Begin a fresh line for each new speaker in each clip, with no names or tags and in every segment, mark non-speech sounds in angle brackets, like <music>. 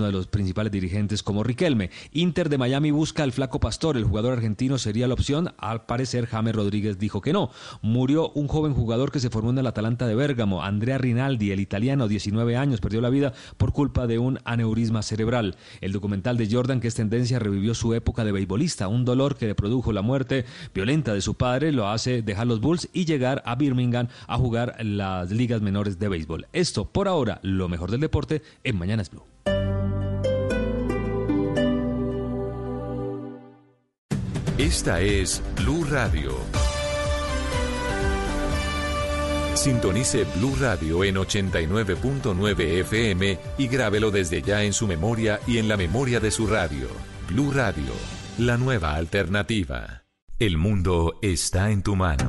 uno de los principales dirigentes como Riquelme. Inter de Miami busca al flaco Pastor, el jugador argentino sería la opción. Al parecer, James Rodríguez dijo que no. Murió un joven jugador que se formó en el Atalanta de Bérgamo, Andrea Rinaldi, el italiano, 19 años, perdió la vida por culpa de un aneurisma cerebral. El documental de Jordan, que es tendencia, revivió su época de beisbolista, un dolor que le produjo la muerte violenta de su padre, lo hace dejar los Bulls y llegar a Birmingham a jugar las ligas menores de béisbol. Esto, por ahora, lo mejor del deporte en Mañanas Blue.
Esta es Blue Radio. Sintonice Blue Radio en 89.9 FM y grábelo desde ya en su memoria y en la memoria de su radio. Blue Radio, la nueva alternativa. El mundo está en tu mano.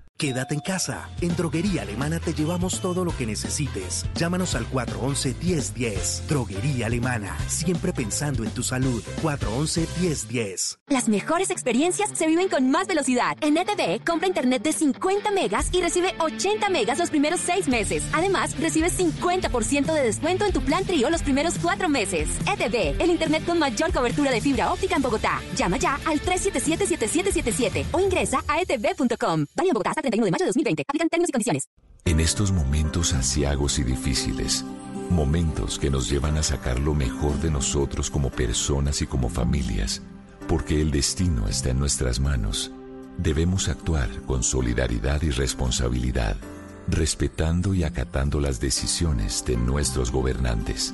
Quédate en casa. En Droguería Alemana te llevamos todo lo que necesites. Llámanos al 411-1010. Droguería Alemana. Siempre pensando en tu salud. 411-1010.
Las mejores experiencias se viven con más velocidad. En ETV, compra internet de 50 megas y recibe 80 megas los primeros 6 meses. Además, recibes 50% de descuento en tu plan trío los primeros 4 meses. ETV, el internet con mayor cobertura de fibra óptica en Bogotá. Llama ya al 377-7777 o ingresa a etv.com. En Bogotá hasta 31 de mayo de 2020. Aplican términos y condiciones.
En estos momentos asiagos y difíciles, momentos que nos llevan a sacar lo mejor de nosotros como personas y como familias, porque el destino está en nuestras manos, debemos actuar con solidaridad y responsabilidad, respetando y acatando las decisiones de nuestros gobernantes,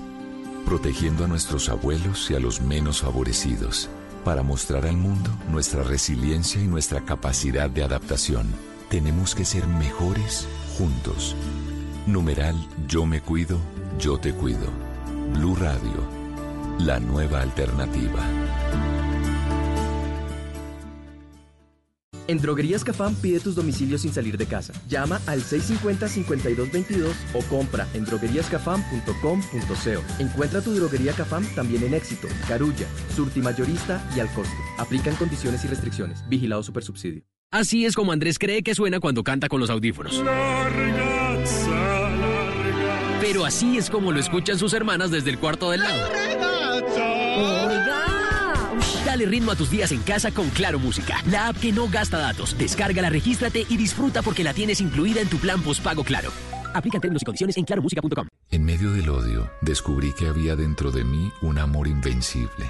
protegiendo a nuestros abuelos y a los menos favorecidos, para mostrar al mundo nuestra resiliencia y nuestra capacidad de adaptación tenemos que ser mejores juntos. Numeral Yo me cuido, yo te cuido. Blue Radio, la nueva alternativa.
En Droguerías Cafam pide tus domicilios sin salir de casa. Llama al 650-5222 o compra en drogueríascafam.com.co. Encuentra tu droguería Cafam también en Éxito, Carulla, Surti Mayorista y al costo. Aplican condiciones y restricciones. Vigilado Supersubsidio.
Así es como Andrés cree que suena cuando canta con los audífonos. Pero así es como lo escuchan sus hermanas desde el cuarto del lado. Dale ritmo a tus días en casa con Claro Música, la app que no gasta datos. Descárgala, regístrate y disfruta porque la tienes incluida en tu plan postpago Claro. Aplica términos y condiciones en claromúsica.com.
En medio del odio, descubrí que había dentro de mí un amor invencible.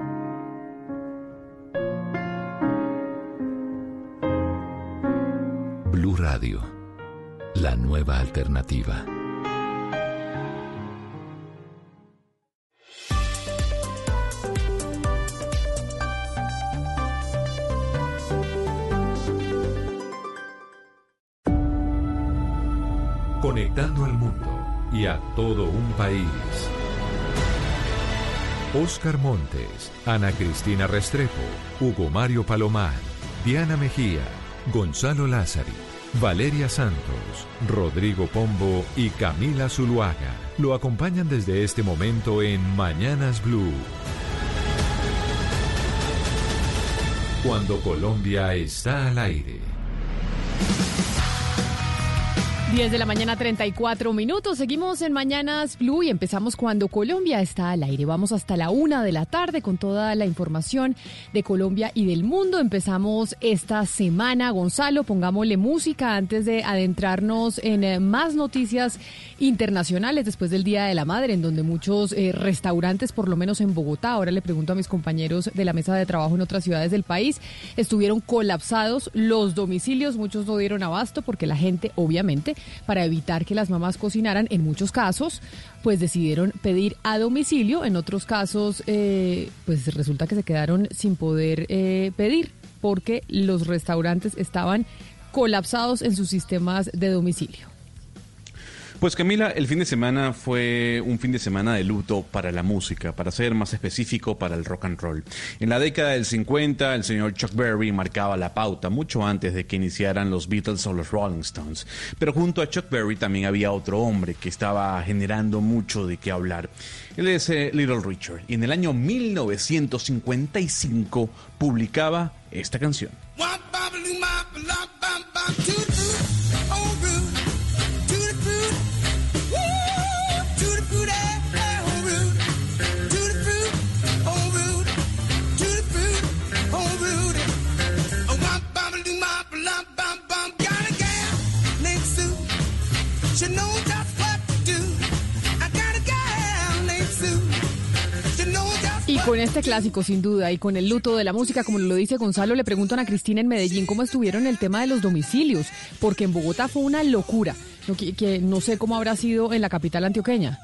Blue Radio, la nueva alternativa. Conectando al mundo y a todo un país. Oscar Montes, Ana Cristina Restrepo, Hugo Mario Palomar, Diana Mejía, Gonzalo Lázari, Valeria Santos, Rodrigo Pombo y Camila Zuluaga lo acompañan desde este momento en Mañanas Blue. Cuando Colombia está al aire.
10 de la mañana, 34 minutos. Seguimos en Mañanas Blue y empezamos cuando Colombia está al aire. Vamos hasta la una de la tarde con toda la información de Colombia y del mundo. Empezamos esta semana. Gonzalo, pongámosle música antes de adentrarnos en eh, más noticias internacionales después del Día de la Madre, en donde muchos eh, restaurantes, por lo menos en Bogotá, ahora le pregunto a mis compañeros de la mesa de trabajo en otras ciudades del país, estuvieron colapsados los domicilios. Muchos no dieron abasto porque la gente, obviamente, para evitar que las mamás cocinaran, en muchos casos, pues decidieron pedir a domicilio, en otros casos, eh, pues resulta que se quedaron sin poder eh, pedir porque los restaurantes estaban colapsados en sus sistemas de domicilio.
Pues Camila, el fin de semana fue un fin de semana de luto para la música, para ser más específico, para el rock and roll. En la década del 50, el señor Chuck Berry marcaba la pauta mucho antes de que iniciaran los Beatles o los Rolling Stones. Pero junto a Chuck Berry también había otro hombre que estaba generando mucho de qué hablar. Él es eh, Little Richard y en el año 1955 publicaba esta canción.
Y con este clásico, sin duda, y con el luto de la música, como lo dice Gonzalo, le preguntan a Cristina en Medellín cómo estuvieron el tema de los domicilios, porque en Bogotá fue una locura, que, que no sé cómo habrá sido en la capital antioqueña.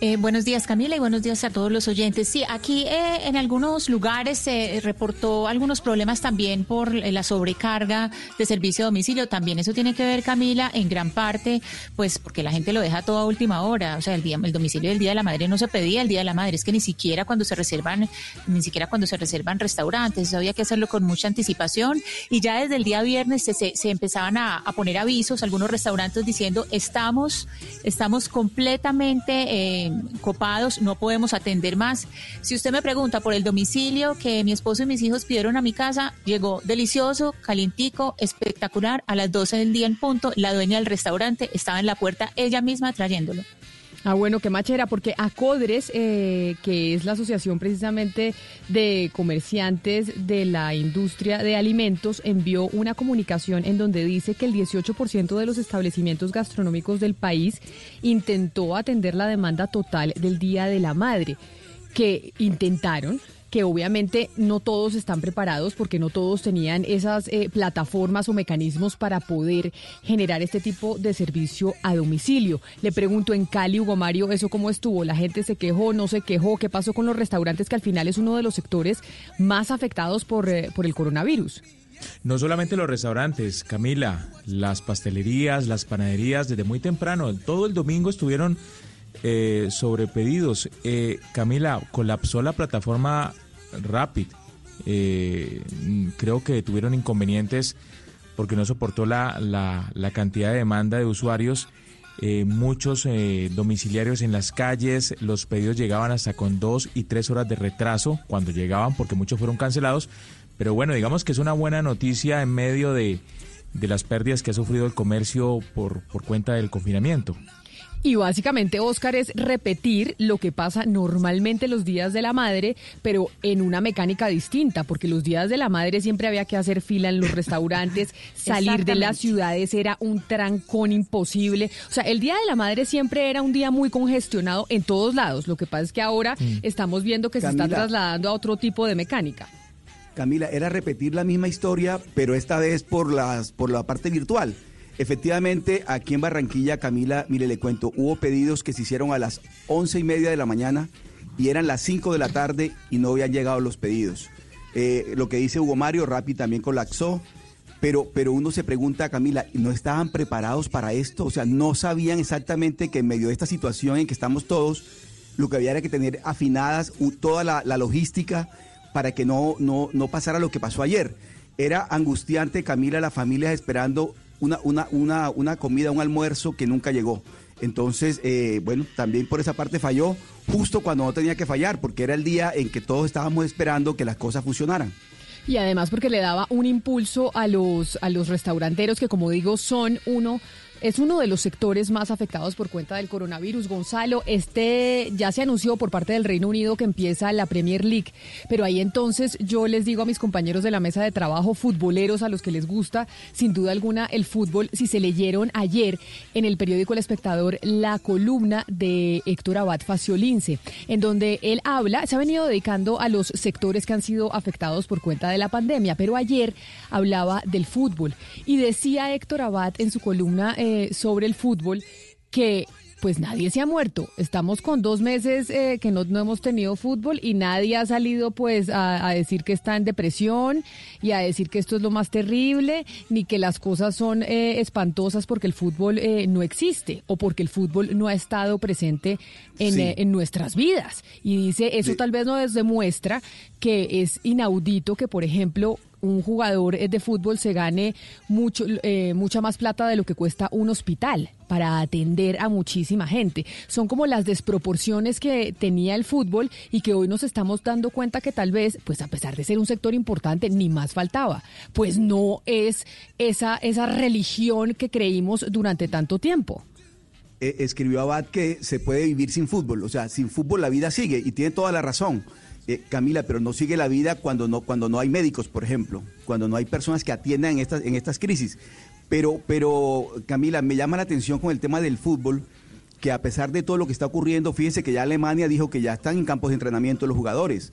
Eh, buenos días Camila y buenos días a todos los oyentes. Sí, aquí eh, en algunos lugares se reportó algunos problemas también por la sobrecarga de servicio de domicilio. También eso tiene que ver Camila en gran parte, pues porque la gente lo deja todo a última hora. O sea, el día, el domicilio del Día de la Madre no se pedía el Día de la Madre. Es que ni siquiera cuando se reservan, ni siquiera cuando se reservan restaurantes, había que hacerlo con mucha anticipación. Y ya desde el día viernes se, se, empezaban a, a poner avisos algunos restaurantes diciendo estamos, estamos completamente eh, copados, no podemos atender más. Si usted me pregunta por el domicilio que mi esposo y mis hijos pidieron a mi casa, llegó delicioso, calientico, espectacular, a las 12 del día en punto, la dueña del restaurante estaba en la puerta ella misma trayéndolo.
Ah, bueno, qué machera, porque ACODRES, eh, que es la asociación precisamente de comerciantes de la industria de alimentos, envió una comunicación en donde dice que el 18% de los establecimientos gastronómicos del país intentó atender la demanda total del Día de la Madre, que intentaron que obviamente no todos están preparados porque no todos tenían esas eh, plataformas o mecanismos para poder generar este tipo de servicio a domicilio. Le pregunto en Cali, Hugo Mario, ¿eso cómo estuvo? ¿La gente se quejó, no se quejó? ¿Qué pasó con los restaurantes que al final es uno de los sectores más afectados por, eh, por el coronavirus?
No solamente los restaurantes, Camila, las pastelerías, las panaderías, desde muy temprano, todo el domingo estuvieron eh, sobre pedidos. Eh, Camila, colapsó la plataforma Rapid. Eh, creo que tuvieron inconvenientes porque no soportó la, la, cantidad de demanda de usuarios. Eh, muchos domiciliarios en las calles, los pedidos llegaban hasta con dos y tres horas de retraso cuando llegaban porque muchos fueron cancelados. Pero bueno, digamos que es una buena noticia en medio de, de las pérdidas que ha sufrido el comercio por, por cuenta del confinamiento.
Y básicamente, Oscar, es repetir lo que pasa normalmente los días de la madre, pero en una mecánica distinta, porque los días de la madre siempre había que hacer fila en los restaurantes, <laughs> salir de las ciudades era un trancón imposible. O sea, el día de la madre siempre era un día muy congestionado en todos lados. Lo que pasa es que ahora mm. estamos viendo que se está trasladando a otro tipo de mecánica.
Camila, era repetir la misma historia, pero esta vez por las por la parte virtual. Efectivamente, aquí en Barranquilla, Camila, mire, le cuento, hubo pedidos que se hicieron a las once y media de la mañana y eran las cinco de la tarde y no habían llegado los pedidos. Eh, lo que dice Hugo Mario, Rappi también colapsó, pero, pero uno se pregunta, Camila, ¿no estaban preparados para esto? O sea, no sabían exactamente que en medio de esta situación en que estamos todos, lo que había era que tener afinadas toda la, logística para que no, no, no pasara lo que pasó ayer. Era angustiante, Camila, la familia esperando una, una, una, una comida, un almuerzo que nunca llegó. Entonces, eh, bueno, también por esa parte falló justo cuando no tenía que fallar, porque era el día en que todos estábamos esperando que las cosas funcionaran.
Y además porque le daba un impulso a los, a los restauranteros que, como digo, son uno es uno de los sectores más afectados por cuenta del coronavirus. Gonzalo, este ya se anunció por parte del Reino Unido que empieza la Premier League, pero ahí entonces yo les digo a mis compañeros de la mesa de trabajo, futboleros a los que les gusta, sin duda alguna, el fútbol, si se leyeron ayer en el periódico El Espectador la columna de Héctor Abad Faciolince, en donde él habla, se ha venido dedicando a los sectores que han sido afectados por cuenta de la pandemia, pero ayer hablaba del fútbol y decía Héctor Abad en su columna eh, sobre el fútbol que pues nadie se ha muerto. Estamos con dos meses eh, que no, hemos tenido fútbol y nadie ha salido pues a, decir que está en depresión y a decir que esto es lo más terrible, ni que las cosas son eh, espantosas porque el fútbol eh, no existe o porque el fútbol no ha estado presente en, en nuestras vidas. Y dice, eso tal vez nos demuestra que es inaudito que, por ejemplo, un jugador de fútbol se gane mucho, eh, mucha más plata de lo que cuesta un hospital para atender a muchísima gente. Son como las desproporciones que tenía el fútbol y que hoy nos estamos dando cuenta que tal vez, pues a pesar de ser un sector importante, ni más faltaba. Pues no es esa, esa religión que creímos durante tanto tiempo
e, escribió Abad que se puede vivir sin fútbol, o sea, sin fútbol la vida sigue y tiene toda la razón. Eh, Camila, pero no sigue la vida cuando no, cuando no hay médicos, por ejemplo, cuando no hay personas que atiendan en estas, en estas crisis. Pero, pero, Camila, me llama la atención con el tema del fútbol, que a pesar de todo lo que está ocurriendo, fíjense que ya Alemania dijo que ya están en campos de entrenamiento los jugadores.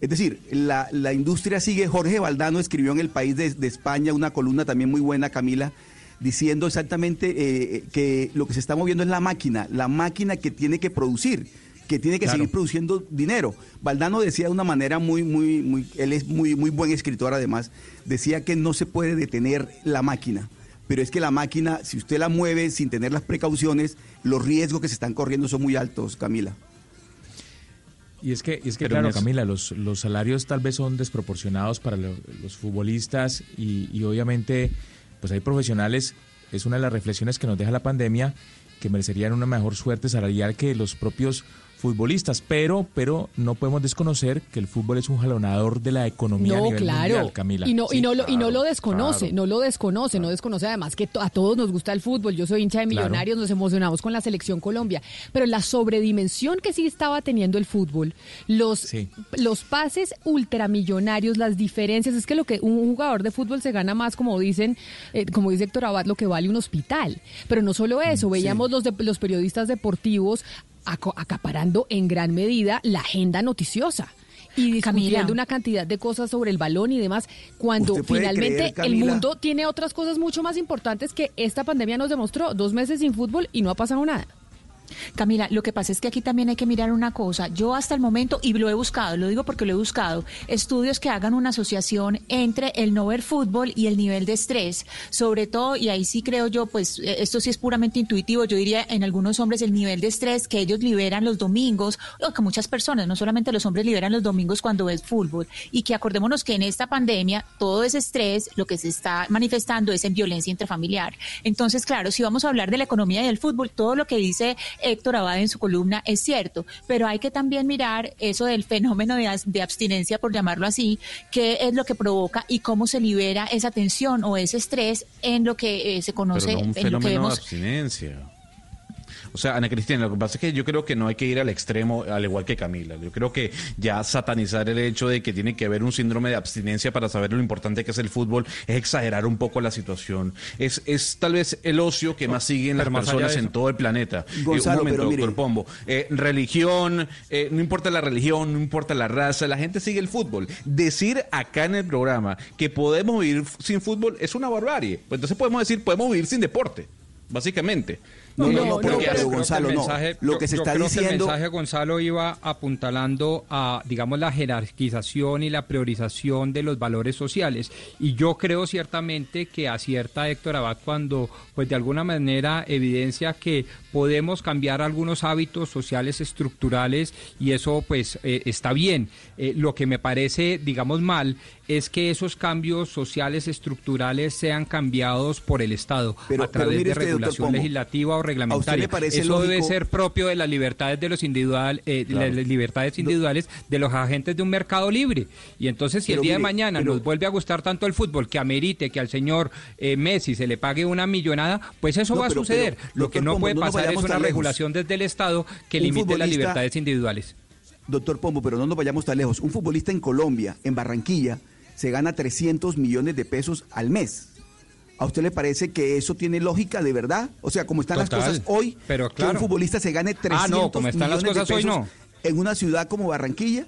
Es decir, la, industria sigue. Jorge Valdano escribió en El País de, España una columna también muy buena, Camila, diciendo exactamente eh, que lo que se está moviendo es la máquina, la máquina que tiene que producir que tiene que seguir produciendo dinero. Valdano decía de una manera muy, muy, muy, él es muy, muy buen escritor además, decía que no se puede detener la máquina. Pero es que la máquina, si usted la mueve sin tener las precauciones, los riesgos que se están corriendo son muy altos, Camila.
Y es que, es que claro, Camila, los, los salarios tal vez son desproporcionados para los futbolistas y, y obviamente pues hay profesionales, es una de las reflexiones que nos deja la pandemia, que merecerían una mejor suerte salarial que los propios futbolistas, pero, pero no podemos desconocer que el fútbol es un jalonador de la economía a nivel mundial, Camila.
Y no, y no, lo, y no lo desconoce, no lo desconoce, no desconoce. Además que a todos nos gusta el fútbol. Yo soy hincha de millonarios, nos emocionamos con la selección Colombia, pero la sobredimensión que sí estaba teniendo el fútbol, los, los pases ultramillonarios, las diferencias, es que lo que un jugador de fútbol se gana más, como dicen, eh, como dice Héctor Abad, lo que vale un hospital. Pero no solo eso, mm, veíamos los, de, los periodistas deportivos acaparando en gran medida la agenda noticiosa y discutiendo una cantidad de cosas sobre el balón y demás, cuando finalmente el mundo tiene otras cosas mucho más importantes que esta pandemia nos demostró, dos meses sin fútbol y no ha pasado nada.
Camila, lo que pasa es que aquí también hay que mirar una cosa. Yo hasta el momento, y lo he buscado, lo digo porque lo he buscado, estudios que hagan una asociación entre el no ver fútbol y el nivel de estrés. Sobre todo, y ahí sí creo yo, pues eh, esto sí es puramente intuitivo, yo diría en algunos hombres el nivel de estrés que ellos liberan los domingos, o que muchas personas, no solamente los hombres liberan los domingos cuando ves fútbol. Y que acordémonos que en esta pandemia todo ese estrés lo que se está manifestando es en violencia intrafamiliar. Entonces, claro, si vamos a hablar de la economía y del fútbol, todo lo que dice Héctor Abad en su columna es cierto, pero hay que también mirar eso del fenómeno de, abstinencia, por llamarlo así, qué es lo que provoca y cómo se libera esa tensión o ese estrés en lo que eh, se conoce,
un
en
lo que vemos. De abstinencia. O sea, Ana Cristina, lo que pasa es que yo creo que no hay que ir al extremo, al igual que Camila. Yo creo que ya satanizar el hecho de que tiene que haber un síndrome de abstinencia para saber lo importante que es el fútbol es exagerar un poco la situación. Es, es tal vez el ocio que más siguen las personas en todo el planeta.
Eh, Gonzalo, un doctor
Pombo. Eh, religión, eh, no importa la religión, no importa la raza, la gente sigue el fútbol. Decir acá en el programa que podemos vivir sin fútbol es una barbarie. Pues entonces podemos decir, podemos vivir sin deporte, básicamente.
No, no, no, pero, Gonzalo, no. Lo que se está diciendo.
el mensaje, Gonzalo, iba apuntalando a, digamos, la jerarquización y la priorización de los valores sociales. Y yo creo ciertamente que acierta Héctor Abad cuando, pues, de alguna manera evidencia que podemos cambiar algunos hábitos sociales estructurales y eso, pues, eh, está bien. Eh, lo que me parece, digamos, mal es que esos cambios sociales estructurales sean cambiados por el Estado a través de regulación legislativa o reglamentaria. Eso debe ser propio de las libertades de los individual, eh,
Claro.
las libertades individuales de los agentes de un mercado libre. Y entonces, si
Pero
el día de mañana
pero-
nos vuelve a gustar tanto el fútbol que amerite que al señor eh, Messi se le pague una millonada, pues eso
No,
va a
pero-
suceder. Lo que no puede pasar es una regulación desde el Estado que
Un
limite las libertades individuales.
Doctor Pombo, pero no nos vayamos tan lejos. Un futbolista en Colombia, en Barranquilla, se gana 300 millones de pesos al mes. ¿A usted le parece que eso tiene lógica de verdad? O sea, como están
Total,
las cosas hoy,
pero
que
claro.
un futbolista se gane 300
Ah, no, como están las
millones de
cosas hoy,
pesos
no.
en una ciudad como Barranquilla.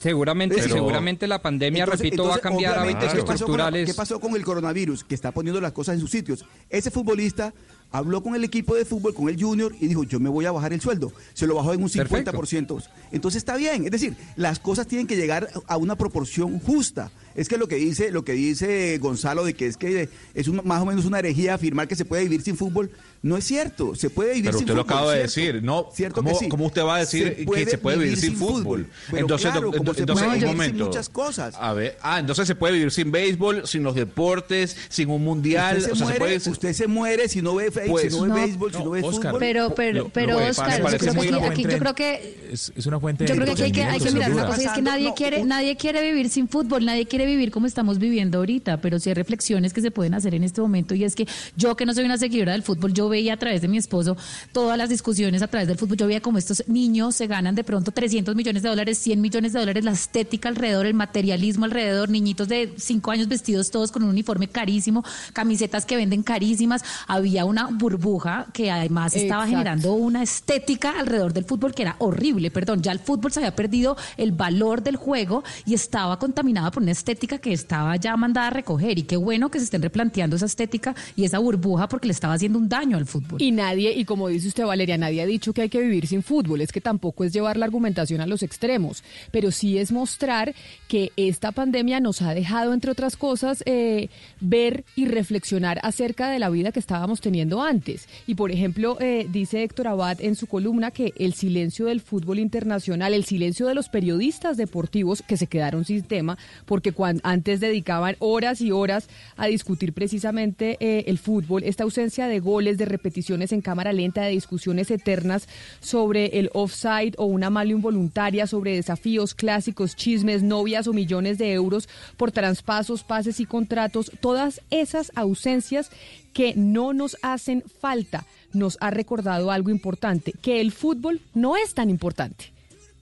Seguramente,
Pero-
seguramente la pandemia,
Entonces-
repito, va a cambiar hábitos
¿qué pasó con la-
estructurales.
¿Qué pasó con el coronavirus? Que está poniendo las cosas en sus sitios. Ese futbolista habló con el equipo de fútbol, con el junior, y dijo, yo me voy a bajar el sueldo. Se lo bajó en un 50%. Entonces está bien. Es decir, las cosas tienen que llegar a una proporción justa. Es que lo que dice, lo que dice Gonzalo de que es que es un- más o menos una herejía afirmar que se puede vivir sin fútbol, no es cierto. Se puede vivir
Pero
sin
usted lo
fútbol.
acaba de decir, ¿no?
¿Cierto
¿Cómo,
sí?
cómo usted va a decir que se puede vivir sin fútbol?
Pero
entonces,
claro,
do-
como se
entonces,
puede
un
vivir sin muchas cosas.
A ver, ah, entonces se puede vivir sin béisbol, sin los deportes, sin un mundial.
Usted se,
o sea,
muere,
se puede,
usted se muere si no ve,
Pues,
si no ve
no,
béisbol, si no, ve
Oscar,
fútbol.
Pero, pero,
Lo-
pero
lo
Oscar, yo creo que aquí, yo
fuente-
creo que
Es, es una fuente
Yo creo que hay que, hay que mirar una cosa, y es que nadie
No,
quiere,
un-
nadie quiere vivir sin fútbol, nadie quiere vivir como estamos viviendo ahorita, pero sí hay reflexiones que se pueden hacer en este momento y es que yo que no soy una seguidora del fútbol, yo veía a través de mi esposo todas las discusiones a través del fútbol, yo veía como estos niños se ganan de pronto 300 millones de dólares, 100 millones de dólares, la estética alrededor, el materialismo alrededor, niñitos de 5 años vestidos todos con un uniforme carísimo, camisetas que venden carísimas, había una burbuja que además estaba
Exacto.
generando una estética alrededor del fútbol que era horrible, perdón, ya el fútbol se había perdido el valor del juego y estaba contaminada por una estética que estaba ya mandada a recoger y qué bueno que se estén replanteando esa estética y esa burbuja porque le estaba haciendo un daño al fútbol.
Y nadie, y como dice usted Valeria, nadie ha dicho que hay que vivir sin fútbol, es que tampoco es llevar la argumentación a los extremos, pero sí es mostrar que esta pandemia nos ha dejado, entre otras cosas, eh, ver y reflexionar acerca de la vida que estábamos teniendo antes. Y por ejemplo, eh, dice Héctor Abad en su columna que el silencio del fútbol internacional, el silencio de los periodistas deportivos que se quedaron sin tema, porque cuando, antes dedicaban horas y horas a discutir precisamente eh, el fútbol, esta ausencia de goles, de repeticiones en cámara lenta, de discusiones eternas sobre el offside o una mala involuntaria, sobre desafíos clásicos, chismes, novias o millones de euros por traspasos, pases y contratos, todas esas ausencias que no nos hacen falta, nos ha recordado algo importante, que el fútbol no es tan importante.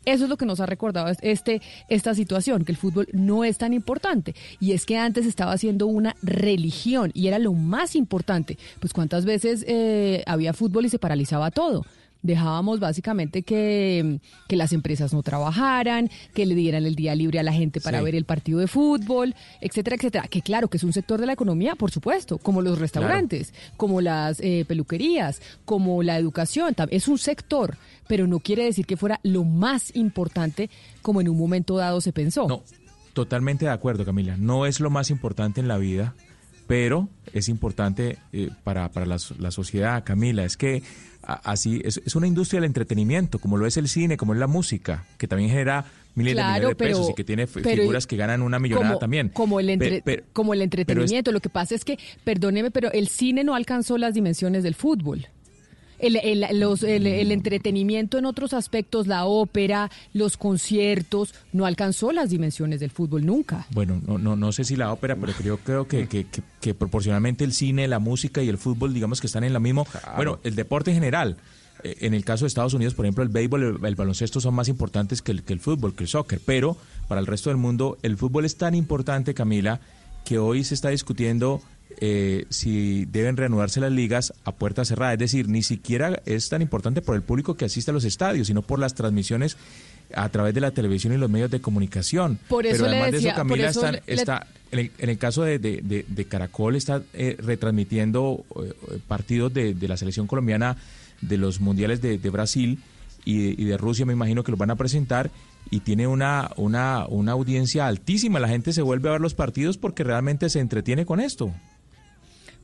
Eso es lo que nos ha recordado este, esta situación, que el fútbol no es tan importante. Y es que antes estaba siendo una religión y era lo más importante. Pues cuántas veces eh, había fútbol y se paralizaba todo. Dejábamos básicamente que, que las empresas no trabajaran, que le dieran el día libre a la gente para
Sí.
ver el partido de fútbol, etcétera, etcétera. Que claro, que es un sector de la economía, por supuesto, como los restaurantes, como las eh, peluquerías, como la educación. Es un sector, pero no quiere decir que fuera lo más importante como en un momento dado se pensó.
No, totalmente de acuerdo, Camila. No es lo más importante en la vida, pero es importante eh, para, para la, la sociedad, Camila. Es que así es, es una industria del entretenimiento, como lo es el cine, como es la música, que también genera miles de millones de pesos
pero-
y que tiene figuras que ganan una millonada
como,
también.
Como el, entre- como el
es-
entretenimiento. Lo que pasa es que, perdóneme, pero el cine no alcanzó las dimensiones del fútbol. El, el- los- el- el entretenimiento en otros aspectos, la ópera, los conciertos, no alcanzó las dimensiones del fútbol nunca.
Bueno, no, no, no sé si la ópera, pero yo creo que, que, que- que proporcionalmente el cine, la música y el fútbol, digamos que están en la misma. Bueno, el deporte en general. Eh, En el caso de Estados Unidos, por ejemplo, el béisbol, el, el baloncesto son más importantes que el, que el fútbol, que el soccer. Pero para el resto del mundo, el fútbol es tan importante, Camila, que hoy se está discutiendo eh, si deben reanudarse las ligas a puerta cerrada. Es decir, ni siquiera es tan importante por el público que asiste a los estadios, sino por las transmisiones a través de la televisión y los medios de comunicación.
Por eso
Pero
le
además de
decía-
eso, Camila,
eso
están-
le-
está, en, el, en el caso de, de- de- de Caracol, está eh, retransmitiendo eh, partidos de, de la selección colombiana de los mundiales de, de Brasil y de, y de Rusia, me imagino que los van a presentar y tiene una, una, una audiencia altísima. La gente se vuelve a ver los partidos porque realmente se entretiene con esto.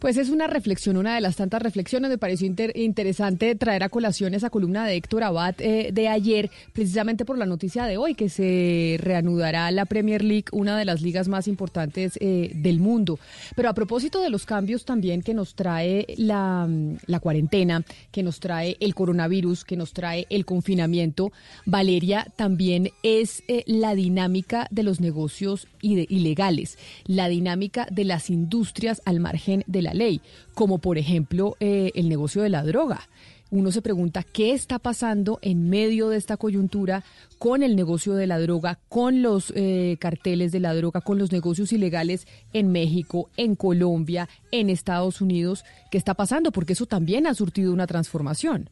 Pues es una reflexión, una de las tantas reflexiones. Me pareció interesante traer a colación esa columna de Héctor Abad eh, de ayer, precisamente por la noticia de hoy, que se reanudará la Premier League, una de las ligas más importantes eh, del mundo. Pero a propósito de los cambios también que nos trae la, la, cuarentena, que nos trae el coronavirus, que nos trae el confinamiento, Valeria, también es eh, la dinámica de los negocios ilegales, la dinámica de las industrias al margen de la ley, como por ejemplo eh, el negocio de la droga. Uno se pregunta qué está pasando en medio de esta coyuntura con el negocio de la droga, con los eh, carteles de la droga, con los negocios ilegales en México, en Colombia, en Estados Unidos. ¿Qué está pasando? Porque eso también ha surtido una transformación.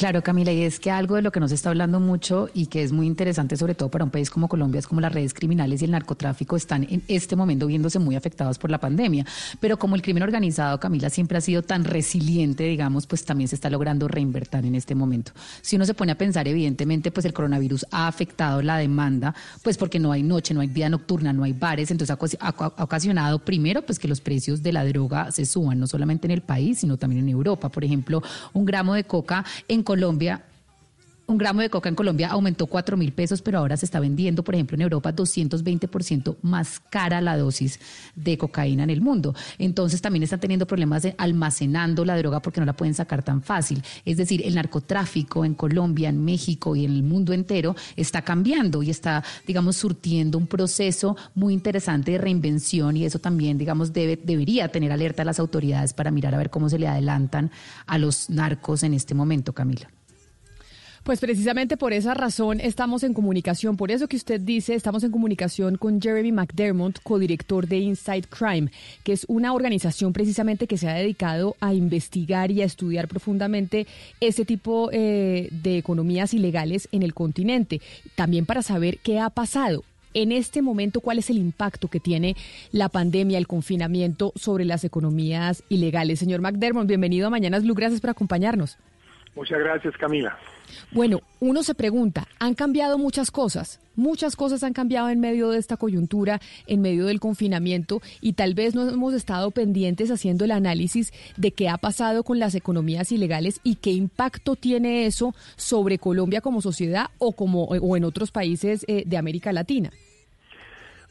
Claro, Camila, y es que algo de lo que nos está hablando mucho y que es muy interesante, sobre todo para un país como Colombia, es como las redes criminales y el narcotráfico están en este momento viéndose muy afectados por la pandemia. Pero como el crimen organizado, Camila, siempre ha sido tan resiliente, digamos, pues también se está logrando reinvertir en este momento. Si uno se pone a pensar, evidentemente, pues el coronavirus ha afectado la demanda, pues porque no hay noche, no hay vida nocturna, no hay bares, entonces ha, ha ocasionado primero, pues que los precios de la droga se suban, no solamente en el país, sino también en Europa. Por ejemplo, un gramo de coca en Colombia un gramo de coca en Colombia aumentó 4 mil pesos, pero ahora se está vendiendo, por ejemplo, en Europa 220% más cara la dosis de cocaína en el mundo. Entonces también están teniendo problemas almacenando la droga porque no la pueden sacar tan fácil. Es decir, el narcotráfico en Colombia, en México y en el mundo entero está cambiando y está, digamos, surtiendo un proceso muy interesante de reinvención y eso también, digamos, debe, debería tener alerta a las autoridades para mirar a ver cómo se le adelantan a los narcos en este momento, Camila.
Pues precisamente por esa razón estamos en comunicación, por eso que usted dice, estamos en comunicación con Jeremy McDermott, codirector de Inside Crime, que es una organización precisamente que se ha dedicado a investigar y a estudiar profundamente ese tipo eh, de economías ilegales en el continente, también para saber qué ha pasado en este momento, ¿cuál es el impacto que tiene la pandemia, el confinamiento sobre las economías ilegales? Señor McDermott, bienvenido a Mañanas Blue, gracias por acompañarnos.
Muchas gracias, Camila.
Bueno, uno se pregunta, han cambiado muchas cosas, muchas cosas han cambiado en medio de esta coyuntura, en medio del confinamiento y tal vez no hemos estado pendientes haciendo el análisis de qué ha pasado con las economías ilegales y qué impacto tiene eso sobre Colombia como sociedad o como o en otros países eh, de América Latina.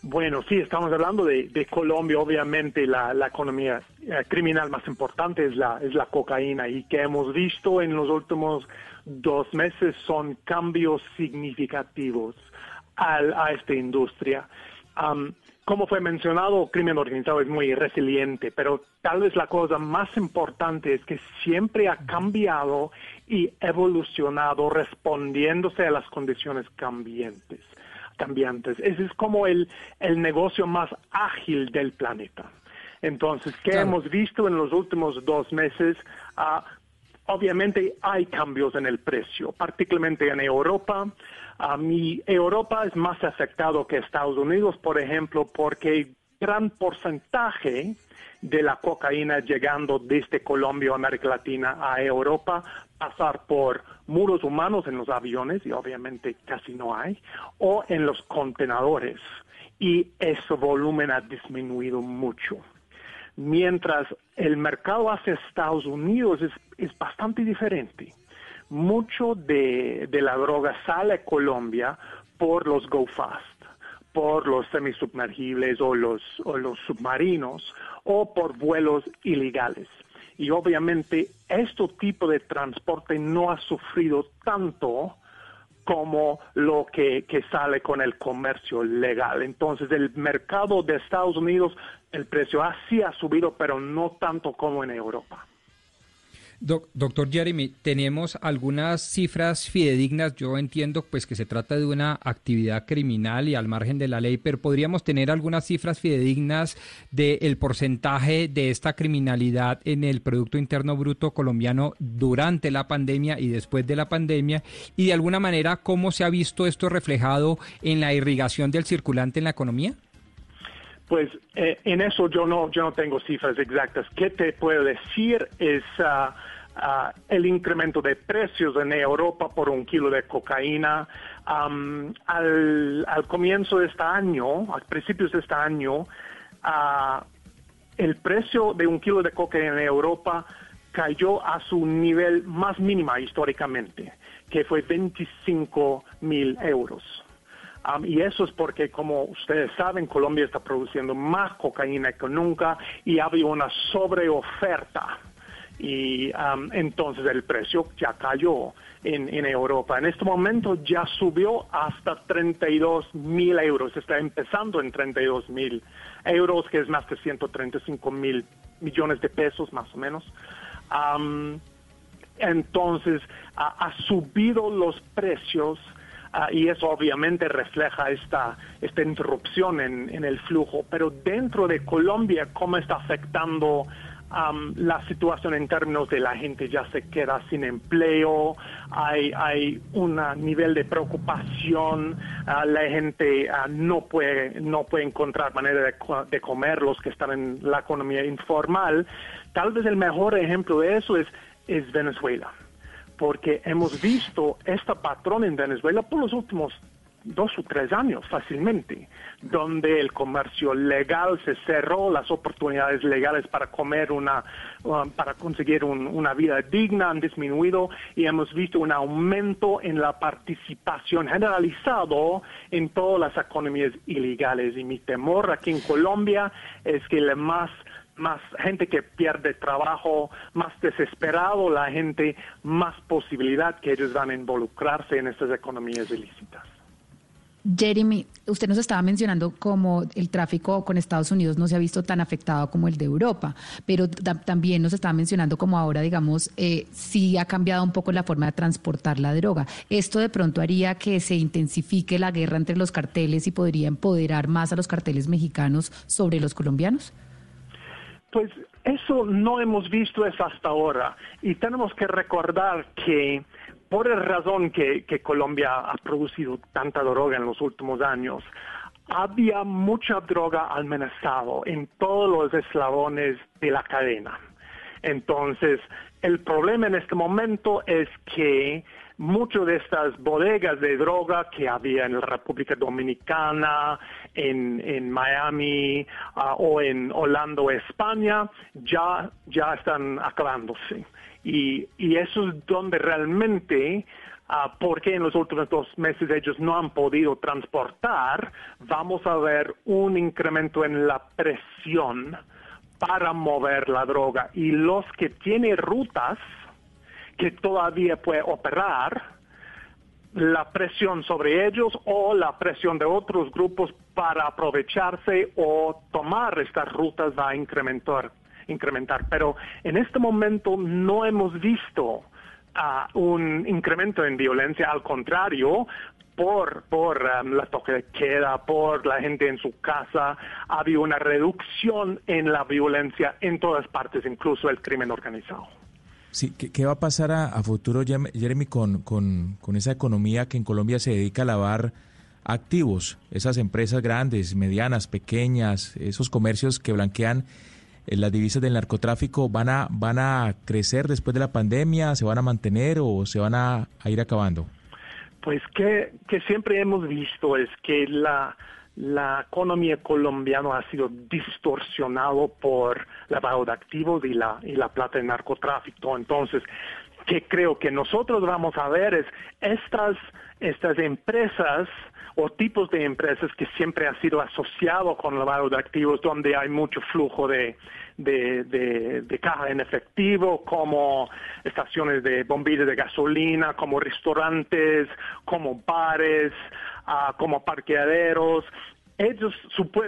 Bueno, sí, estamos hablando de, Colombia, obviamente la, economía eh, criminal más importante es la, es la cocaína y que hemos visto en los últimos dos meses son cambios significativos a esta industria. como fue mencionado, crimen organizado es muy resiliente, pero tal vez la cosa más importante es que siempre ha cambiado y evolucionado respondiéndose a las condiciones cambiantes. cambiantes. Ese es como el, el negocio más ágil del planeta. Entonces, ¿qué hemos visto en los últimos dos meses? Uh, Obviamente hay cambios en el precio, particularmente en Europa. A mí, Europa es más afectado que Estados Unidos, por ejemplo, porque gran porcentaje de la cocaína llegando desde Colombia o América Latina a Europa pasar por muros humanos en los aviones, y obviamente casi no hay, o en los contenedores. Y ese volumen ha disminuido mucho mientras el mercado hacia Estados Unidos es, bastante diferente. Mucho de, la droga sale a Colombia por los Go Fast, por los semisubmergibles o los, o los submarinos o por vuelos ilegales. Y obviamente este tipo de transporte no ha sufrido tanto como lo que, que, sale con el comercio legal. Entonces, el mercado de Estados Unidos el precio así ha subido, pero no tanto como en Europa.
Doctor Jeremy, tenemos algunas cifras fidedignas. Yo entiendo pues que se trata de una actividad criminal y al margen de la ley, pero podríamos tener algunas cifras fidedignas del porcentaje de esta criminalidad en el Producto Interno Bruto colombiano durante la pandemia y después de la pandemia y de alguna manera cómo se ha visto esto reflejado en la irrigación del circulante en la economía.
Pues eh, en eso yo no, yo no tengo cifras exactas. ¿Qué te puedo decir? Es ah, ah, el incremento de precios en Europa por un kilo de cocaína. al, comienzo de este año, a principios de este año, ah, el precio de un kilo de cocaína en Europa cayó a su nivel más mínima históricamente, que fue 25 mil euros. Um, y eso es porque, como ustedes saben, Colombia está produciendo más cocaína que nunca y había una sobreoferta. Y um, entonces el precio ya cayó en, en, Europa. En este momento ya subió hasta 32 mil euros. Está empezando en 32 mil euros, que es más de 135 mil millones de pesos más o menos. Um, entonces ha subido los precios Ah, y eso obviamente refleja esta, esta interrupción en, en, el flujo. Pero dentro de Colombia, ¿cómo está afectando la situación en términos de la gente ya se queda sin empleo? Hay, hay un nivel de preocupación, ah, la gente ah, no, puede, no puede encontrar manera de, de comer los que están en la economía informal. Tal vez el mejor ejemplo de eso es, es Venezuela porque hemos visto este patrón en Venezuela por los últimos dos o tres años fácilmente, donde el comercio legal se cerró, las oportunidades legales para comer una, um, para conseguir una vida digna han disminuido y hemos visto un aumento en la participación generalizado en todas las economías ilegales. Y mi temor aquí en Colombia es que el más más gente que pierde trabajo, más desesperado la gente, más posibilidad que ellos van a involucrarse en estas economías ilícitas.
Jeremy, usted nos estaba mencionando cómo el tráfico con Estados Unidos no se ha visto tan afectado como el de Europa, pero también nos estaba mencionando como ahora, digamos, eh, sí ha cambiado un poco la forma de transportar la droga. ¿Esto de pronto haría que se intensifique la guerra entre los carteles y podría empoderar más a los carteles mexicanos sobre los colombianos?
Pues eso no hemos visto eso hasta ahora y tenemos que recordar que por la razón que, Colombia ha producido tanta droga en los últimos años, había mucha droga amenazado en todos los eslabones de la cadena. Entonces, el problema en este momento es que muchas de estas bodegas de droga que había en la República Dominicana, en, Miami ah, o en Holanda España, ya, ya están acabándose. Y, eso es donde realmente Uh, porque en los últimos dos meses ellos no han podido transportar, vamos a ver un incremento en la presión para mover la droga. Y los que tienen rutas que todavía puede operar la presión sobre ellos o la presión de otros grupos para aprovecharse o tomar estas rutas va a incrementar. Incrementar. Pero en este momento no hemos visto ah, un incremento en violencia, al contrario, por, por um, la toque de queda, por la gente en su casa, ha habido una reducción en la violencia en todas partes, incluso el crimen organizado.
Sí, ¿qué, va a pasar a, futuro, Jeremy, con, con, esa economía que en Colombia se dedica a lavar activos? Esas empresas grandes, medianas, pequeñas, esos comercios que blanquean las divisas del narcotráfico, ¿van a, van a crecer después de la pandemia? ¿Se van a mantener o se van a, ir acabando?
Pues que, que siempre hemos visto es que la la economía colombiana ha sido distorsionado por lavado de activos y la, y la plata de narcotráfico. Entonces, que creo que nosotros vamos a ver es estas, estas empresas o tipos de empresas que siempre han sido asociados con lavado de activos, donde hay mucho flujo de, de, de, caja en efectivo, como estaciones de bombillas de gasolina, como restaurantes, como bares, uh, como parqueaderos, ellos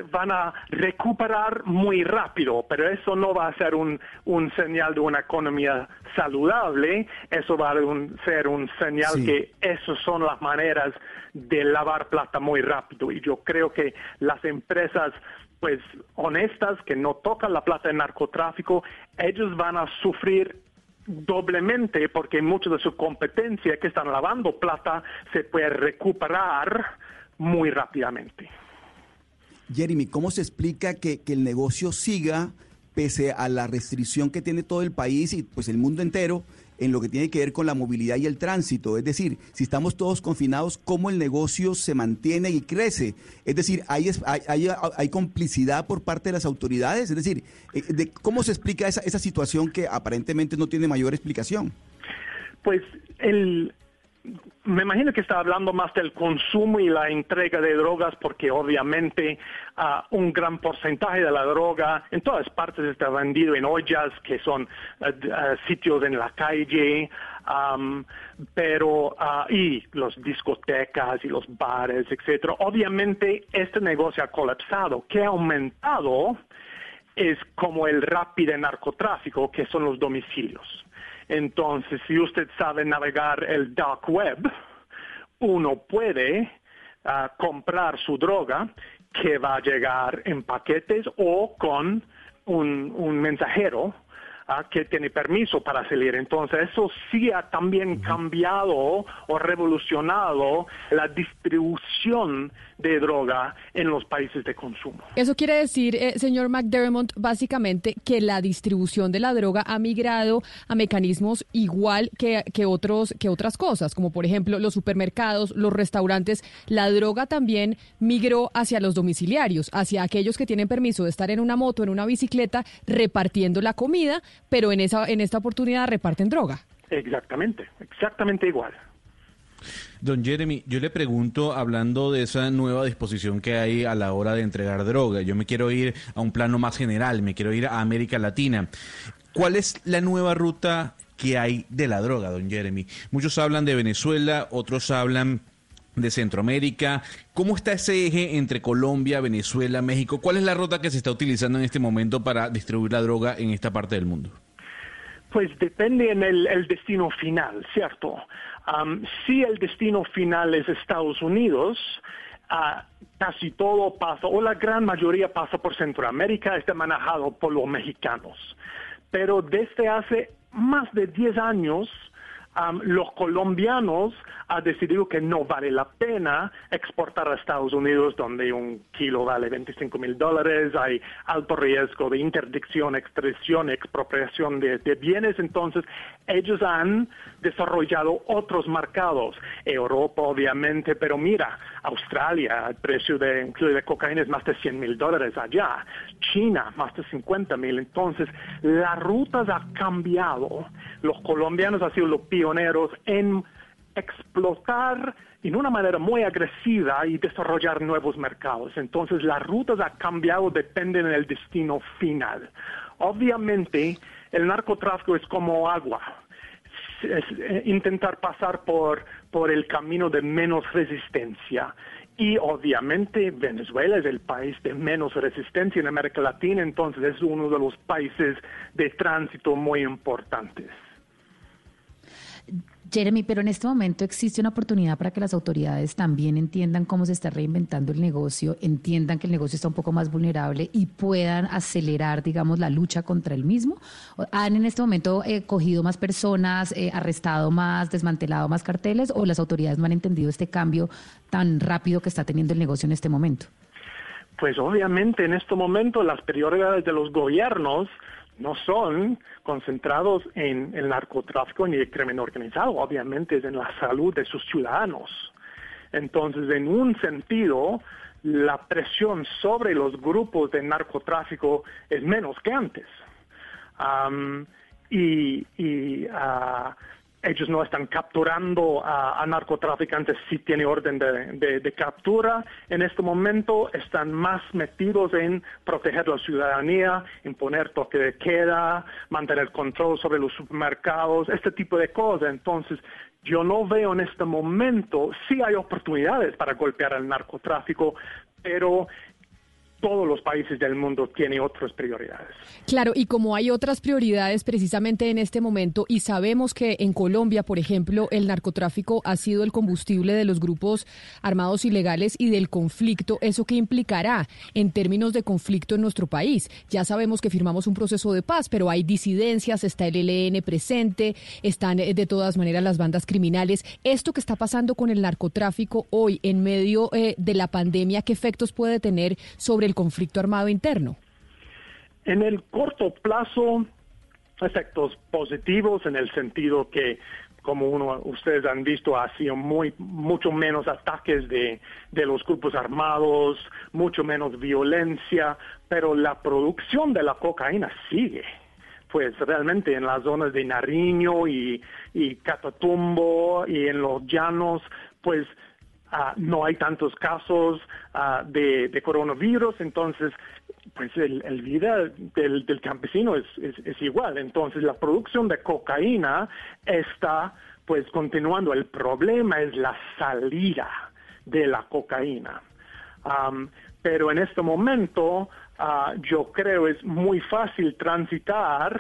van a recuperar muy rápido, pero eso no va a ser un, un señal de una economía saludable, eso va a ser un señal que esas son las maneras de lavar plata muy rápido. Y yo creo que las empresas pues honestas que no tocan la plata de narcotráfico, ellos van a sufrir doblemente porque mucha de su competencia que están lavando plata se puede recuperar muy rápidamente.
Jeremy, ¿cómo se explica que, el negocio siga pese a la restricción que tiene todo el país y pues el mundo entero en lo que tiene que ver con la movilidad y el tránsito. Es decir, si estamos todos confinados, ¿cómo el negocio se mantiene y crece? Es decir, ¿hay, hay, hay, complicidad por parte de las autoridades? Es decir, eh, ¿cómo se explica esa, esa situación que aparentemente no tiene mayor explicación?
Pues el, me imagino que está hablando más del consumo y la entrega de drogas porque obviamente uh, un gran porcentaje de la droga en todas partes está vendido en ollas que son uh, uh, sitios en la calle pero y los discotecas y los bares etcétera. Obviamente este negocio ha colapsado. Que ha aumentado es como el rápido narcotráfico que son los domicilios entonces, si usted sabe navegar el dark web, uno puede ah, comprar su droga que va a llegar en paquetes o con un mensajero que tiene permiso para salir. Entonces, eso sí ha también cambiado o revolucionado la distribución de droga en los países de consumo.
Eso quiere decir, eh, señor McDermott, básicamente que la distribución de la droga ha migrado a mecanismos igual que, que, otros, que otras cosas, como por ejemplo los supermercados, los restaurantes. La droga también migró hacia los domiciliarios, hacia aquellos que tienen permiso de estar en una moto, en una bicicleta, repartiendo la comida pero en, esa, en esta oportunidad reparten droga.
Exactamente, exactamente igual.
Don Jeremy, yo le pregunto, hablando de esa nueva disposición que hay a la hora de entregar droga, yo me quiero ir a un plano más general, me quiero ir a América Latina. ¿Cuál es la nueva ruta que hay de la droga, don Jeremy? Muchos hablan de Venezuela, otros hablan de Centroamérica. ¿Cómo está ese eje entre Colombia, Venezuela, México? ¿Cuál es la ruta que se está utilizando en este momento para distribuir la droga en esta parte del mundo?
Pues depende en el, destino final, ¿cierto? Si el destino final es Estados Unidos, ah, casi todo pasa, o la gran mayoría pasa por Centroamérica, está manejado por los mexicanos. Pero desde hace más de 10 años, los colombianos han decidido que no vale la pena exportar a Estados Unidos, donde un kilo vale 25 mil dólares, hay alto riesgo de interdicción, extracción, expropiación de, bienes. Entonces, ellos han desarrollado otros mercados. Europa, obviamente, pero mira, Australia, el precio de un de cocaína es más de 100 mil dólares allá. China, más de 50 mil. Entonces, las rutas han cambiado. Los colombianos han sido los pioneros en explotar en una manera muy agresiva y desarrollar nuevos mercados. Entonces las rutas han cambiado, dependen del destino final. Obviamente el narcotráfico es como agua. Eh, intentar pasar por, por el camino de menos resistencia. Y obviamente Venezuela es el país de menos resistencia en América Latina, entonces es uno de los países de tránsito muy importantes.
Jeremy, pero en este momento existe una oportunidad para que las autoridades también entiendan cómo se está reinventando el negocio, entiendan que el negocio está un poco más vulnerable y puedan acelerar, digamos, la lucha contra el mismo. ¿Han en este momento eh, cogido más personas, eh, arrestado más, desmantelado más carteles o las autoridades no han entendido este cambio tan rápido que está teniendo el negocio en este momento?
Pues obviamente en este momento las prioridades de los gobiernos no son concentrados en el narcotráfico ni el crimen organizado, obviamente es en la salud de sus ciudadanos. Entonces, en un sentido, la presión sobre los grupos de narcotráfico es menos que antes. y, ah, ellos no están capturando a, narcotraficantes si tiene orden de, captura. En este momento están más metidos en proteger la ciudadanía, imponer toque de queda, mantener control sobre los supermercados, este tipo de cosas. Entonces, yo no veo en este momento, sí hay oportunidades para golpear al narcotráfico, pero todos los países del mundo tienen otras prioridades.
Claro, y como hay otras prioridades precisamente en este momento, y sabemos que en Colombia, por ejemplo, el narcotráfico ha sido el combustible de los grupos armados ilegales y del conflicto, ¿eso qué implicará en términos de conflicto en nuestro país? Ya sabemos que firmamos un proceso de paz, pero hay disidencias, está el ELN presente, están eh, de todas maneras las bandas criminales. Esto que está pasando con el narcotráfico hoy en medio eh, de la pandemia, ¿qué efectos puede tener sobre el conflicto armado interno?
En el corto plazo, efectos positivos en el sentido que como uno, ustedes han visto, ha sido muy, mucho menos ataques de, de los grupos armados, mucho menos violencia, pero la producción de la cocaína sigue pues realmente en las zonas de Nariño y, y Catatumbo y en los llanos, pues ah, no hay tantos casos ah, de, coronavirus, entonces pues el, vida del, del campesino es, es, igual. Entonces la producción de cocaína está pues continuando. El problema es la salida de la cocaína. Pero en este momento uh, yo creo es muy fácil transitar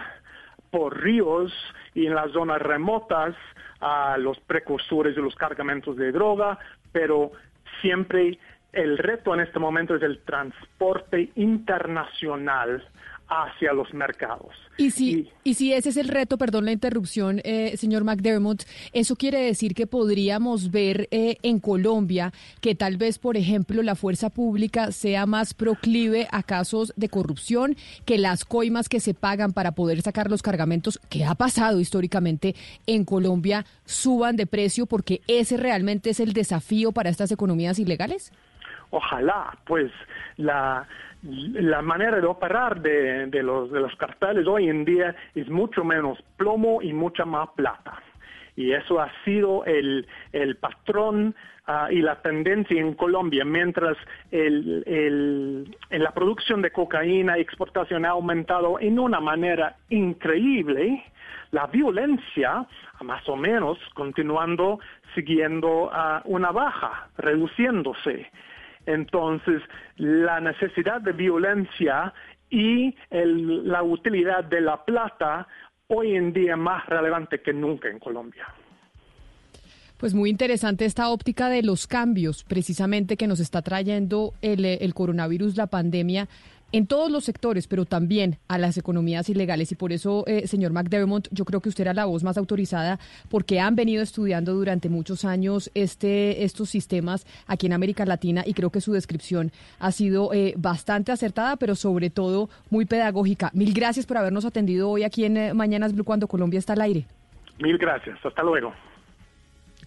por ríos y en las zonas remotas a los precursores de los cargamentos de droga, pero siempre el reto en este momento es el transporte internacional hacia los mercados.
Y si, y, si ese es el reto, perdón la interrupción, eh, señor McDermott, eso quiere decir que podríamos ver eh, en Colombia que tal vez, por ejemplo, la fuerza pública sea más proclive a casos de corrupción, que las coimas que se pagan para poder sacar los cargamentos, que ha pasado históricamente en Colombia, suban de precio porque ese realmente es el desafío para estas economías ilegales?
Ojalá, pues la la manera de operar de, de, los, de los carteles hoy en día es mucho menos plomo y mucha más plata. Y eso ha sido el, el patrón uh, y la tendencia en Colombia, mientras el, el, en la producción de cocaína y exportación ha aumentado en una manera increíble, la violencia, más o menos, continuando siguiendo uh, una baja, reduciéndose. Entonces, la necesidad de violencia y la utilidad de la plata hoy en día más relevante que nunca en Colombia.
Pues muy interesante esta óptica de los cambios precisamente que nos está trayendo el, el coronavirus, la pandemia en todos los sectores, pero también a las economías ilegales. Y por eso, eh, señor McDermott, yo creo que usted era la voz más autorizada porque han venido estudiando durante muchos años este, estos sistemas aquí en América Latina y creo que su descripción ha sido eh, bastante acertada, pero sobre todo muy pedagógica. Mil gracias por habernos atendido hoy aquí en eh, Mañanas Blue cuando Colombia está al aire.
Mil gracias. Hasta luego.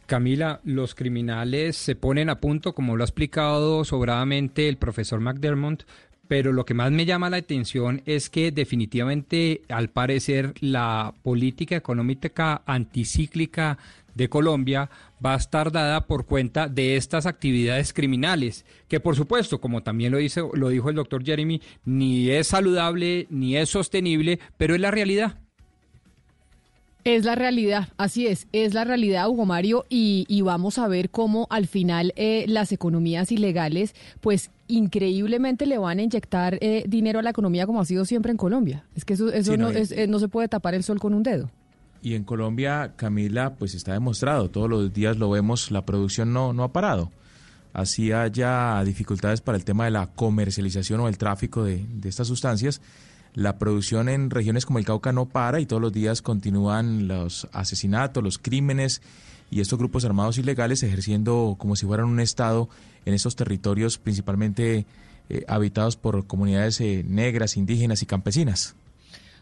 Camila, los criminales se ponen a punto, como lo ha explicado sobradamente el profesor McDermott, pero lo que más me llama la atención es que definitivamente, al parecer, la política económica anticíclica de Colombia va a estar dada por cuenta de estas actividades criminales, que por supuesto, como también lo, dice, lo dijo el doctor Jeremy, ni es saludable ni es sostenible, pero es la realidad.
Es la realidad, así es, es la realidad, Hugo Mario, y, vamos a ver cómo al final eh, las economías ilegales, pues increíblemente le van a inyectar eh, dinero a la economía como ha sido siempre en Colombia. Es que eso, eso no, eh, no se puede tapar el sol con un dedo.
Y en Colombia, Camila, pues está demostrado, todos los días lo vemos, la producción no, no ha parado. Así haya dificultades para el tema de la comercialización o el tráfico de, de estas sustancias la producción en regiones como el Cauca no para y todos los días continúan los asesinatos, los crímenes y estos grupos armados ilegales ejerciendo como si fueran un Estado en estos territorios principalmente eh, habitados por comunidades eh, negras, indígenas y campesinas.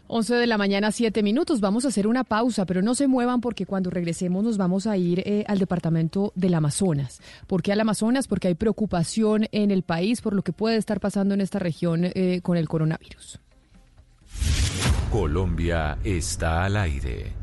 11 de la mañana, 7 minutos. Vamos a hacer una pausa, pero no se muevan porque cuando regresemos nos vamos a ir eh, al departamento del Amazonas. ¿Por qué al Amazonas? Porque hay preocupación en el país por lo que puede estar pasando en esta región con el coronavirus.
Colombia está al aire.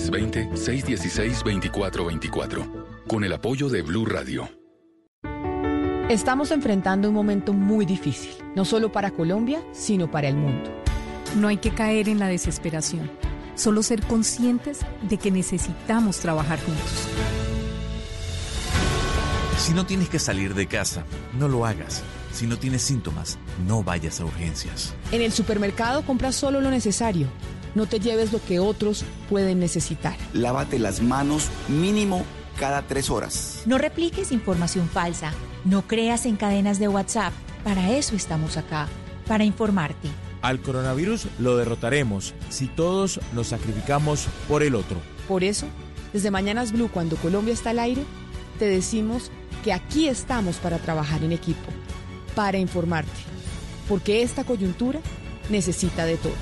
320-616-2424 con el apoyo de Blue Radio.
Estamos enfrentando un momento muy difícil, no solo para Colombia, sino para el mundo.
No hay que caer en la desesperación, solo ser conscientes de que necesitamos trabajar juntos.
Si no tienes que salir de casa, no lo hagas. Si no tienes síntomas, no vayas a urgencias.
En el supermercado compra solo lo necesario.
No te lleves lo que otros pueden necesitar.
Lávate las manos mínimo cada tres horas.
No repliques información falsa. No creas en cadenas de WhatsApp. Para eso estamos acá, para informarte.
Al coronavirus lo derrotaremos si todos nos sacrificamos por el otro.
Por eso, desde Mañanas Blue, cuando Colombia está al aire, te decimos que aquí estamos para trabajar en equipo, para informarte, porque esta coyuntura necesita de todos.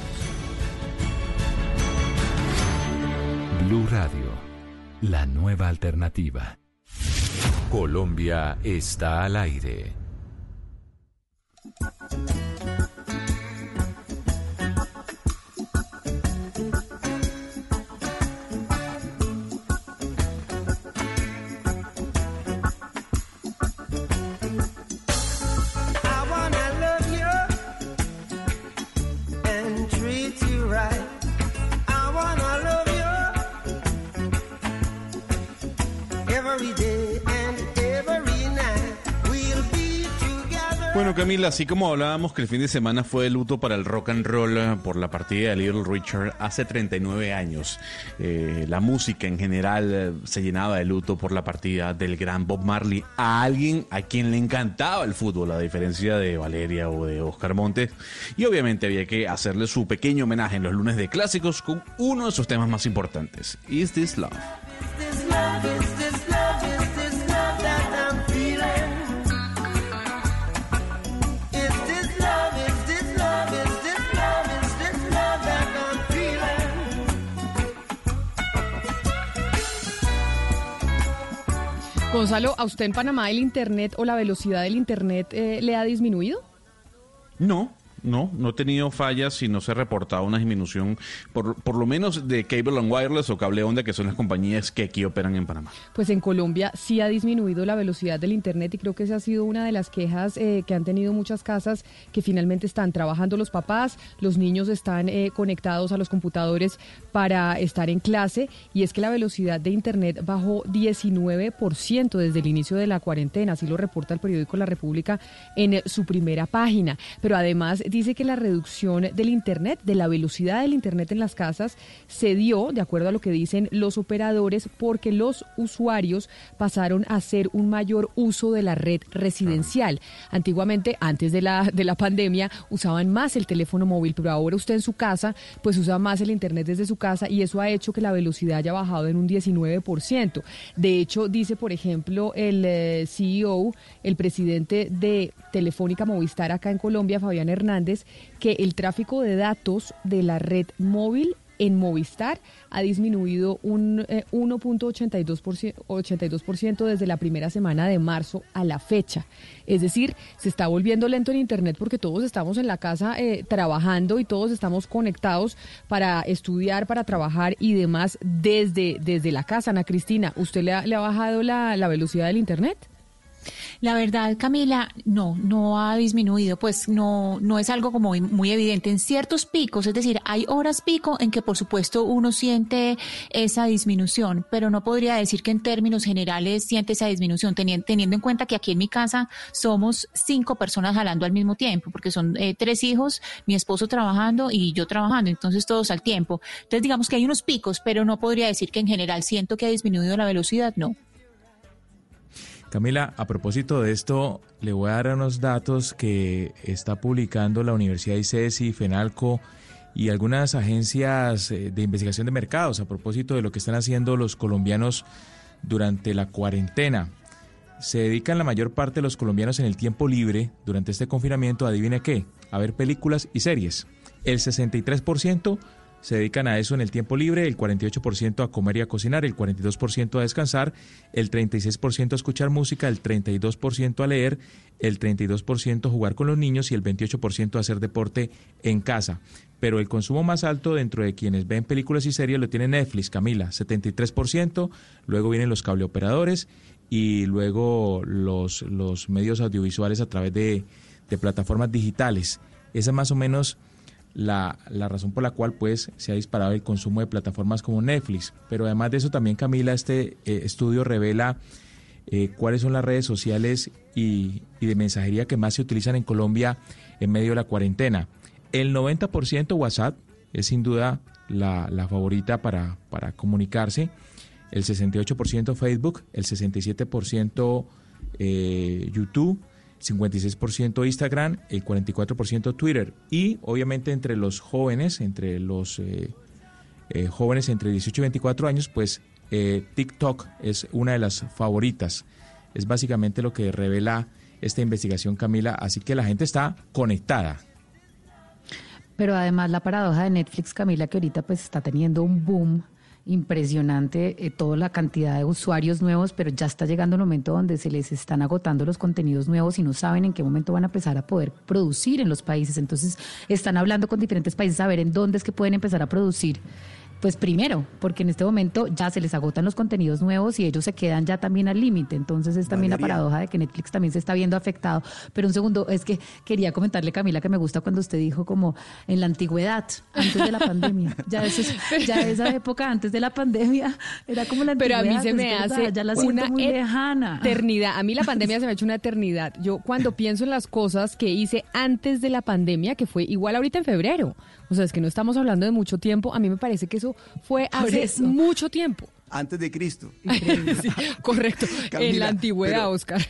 Blue Radio, la nueva alternativa. Colombia está al aire.
Camila, así como hablábamos que el fin de semana fue de luto para el rock and roll eh, por la partida de Little Richard hace 39 años, eh, la música en general eh, se llenaba de luto por la partida del gran Bob Marley, a alguien a quien le encantaba el fútbol, a diferencia de Valeria o de Oscar Montes, y obviamente había que hacerle su pequeño homenaje en los lunes de clásicos con uno de sus temas más importantes, is this love
Gonzalo, ¿a usted en Panamá el Internet o la velocidad del Internet eh, le ha disminuido?
No, no, no he tenido fallas y no se ha reportado una disminución, por, por lo menos de Cable and Wireless o Cable Onda, que son las compañías que aquí operan en Panamá.
Pues en Colombia sí ha disminuido la velocidad del Internet y creo que esa ha sido una de las quejas eh, que han tenido muchas casas que finalmente están trabajando los papás, los niños están eh, conectados a los computadores para estar en clase y es que la velocidad de Internet bajó 19% desde el inicio de la cuarentena, así lo reporta el periódico La República en su primera página. Pero además dice que la reducción del Internet, de la velocidad del Internet en las casas, se dio, de acuerdo a lo que dicen los operadores, porque los usuarios pasaron a hacer un mayor uso de la red residencial. Antiguamente, antes de la, de la pandemia, usaban más el teléfono móvil, pero ahora usted en su casa, pues usa más el Internet desde su casa y eso ha hecho que la velocidad haya bajado en un 19%. De hecho, dice, por ejemplo, el eh, CEO, el presidente de Telefónica Movistar acá en Colombia, Fabián Hernández, que el tráfico de datos de la red móvil en Movistar ha disminuido un eh, 1.82% 82% desde la primera semana de marzo a la fecha. Es decir, se está volviendo lento en Internet porque todos estamos en la casa eh, trabajando y todos estamos conectados para estudiar, para trabajar y demás desde, desde la casa. Ana Cristina, ¿usted le ha, le ha bajado la, la velocidad del Internet?
La verdad, Camila, no, no ha disminuido, pues no, no es algo como muy, evidente. En ciertos picos, es decir, hay horas pico en que por supuesto uno siente esa disminución, pero no podría decir que en términos generales siente esa disminución, teniendo, teniendo en cuenta que aquí en mi casa somos cinco personas jalando al mismo tiempo, porque son eh, tres hijos, mi esposo trabajando y yo trabajando, entonces todos al tiempo. Entonces digamos que hay unos picos, pero no podría decir que en general siento que ha disminuido la velocidad, no.
Camila, a propósito de esto, le voy a dar unos datos que está publicando la Universidad ICESI, FENALCO y algunas agencias eh, de investigación de mercados a propósito de lo que están haciendo los colombianos durante la cuarentena. Se dedican la mayor parte de los colombianos en el tiempo libre durante este confinamiento, adivine qué, a ver películas y series. El 63% se dedican a eso en el tiempo libre, el 48% a comer y a cocinar, el 42% a descansar, el 36% a escuchar música, el 32% a leer, el 32% a jugar con los niños y el 28% a hacer deporte en casa. Pero el consumo más alto dentro de quienes ven películas y series lo tiene Netflix, Camila, 73%, luego vienen los cableoperadores y luego los, los medios audiovisuales a través de, de plataformas digitales. Esa es más o menos la, la, razón por la cual pues se ha disparado el consumo de plataformas como Netflix. Pero además de eso también Camila, este eh, estudio revela eh, cuáles son las redes sociales y, y, de mensajería que más se utilizan en Colombia en medio de la cuarentena. El 90% WhatsApp es sin duda la, la favorita para, para comunicarse, el 68% Facebook, el 67% eh, YouTube, 56% Instagram, el 44% Twitter. Y obviamente entre los jóvenes, entre los eh, eh, jóvenes entre 18 y 24 años, pues eh, TikTok es una de las favoritas. Es básicamente lo que revela esta investigación, Camila. Así que la gente está conectada.
Pero además la paradoja de Netflix, Camila, que ahorita pues está teniendo un boom impresionante, eh, toda la cantidad de usuarios nuevos, pero ya está llegando el momento donde se les están agotando los contenidos nuevos y no saben en qué momento van a empezar a poder producir en los países. Entonces están hablando con diferentes países a ver en dónde es que pueden empezar a producir. Pues primero, porque en este momento ya se les agotan los contenidos nuevos y ellos se quedan ya también al límite. Entonces es también la paradoja de que Netflix también se está viendo afectado. Pero un segundo, es que quería comentarle, Camila, que me gusta cuando usted dijo como en la antigüedad, antes de la pandemia. <laughs> Ya, eso es- ya esa época antes de la pandemia era como la
Pero
antigüedad.
a mí se
es
me
verdad,
hace
ya la
una
muy lejana.
eternidad. A mí la <laughs> pandemia se me ha hecho una eternidad. Yo cuando pienso en las cosas que hice antes de la pandemia, que fue igual ahorita en febrero, o sea, es que no estamos hablando de mucho tiempo, a mí me parece que eso fue hace
eso.
mucho tiempo.
Antes de Cristo. <laughs>
Sí, correcto, en la antigüedad,
pero-
Oscar.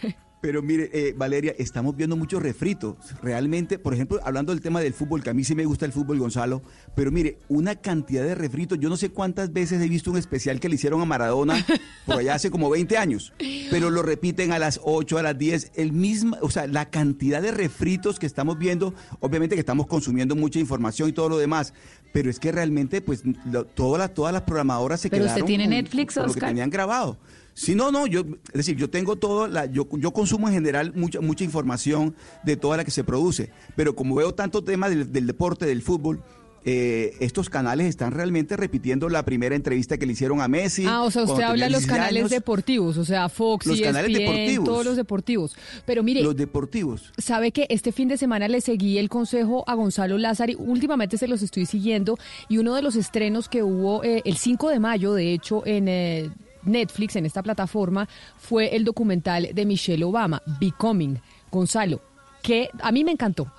Pero mire, eh, Valeria, estamos viendo muchos refritos. Realmente, por ejemplo, hablando del tema del fútbol, que a mí sí me gusta el fútbol, Gonzalo, pero mire, una cantidad de refritos. Yo no sé cuántas veces he visto un especial que le hicieron a Maradona <laughs> por allá hace como 20 años, pero lo repiten a las 8, a las 10, el mismo, o sea, la cantidad de refritos que estamos viendo, obviamente que estamos consumiendo mucha información y todo lo demás, pero es que realmente, pues, lo- todas, las, todas las programadoras se
Pero usted
quedaron
tiene
con-
Netflix,
con lo que tenían grabado. Sí, no, no, yo, es decir, yo tengo todo, la, yo, yo consumo en general mucha, mucha información de toda la que se produce, pero como veo tanto tema del, del deporte, del fútbol, eh, estos canales están realmente repitiendo la primera entrevista que le hicieron a Messi.
Ah, o sea, usted habla de los
16
canales
años.
deportivos, o sea, Fox,
Los canales
ESPN,
deportivos.
todos los deportivos. Pero mire,
Los deportivos.
Sabe que este fin de semana le seguí el consejo a Gonzalo Lázari, últimamente se los estoy siguiendo, y uno de los estrenos que hubo eh, el 5 de mayo, de hecho, en eh, Netflix, en esta plataforma, fue el documental de Michelle Obama, Becoming. Gonzalo, que a mí me encantó.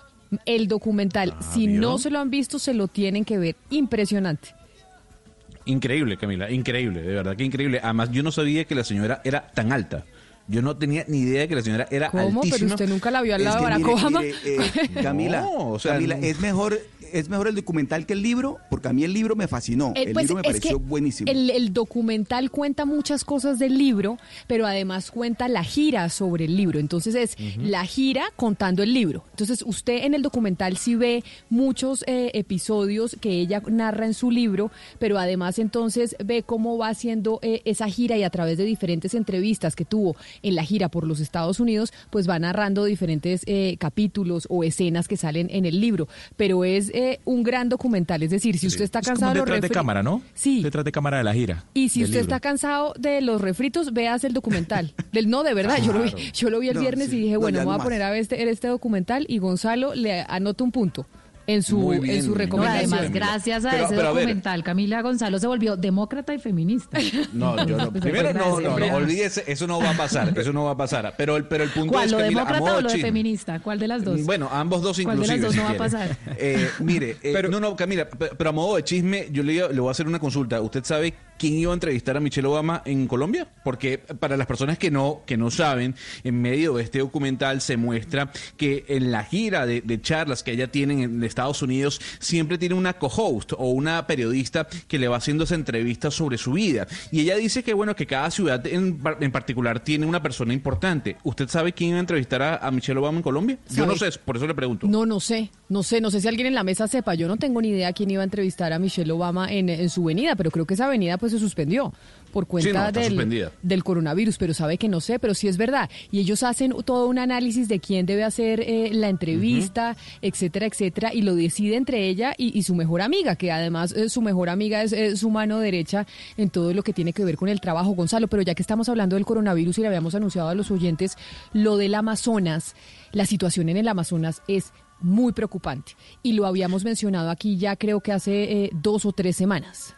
El documental, si
¿vio?
no se lo han visto, se lo tienen que ver. Impresionante.
Increíble, Camila, increíble, de verdad que increíble. Además, yo no sabía que la señora era tan alta. Yo no tenía ni idea de que la señora era
¿Cómo? Pero usted nunca la vio al
Es
lado de Barack
mire,
Obama.
mire, eh, <laughs> Camila,
No, o sea,
Camila,
no.
es mejor, es mejor el documental que el libro, porque a mí el libro me fascinó.
Eh,
el
pues,
libro me pareció
que
buenísimo.
El, el documental cuenta muchas cosas del libro, pero además cuenta la gira sobre el libro. Entonces es la gira contando el libro. Entonces usted en el documental sí ve muchos eh, episodios que ella narra en su libro, pero además entonces ve cómo va haciendo eh, esa gira y a través de diferentes entrevistas que tuvo en la gira por los Estados Unidos, pues va narrando diferentes eh, capítulos o escenas que salen en el libro. Pero es eh, un gran documental. Es decir, si usted está
Es como
cansado de los
detrás de cámara, ¿no?
Sí.
Detrás de cámara de la gira.
y si usted
libro.
está cansado de los refritos, veas el documental. <laughs> Del no, de verdad, yo lo vi, yo lo vi el
No,
viernes
sí.
y dije,
No,
bueno, me voy
no
a poner a ver este, este documental y Gonzalo le anota un punto en su
bien.
en su
No,
No,
recomendación.
además, gracias a
Pero-
ese
pero a
documental, Camila Gonzalo se volvió demócrata y feminista. <laughs>
No, yo no. <laughs>
Pues,
Primero,
¿se
no, no, no, olvídese, eso no va a pasar, eso no va a pasar. Pero el, pero el punto
¿Cuál,
es
lo
que, mira, a
demócrata o lo de feminista? ¿Cuál de las dos?
Bueno, ambos dos
¿Cuál de
inclusive.
las dos
si
no va a pasar?
Eh, mire, eh, no, no, Camila, pe- pero a modo de chisme, yo le, le voy a hacer una consulta. ¿Usted sabe quién iba a entrevistar a Michelle Obama en Colombia? Porque para las personas que no, que no saben, en medio de este documental se muestra que en la gira de, de charlas que ella tiene en Estados Unidos, siempre tiene una co-host o una periodista que le va haciendo esa entrevista sobre su vida. Y ella dice que, bueno, que cada ciudad en, en particular tiene una persona importante. ¿Usted sabe quién iba a entrevistar a, a Michelle Obama en Colombia? Yo no sé, por eso le pregunto.
No, no sé, no sé, no sé si alguien en la mesa sepa. Yo no tengo ni idea quién iba a entrevistar a Michelle Obama en, en su venida, pero creo que esa venida pues se suspendió por cuenta
Sí, no,
del, del coronavirus, pero sabe que no sé, pero sí es verdad. Y ellos hacen todo un análisis de quién debe hacer eh, la entrevista, etcétera, etcétera, y lo decide entre ella y, y su mejor amiga, que además eh, su mejor amiga es eh, su mano derecha en todo lo que tiene que ver con el trabajo, Gonzalo. Pero ya que estamos hablando del coronavirus y le habíamos anunciado a los oyentes lo del Amazonas, la situación en el Amazonas es muy preocupante y lo habíamos mencionado aquí ya creo que hace eh, dos o tres semanas.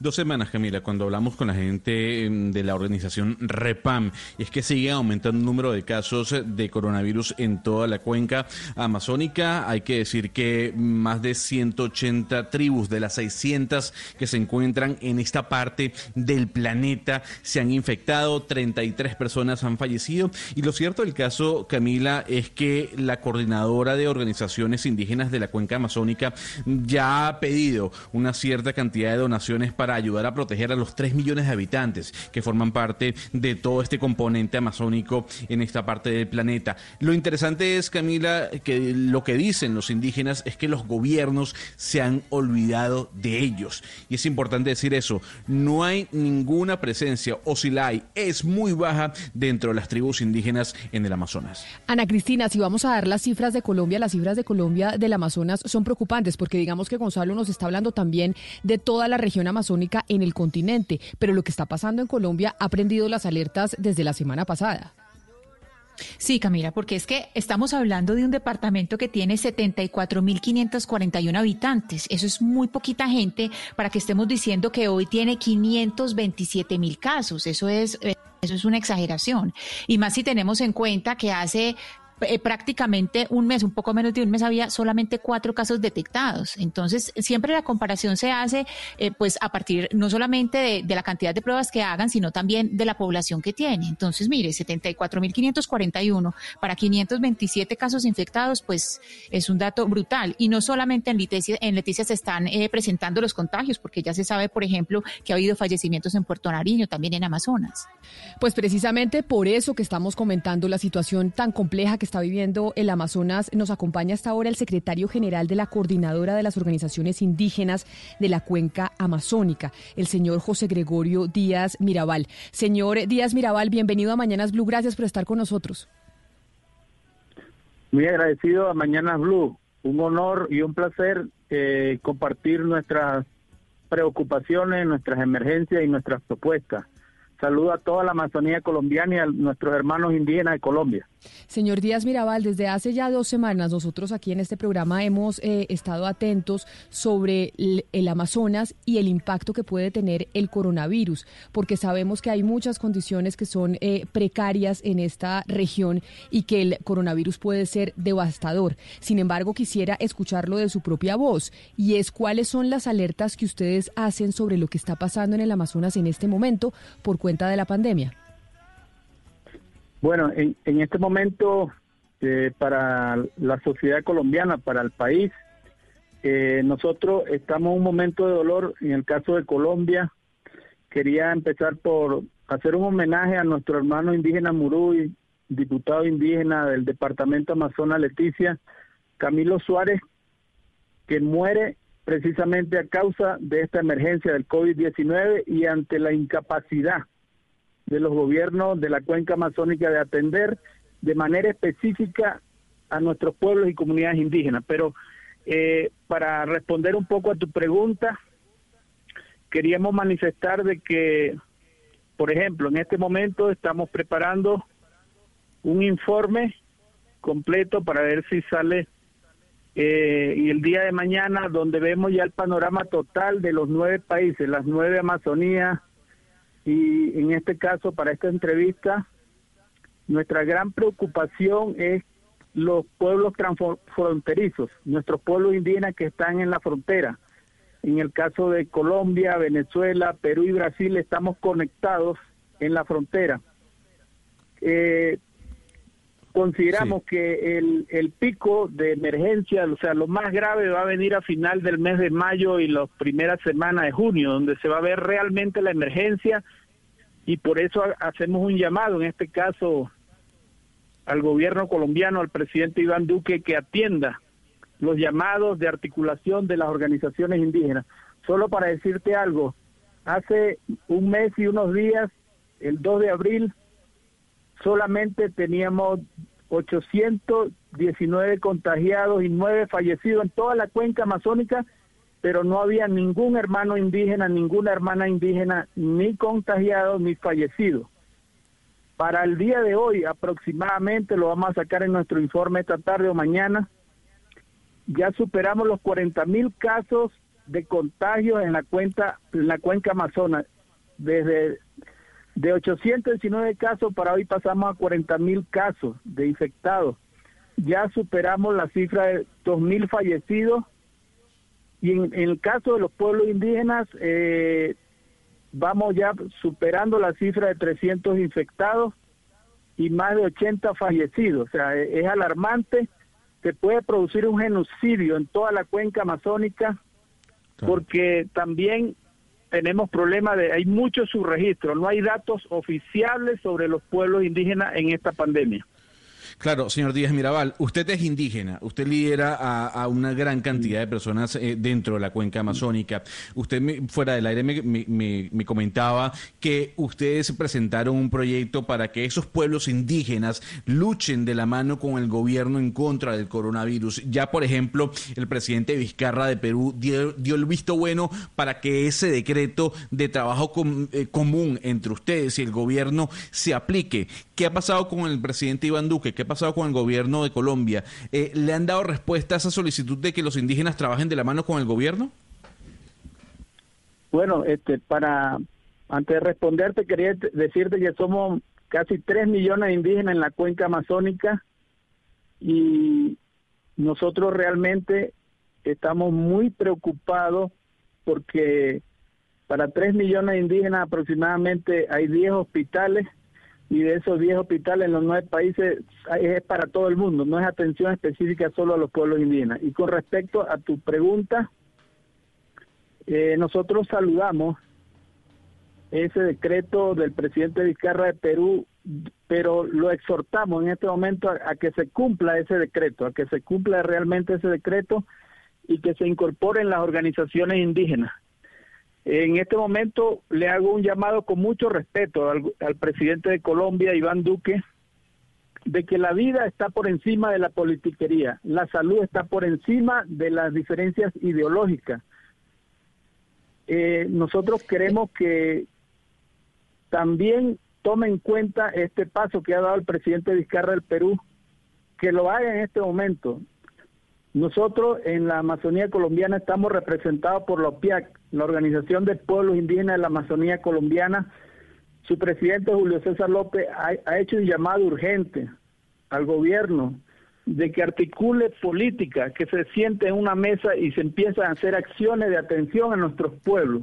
Dos semanas, Camila, cuando hablamos con la gente em, de la organización REPAM, es que sigue aumentando el número de casos de coronavirus en toda la cuenca amazónica. Hay que decir que más de 180 tribus de las 600 que se encuentran en esta parte del planeta se han infectado, 33 personas han fallecido. Y lo cierto del caso, Camila, es que la coordinadora de organizaciones indígenas de la cuenca amazónica ya ha pedido una cierta cantidad de donaciones para ayudar a proteger a los 3 millones de habitantes que forman parte de todo este componente amazónico en esta parte del planeta. Lo interesante es, Camila, que lo que dicen los indígenas es que los gobiernos se han olvidado de ellos. Y es importante decir eso, no hay ninguna presencia, o si la hay, es muy baja dentro de las tribus indígenas en el Amazonas.
Ana Cristina, si vamos a dar las cifras de Colombia, las cifras de Colombia del Amazonas son preocupantes porque digamos que Gonzalo nos está hablando también de toda la región amazónica en el continente, pero lo que está pasando en Colombia ha prendido las alertas desde la semana pasada.
Sí, Camila, porque es que estamos hablando de un departamento que tiene 74.541 habitantes. Eso es muy poquita gente para que estemos diciendo que hoy tiene 527.000 casos. Eso es, eh, eso es una exageración. Y más si tenemos en cuenta que hace eh, prácticamente un mes, un poco menos de un mes, había solamente cuatro casos detectados. Entonces, siempre la comparación se hace eh, pues a partir no solamente de, la cantidad de pruebas que hagan, sino también de la población que tiene. Entonces, mire, 74.541 para 527 casos infectados, pues es un dato brutal. Y no solamente en Leticia, en Leticia se están eh, presentando los contagios, porque ya se sabe, por ejemplo, que ha habido fallecimientos en Puerto Nariño, también en Amazonas.
Pues precisamente por eso que estamos comentando la situación tan compleja que está viviendo el Amazonas. Nos acompaña hasta ahora el secretario general de la Coordinadora de las Organizaciones Indígenas de la Cuenca Amazónica, el señor José Gregorio Díaz Mirabal. Señor Díaz Mirabal, bienvenido a Mañanas Blue. Gracias por estar con nosotros.
Muy agradecido a Mañanas Blue. Un honor y un placer eh, compartir nuestras preocupaciones, nuestras emergencias y nuestras propuestas. Saludo a toda la Amazonía colombiana y a nuestros hermanos indígenas de Colombia.
Señor Díaz Mirabal, desde hace ya dos semanas nosotros aquí en este programa hemos eh, estado atentos sobre el, el, Amazonas y el impacto que puede tener el coronavirus, porque sabemos que hay muchas condiciones que son eh, precarias en esta región y que el coronavirus puede ser devastador. Sin embargo, quisiera escucharlo de su propia voz y es cuáles son las alertas que ustedes hacen sobre lo que está pasando en el Amazonas en este momento por cuenta de la pandemia.
Bueno, en, en este momento, eh, para la sociedad colombiana, para el país, eh, nosotros estamos en un momento de dolor. En el caso de Colombia, quería empezar por hacer un homenaje a nuestro hermano indígena Muruy, diputado indígena del departamento Amazonas Leticia, Camilo Suárez, que muere precisamente a causa de esta emergencia del COVID-19 y ante la incapacidad de los gobiernos de la cuenca amazónica de atender de manera específica a nuestros pueblos y comunidades indígenas. Pero eh, para responder un poco a tu pregunta, queríamos manifestar de que, por ejemplo, en este momento estamos preparando un informe completo para ver si sale eh, y el día de mañana donde vemos ya el panorama total de los nueve países, las nueve Amazonías, y en este caso, para esta entrevista, nuestra gran preocupación es los pueblos transfronterizos, nuestros pueblos indígenas que están en la frontera. En el caso de Colombia, Venezuela, Perú y Brasil estamos conectados en la frontera. Eh, consideramos sí. que el, el pico de emergencia, o sea, lo más grave va a venir a final del mes de mayo y las primeras semanas de junio, donde se va a ver realmente la emergencia y por eso hacemos un llamado, en este caso, al gobierno colombiano, al presidente Iván Duque, que atienda los llamados de articulación de las organizaciones indígenas. Solo para decirte algo, hace un mes y unos días, el 2 de abril, solamente teníamos 819 contagiados y 9 fallecidos en toda la cuenca amazónica, pero no había ningún hermano indígena, ninguna hermana indígena, ni contagiado ni fallecido. Para el día de hoy, aproximadamente, lo vamos a sacar en nuestro informe esta tarde o mañana, ya superamos los 40 mil casos de contagios en la cuenta en la cuenca amazona desde de 819 casos para hoy pasamos a 40 mil casos de infectados ya superamos la cifra de 2.000 fallecidos y en, en el caso de los pueblos indígenas eh, vamos ya superando la cifra de 300 infectados y más de 80 fallecidos. O sea, e- es alarmante. Se puede producir un genocidio en toda la cuenca amazónica porque también tenemos problemas de, hay muchos subregistros, no hay datos oficiales sobre los pueblos indígenas en esta pandemia.
Claro, señor Díaz Mirabal, usted es indígena, usted lidera a, una gran cantidad de personas eh, dentro de la cuenca amazónica. Usted fuera del aire me, me- me- me comentaba que ustedes presentaron un proyecto para que esos pueblos indígenas luchen de la mano con el gobierno en contra del coronavirus. Ya, por ejemplo, el presidente Vizcarra de Perú dio, el visto bueno para que ese decreto de trabajo eh, común entre ustedes y el gobierno se aplique. ¿Qué ha pasado con el presidente Iván Duque? ¿Qué ha pasado con el gobierno de Colombia? Eh, ¿Le han dado respuesta a esa solicitud de que los indígenas trabajen de la mano con el gobierno?
Bueno, este, para antes de responderte quería te- decirte que somos casi 3 millones de indígenas en la cuenca amazónica y nosotros realmente estamos muy preocupados porque para 3 millones de indígenas aproximadamente hay 10 hospitales y de esos 10 hospitales en los nueve países es para todo el mundo, no es atención específica solo a los pueblos indígenas. Y con respecto a tu pregunta, eh, nosotros saludamos ese decreto del presidente Vizcarra de Perú, pero lo exhortamos en este momento a, a que se cumpla ese decreto, a que se cumpla realmente ese decreto y que se incorporen las organizaciones indígenas. En este momento le hago un llamado con mucho respeto al, presidente de Colombia, Iván Duque, de que la vida está por encima de la politiquería, la salud está por encima de las diferencias ideológicas. Eh, nosotros queremos que también tome en cuenta este paso que ha dado el presidente Vizcarra del Perú, que lo haga en este momento. Nosotros en la Amazonía colombiana estamos representados por la OPIAC, la Organización de Pueblos Indígenas de la Amazonía colombiana. Su presidente Julio César López ha, ha hecho un llamado urgente al gobierno de que articule política, que se siente en una mesa y se empiezan a hacer acciones de atención a nuestros pueblos.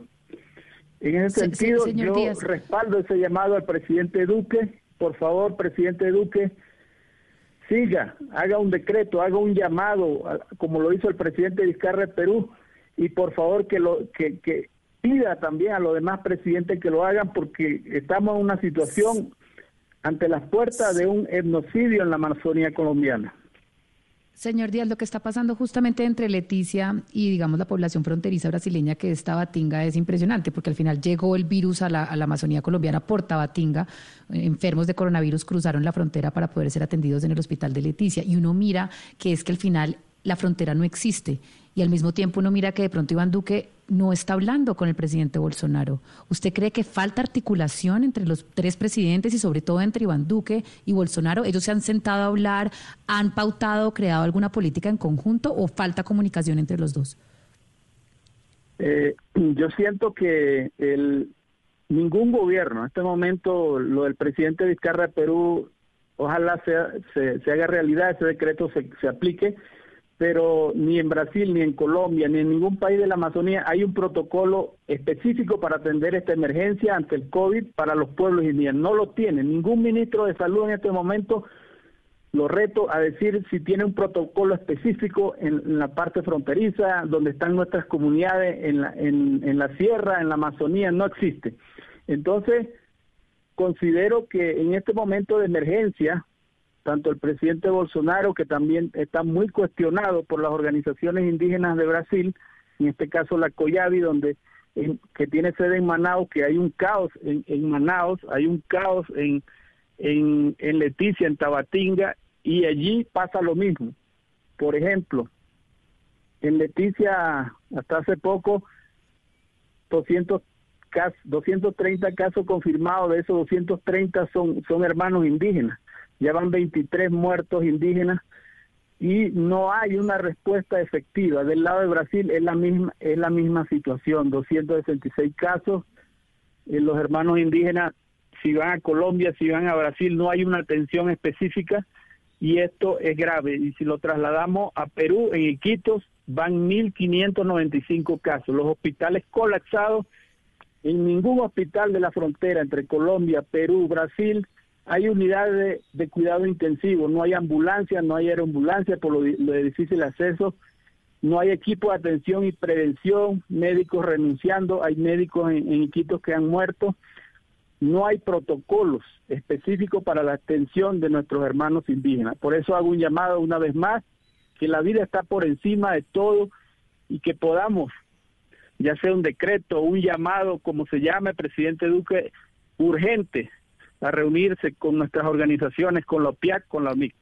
En ese
Se- se-
sentido, yo
Díaz.
respaldo ese llamado al presidente Duque. Por favor, presidente Duque, siga, haga un decreto, haga un llamado, como lo hizo el presidente Vizcarra de Perú, y por favor que lo que, que pida también a los demás presidentes que lo hagan, porque estamos en una situación ante las puertas de un etnocidio en la Amazonía colombiana.
Señor Díaz, lo que está pasando justamente entre Leticia y, digamos, la población fronteriza brasileña que es Tabatinga es impresionante, porque al final llegó el virus a la, a la Amazonía colombiana por Tabatinga. Eh, Enfermos de coronavirus cruzaron la frontera para poder ser atendidos en el hospital de Leticia. Y uno mira que es que al final la frontera no existe. Y al mismo tiempo uno mira que de pronto Iván Duque no está hablando con el presidente Bolsonaro. ¿Usted cree que falta articulación entre los tres presidentes y sobre todo entre Iván Duque y Bolsonaro? ¿Ellos se han sentado a hablar, han pautado, creado alguna política en conjunto o falta comunicación entre los dos?
Eh, yo siento que el, ningún gobierno, en este momento lo del presidente Vizcarra de Perú, ojalá sea, se, se haga realidad, ese decreto se, se aplique, pero ni en Brasil, ni en Colombia, ni en ningún país de la Amazonía hay un protocolo específico para atender esta emergencia ante el COVID para los pueblos indígenas. No lo tiene. Ningún ministro de salud en este momento lo reto a decir si tiene un protocolo específico en, la parte fronteriza, donde están nuestras comunidades, en la, en, en la sierra, en la Amazonía, no existe. Entonces, considero que en este momento de emergencia, tanto el presidente Bolsonaro, que también está muy cuestionado por las organizaciones indígenas de Brasil, en este caso la COYAVI, donde en- que tiene sede en Manaus, que hay un caos en, Manaus, hay un caos en, en, Leticia, en Tabatinga, y allí pasa lo mismo. Por ejemplo, en Leticia, hasta hace poco, 200 cas- 230 casos confirmados, de esos 230 son, son hermanos indígenas. Ya van 23 muertos indígenas y no hay una respuesta efectiva. Del lado de Brasil es la misma es la misma situación, 266 casos. Eh, los hermanos indígenas si van a Colombia, si van a Brasil, no hay una atención específica y esto es grave. Y si lo trasladamos a Perú, en Iquitos, van 1.595 casos. Los hospitales colapsados, en ningún hospital de la frontera entre Colombia, Perú, Brasil, hay unidades de, cuidado intensivo, no hay ambulancia, no hay aeroambulancia por lo, de difícil acceso, no hay equipo de atención y prevención, médicos renunciando, hay médicos en, en Iquitos que han muerto no hay protocolos específicos para la atención de nuestros hermanos indígenas. Por eso hago un llamado una vez más, que la vida está por encima de todo y que podamos, ya sea un decreto, un llamado, como se llame, presidente Duque, urgente, a reunirse con nuestras organizaciones, con la OPIAC, con la UNIC.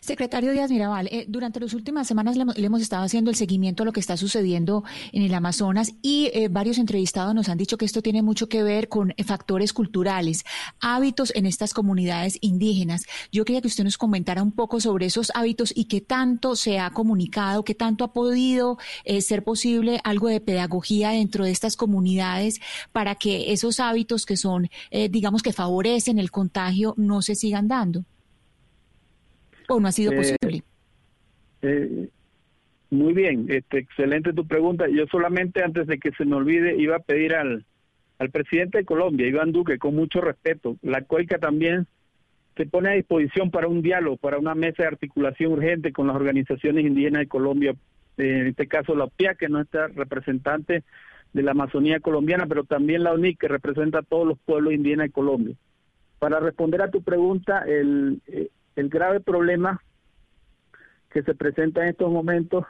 Secretario Díaz Mirabal, eh, durante las últimas semanas le, hemos estado haciendo el seguimiento a lo que está sucediendo en el Amazonas y eh, varios entrevistados nos han dicho que esto tiene mucho que ver con eh, factores culturales, hábitos en estas comunidades indígenas. Yo quería que usted nos comentara un poco sobre esos hábitos y qué tanto se ha comunicado, qué tanto ha podido ser posible algo de pedagogía dentro de estas comunidades para que esos hábitos que son, digamos, que favorecen el contagio no se sigan dando o no ha sido eh, posible?
Eh, muy bien, este, excelente tu pregunta. Yo solamente antes de que se me olvide iba a pedir al, al presidente de Colombia, Iván Duque, con mucho respeto. La COICA también se pone a disposición para un diálogo, para una mesa de articulación urgente con las organizaciones indígenas de Colombia, en este caso la OPIA, que es nuestra representante de la Amazonía colombiana, pero también la UNIC, que representa a todos los pueblos indígenas de Colombia. Para responder a tu pregunta, el, eh, el grave problema que se presenta en estos momentos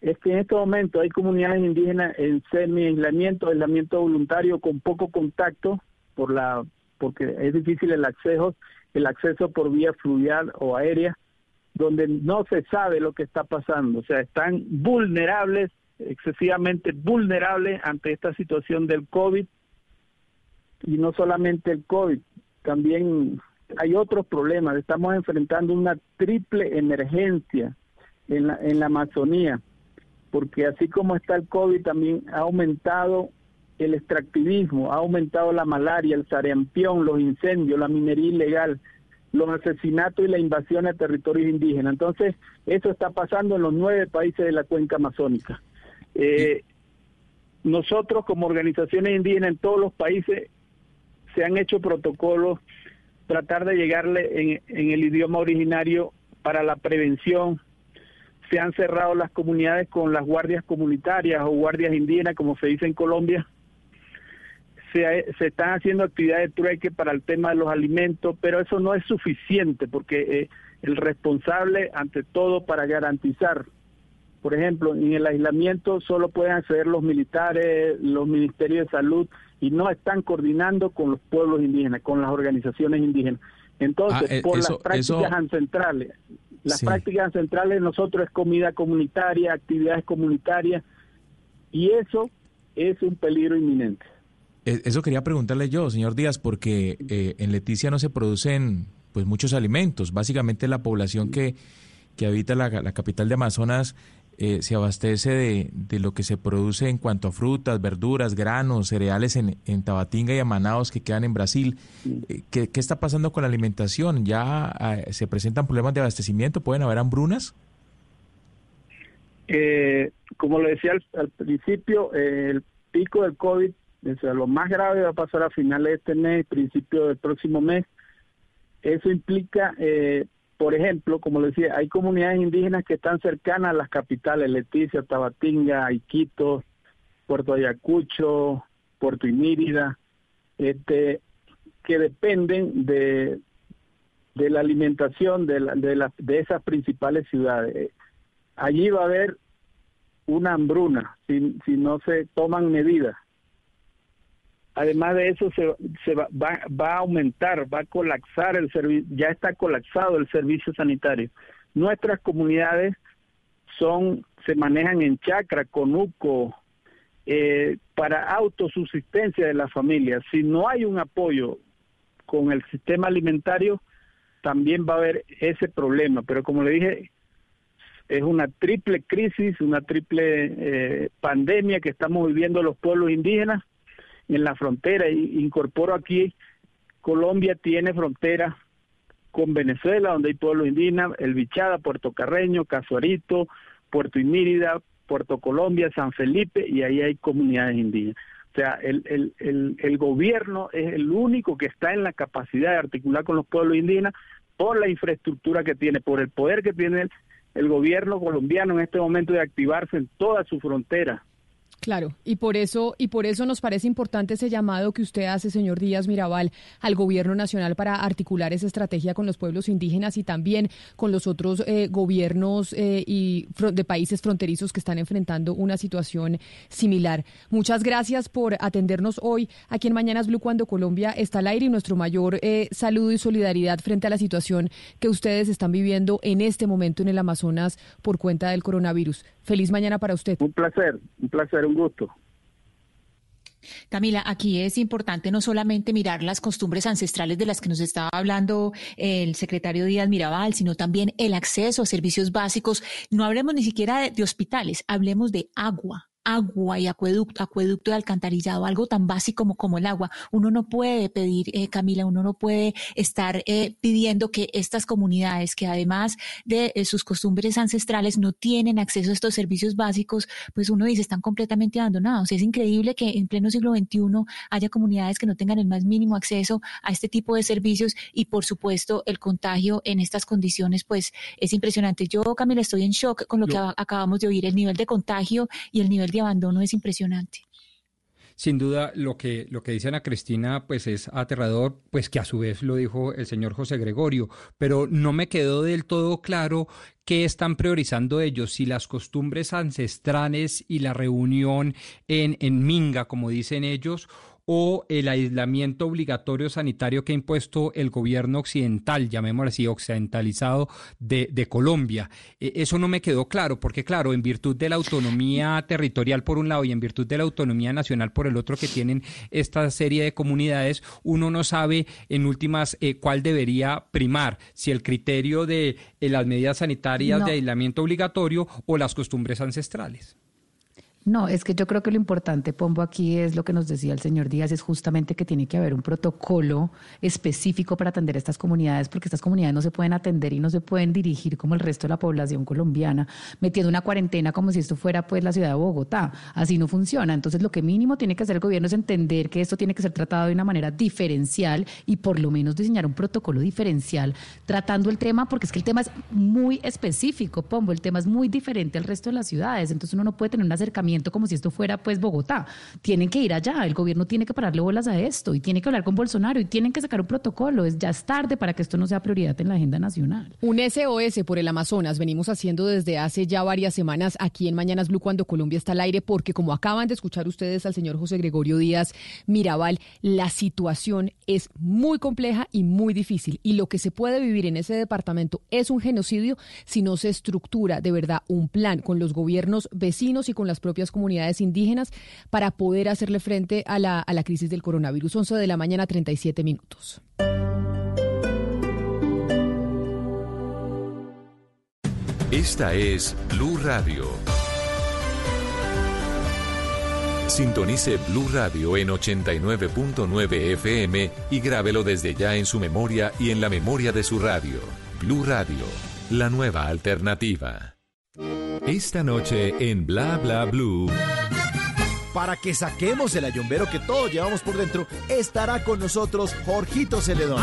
es que en estos momentos hay comunidades indígenas en semi-aislamiento, aislamiento voluntario con poco contacto por la porque es difícil el acceso, el acceso por vía fluvial o aérea, donde no se sabe lo que está pasando, o sea, están vulnerables, excesivamente vulnerables ante esta situación del COVID. Y no solamente el COVID, también hay otros problemas. Estamos enfrentando una triple emergencia en la, en la Amazonía, porque así como está el COVID, también ha aumentado el extractivismo, ha aumentado la malaria, el sarampión, los incendios, la minería ilegal, los asesinatos y la invasión a territorios indígenas. Entonces, eso está pasando en los nueve países de la cuenca amazónica. Eh, nosotros como organizaciones indígenas en todos los países se han hecho protocolos tratar de llegarle en, el idioma originario para la prevención. Se han cerrado las comunidades con las guardias comunitarias o guardias indígenas, como se dice en Colombia. Se, se están haciendo actividades de trueque para el tema de los alimentos, pero eso no es suficiente porque eh, el responsable, ante todo, para garantizar, por ejemplo, en el aislamiento solo pueden acceder los militares, los ministerios de salud, y no están coordinando con los pueblos indígenas, con las organizaciones indígenas. Entonces,
Ah, eh,
por
eso-
las prácticas
eso-
ancestrales, las
Sí.
prácticas ancestrales nosotros es comida comunitaria, actividades comunitarias, y eso es un peligro inminente.
Eh, Eso quería preguntarle yo, señor Díaz, porque eh, en Leticia no se producen pues muchos alimentos. Básicamente la población que, que habita la, la capital de Amazonas eh, se abastece de, de lo que se produce en cuanto a frutas, verduras, granos, cereales en, en Tabatinga y Amanaos que quedan en Brasil. Eh, ¿Qué, qué está pasando con la alimentación? ¿Ya eh, se presentan problemas de abastecimiento? ¿Pueden haber hambrunas?
Eh, como le decía al, al principio, el pico del COVID, o sea, lo más grave va a pasar a finales de este mes, principio del próximo mes. Eso implica, eh, por ejemplo, como le decía, hay comunidades indígenas que están cercanas a las capitales, Leticia, Tabatinga, Iquitos, Puerto Ayacucho, Puerto Inírida, este, que dependen de, de la alimentación de, la- de, la- de esas principales ciudades. Allí va a haber una hambruna si, si no se toman medidas. Además de eso, se, se va, va, va a aumentar, va a colapsar el servicio, ya está colapsado el servicio sanitario. Nuestras comunidades son, se manejan en chacra, conuco, eh, para autosubsistencia de la familia. Si no hay un apoyo con el sistema alimentario, también va a haber ese problema. Pero como le dije, es una triple crisis, una triple eh, pandemia que estamos viviendo los pueblos indígenas en la frontera. Y incorporo aquí, Colombia tiene frontera con Venezuela, donde hay pueblos indígenas, El Bichada, Puerto Carreño, Casuarito, Puerto Inírida, Puerto Colombia, San Felipe, y ahí hay comunidades indígenas. O sea, el, el, gobierno es el único que está en la capacidad de articular con los pueblos indígenas por la infraestructura que tiene, por el poder que tiene el gobierno colombiano en este momento de activarse en toda su frontera.
Claro, y por eso y por eso nos parece importante ese llamado que usted hace, señor Díaz Mirabal, al gobierno nacional para articular esa estrategia con los pueblos indígenas y también con los otros eh, gobiernos eh, y de países fronterizos que están enfrentando una situación similar. Muchas gracias por atendernos hoy aquí en Mañanas Blue cuando Colombia está al aire y nuestro mayor eh, saludo y solidaridad frente a la situación que ustedes están viviendo en este momento en el Amazonas por cuenta del coronavirus. Feliz mañana para usted.
Un placer, un placer,
Camila, aquí es importante no solamente mirar las costumbres ancestrales de las que nos estaba hablando el secretario Díaz Mirabal, sino también el acceso a servicios básicos. No hablemos ni siquiera de hospitales, hablemos de agua, agua y acueducto, acueducto de alcantarillado, algo tan básico como, como el agua. Uno no puede pedir, eh, Camila, uno no puede estar eh, pidiendo que estas comunidades, que además de eh, sus costumbres ancestrales no tienen acceso a estos servicios básicos, pues uno dice, están completamente abandonados. Es increíble que en pleno siglo XXI haya comunidades que no tengan el más mínimo acceso a este tipo de servicios y, por supuesto, el contagio en estas condiciones, pues es impresionante. Yo, Camila, estoy en shock con lo que acabamos de oír, el nivel de contagio y el nivel de abandono es impresionante.
Sin duda, lo que, lo que dice Ana Cristina, pues es aterrador, pues que a su vez lo dijo el señor José Gregorio, pero no me quedó del todo claro qué están priorizando ellos, si las costumbres ancestrales y la reunión en, en Minga, como dicen ellos, o el aislamiento obligatorio sanitario que ha impuesto el gobierno occidental, llamémoslo así, occidentalizado de, de Colombia. E, eso no me quedó claro, porque claro, en virtud de la autonomía territorial por un lado y en virtud de la autonomía nacional por el otro que tienen esta serie de comunidades, uno no sabe en últimas eh, cuál debería primar, si el criterio de eh, las medidas sanitarias
No.
de aislamiento obligatorio o las costumbres ancestrales.
No, es que yo creo que lo importante, Pombo, aquí es lo que nos decía el señor Díaz, es justamente que tiene que haber un protocolo específico para atender a estas comunidades, porque estas comunidades no se pueden atender y no se pueden dirigir como el resto de la población colombiana, metiendo una cuarentena como si esto fuera pues la ciudad de Bogotá. Así no funciona. Entonces, lo que mínimo tiene que hacer el gobierno es entender que esto tiene que ser tratado de una manera diferencial y por lo menos diseñar un protocolo diferencial tratando el tema, porque es que el tema es muy específico, Pombo, el tema es muy diferente al resto de las ciudades, entonces uno no puede tener un acercamiento como si esto fuera pues Bogotá. Tienen que ir allá, el gobierno tiene que pararle bolas a esto y tiene que hablar con Bolsonaro y tienen que sacar un protocolo. Es ya es tarde para que esto no sea prioridad en la agenda nacional.
Un SOS por el Amazonas venimos haciendo desde hace ya varias semanas aquí en Mañanas Blue cuando Colombia está al aire, porque como acaban de escuchar ustedes al señor José Gregorio Díaz Mirabal, la situación es muy compleja y muy difícil. Y lo que se puede vivir en ese departamento es un genocidio si no se estructura de verdad un plan con los gobiernos vecinos y con las propias comunidades indígenas para poder hacerle frente a la, a la crisis del coronavirus. 11 de la mañana, 37 minutos.
Esta es Blue Radio. Sintonice Blue Radio en 89.9 FM y grábelo desde ya en su memoria y en la memoria de su radio. Blue Radio, la nueva alternativa. Esta noche en Bla Bla Blue.
Para que saquemos el ayombero que todos llevamos por dentro, estará con nosotros Jorgito Celedón.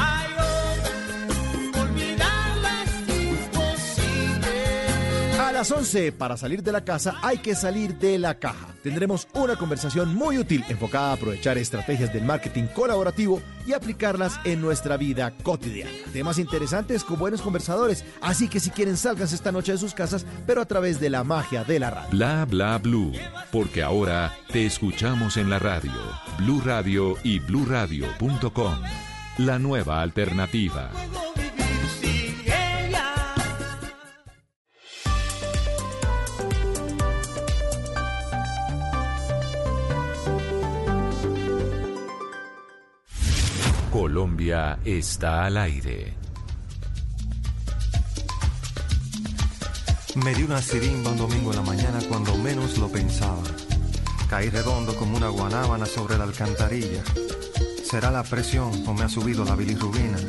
A las 11, para salir de la casa, hay que salir de la caja. Tendremos una conversación muy útil enfocada a aprovechar estrategias del marketing colaborativo y aplicarlas en nuestra vida cotidiana. Temas interesantes con buenos conversadores, así que si quieren salganse esta noche de sus casas, pero a través de la magia de la radio.
Bla Bla Blue, porque ahora te escuchamos en la radio. Blue Radio y bluradio.com. La nueva alternativa. Colombia está al aire.
Me di una sirimba un domingo en la mañana cuando menos lo pensaba. Caí redondo como una guanábana sobre la alcantarilla. Será la presión o me ha subido la bilirrubina.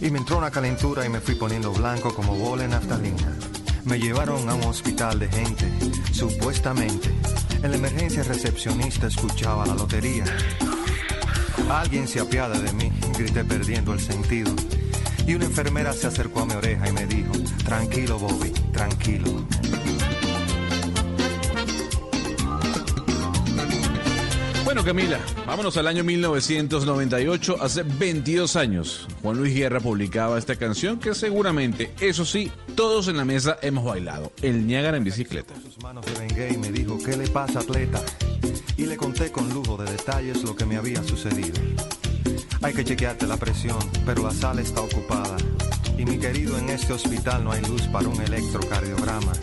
Y me entró una calentura y me fui poniendo blanco como bola en naftalina. Me llevaron a un hospital de gente, supuestamente. En la emergencia recepcionista escuchaba la lotería. Alguien se apiada de mí, grité perdiendo el sentido. Y una enfermera se acercó a mi oreja y me dijo, tranquilo Bobby, tranquilo.
Bueno, Camila, vámonos al año 1998, hace 22 años. Juan Luis Guerra publicaba esta canción que seguramente, eso sí, todos en la mesa hemos bailado. El Niágara en bicicleta.
Sus manos vengué y me dijo, ¿qué le pasa, atleta? Y le conté con lujo de detalles lo que me había sucedido. Hay que chequearte la presión, pero la sala está ocupada. Y mi querido, en este hospital no hay luz para un electrocardiograma.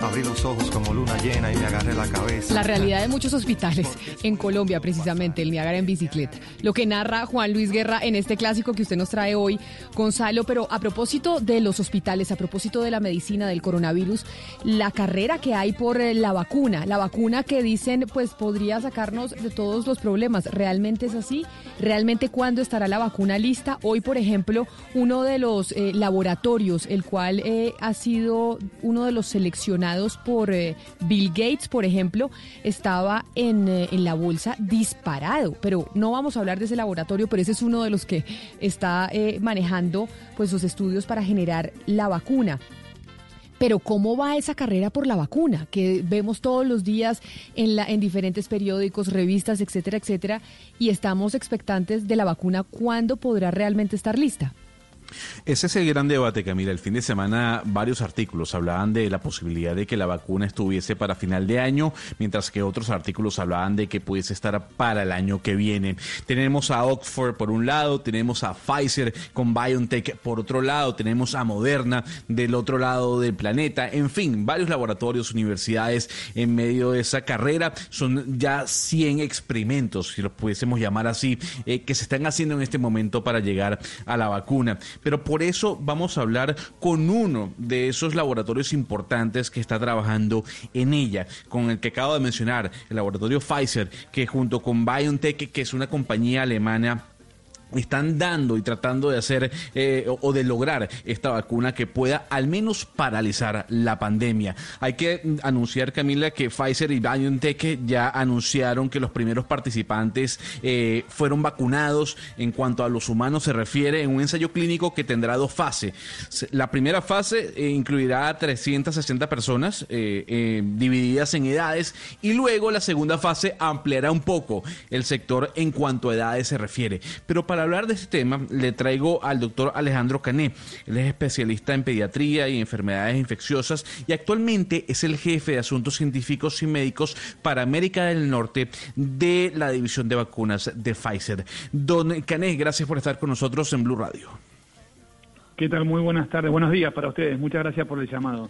Abrí los ojos como luna llena y me agarré la cabeza.
La realidad de muchos hospitales en Colombia, precisamente, el Niágara en bicicleta. Lo que narra Juan Luis Guerra en este clásico que usted nos trae hoy, Gonzalo. Pero a propósito de los hospitales, a propósito de la medicina del coronavirus, la carrera que hay por eh, la vacuna, la vacuna que dicen pues podría sacarnos de todos los problemas. ¿Realmente es así? ¿Realmente cuándo estará la vacuna lista? Hoy, por ejemplo, uno de los eh, laboratorios, el cual eh, ha sido uno de los seleccionados por eh, Bill Gates, por ejemplo, estaba en, eh, en, la bolsa disparado. Pero no vamos a hablar de ese laboratorio, pero ese es uno de los que está eh, manejando pues sus estudios para generar la vacuna. Pero ¿cómo va esa carrera por la vacuna? Que vemos todos los días en, la, en diferentes periódicos, revistas, etcétera, etcétera, y estamos expectantes de la vacuna. ¿Cuándo podrá realmente estar lista?
Ese es el gran debate, Camila. El fin de semana varios artículos hablaban de la posibilidad de que la vacuna estuviese para final de año, mientras que otros artículos hablaban de que pudiese estar para el año que viene. Tenemos a Oxford por un lado, tenemos a Pfizer con BioNTech por otro lado, tenemos a Moderna del otro lado del planeta. En fin, varios laboratorios, universidades en medio de esa carrera. Son ya 100 experimentos, si los pudiésemos llamar así, eh, que se están haciendo en este momento para llegar a la vacuna. Pero por eso vamos a hablar con uno de esos laboratorios importantes que está trabajando en ella, con el que acabo de mencionar, el laboratorio Pfizer, que junto con BioNTech, que es una compañía alemana, están dando y tratando de hacer eh, o de lograr esta vacuna que pueda al menos paralizar la pandemia. Hay que anunciar, Camila, que Pfizer y BioNTech ya anunciaron que los primeros participantes eh, fueron vacunados en cuanto a los humanos se refiere en un ensayo clínico que tendrá dos fases. La primera fase eh, incluirá a 360 personas divididas en edades y luego la segunda fase ampliará un poco el sector en cuanto a edades se refiere. Pero para hablar de este tema, le traigo al doctor Alejandro Cané. Él es especialista en pediatría y enfermedades infecciosas y actualmente es el jefe de asuntos científicos y médicos para América del Norte de la división de vacunas de Pfizer. Don Cané, gracias por estar con nosotros en Blue Radio.
¿Qué tal? Muy buenas tardes, buenos días para ustedes. Muchas gracias por el llamado.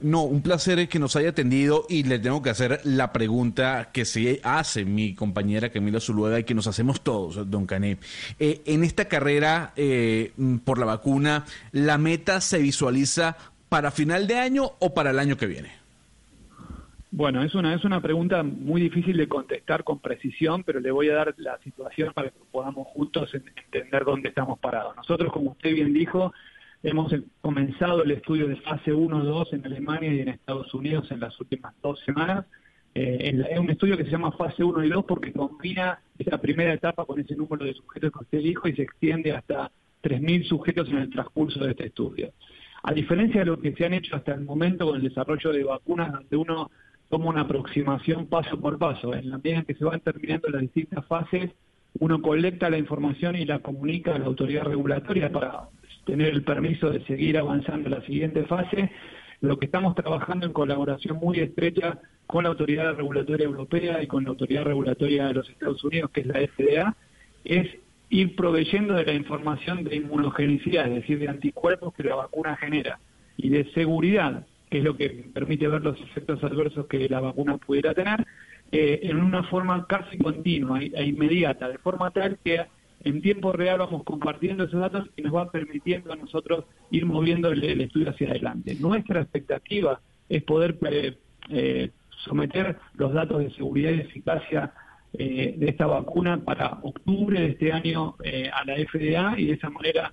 No, un placer que nos haya atendido y le tengo que hacer la pregunta que se hace mi compañera Camila Zuluega y que nos hacemos todos, don Cané. Eh, en esta carrera eh, por la vacuna, ¿la meta se visualiza para final de año o para el año que viene?
Bueno, es una, es una pregunta muy difícil de contestar con precisión, pero le voy a dar la situación para que podamos juntos entender dónde estamos parados. Nosotros, como usted bien dijo, Hemos comenzado el estudio de fase 1-2 en Alemania y en Estados Unidos en las últimas dos semanas. Eh, es un estudio que se llama fase 1 y 2 porque combina esa primera etapa con ese número de sujetos que usted dijo y se extiende hasta 3.000 sujetos en el transcurso de este estudio. A diferencia de lo que se han hecho hasta el momento con el desarrollo de vacunas, donde uno toma una aproximación paso por paso, en la medida en que se van terminando las distintas fases, uno colecta la información y la comunica a la autoridad regulatoria para tener el permiso de seguir avanzando en la siguiente fase. Lo que estamos trabajando en colaboración muy estrecha con la Autoridad Regulatoria Europea y con la Autoridad Regulatoria de los Estados Unidos, que es la FDA, es ir proveyendo de la información de inmunogenicidad, es decir, de anticuerpos que la vacuna genera, y de seguridad, que es lo que permite ver los efectos adversos que la vacuna pudiera tener, eh, en una forma casi continua e inmediata, de forma tal que en tiempo real vamos compartiendo esos datos y nos va permitiendo a nosotros ir moviendo el, estudio hacia adelante. Nuestra expectativa es poder eh, eh, someter los datos de seguridad y eficacia eh, de esta vacuna para octubre de este año eh, a la FDA y de esa manera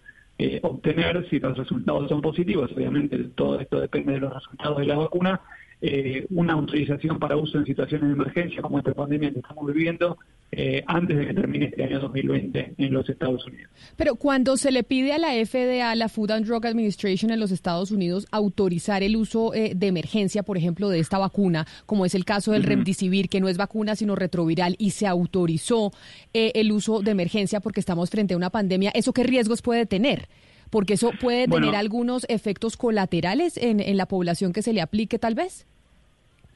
obtener, si los resultados son positivos, obviamente todo esto depende de los resultados de la vacuna, eh, una autorización para uso en situaciones de emergencia como esta pandemia que estamos viviendo eh, antes de que termine este año 2020 en los Estados Unidos.
Pero cuando se le pide a la FDA, la Food and Drug Administration en los Estados Unidos, autorizar el uso eh, de emergencia, por ejemplo, de esta vacuna, como es el caso del
Ujú.
Remdesivir, que no es vacuna sino retroviral, y se autorizó eh, el uso de emergencia porque estamos frente a una pandemia, ¿eso qué riesgos puede tener? Porque eso puede
Bueno.
tener algunos efectos colaterales en, en la población que se le aplique, tal vez.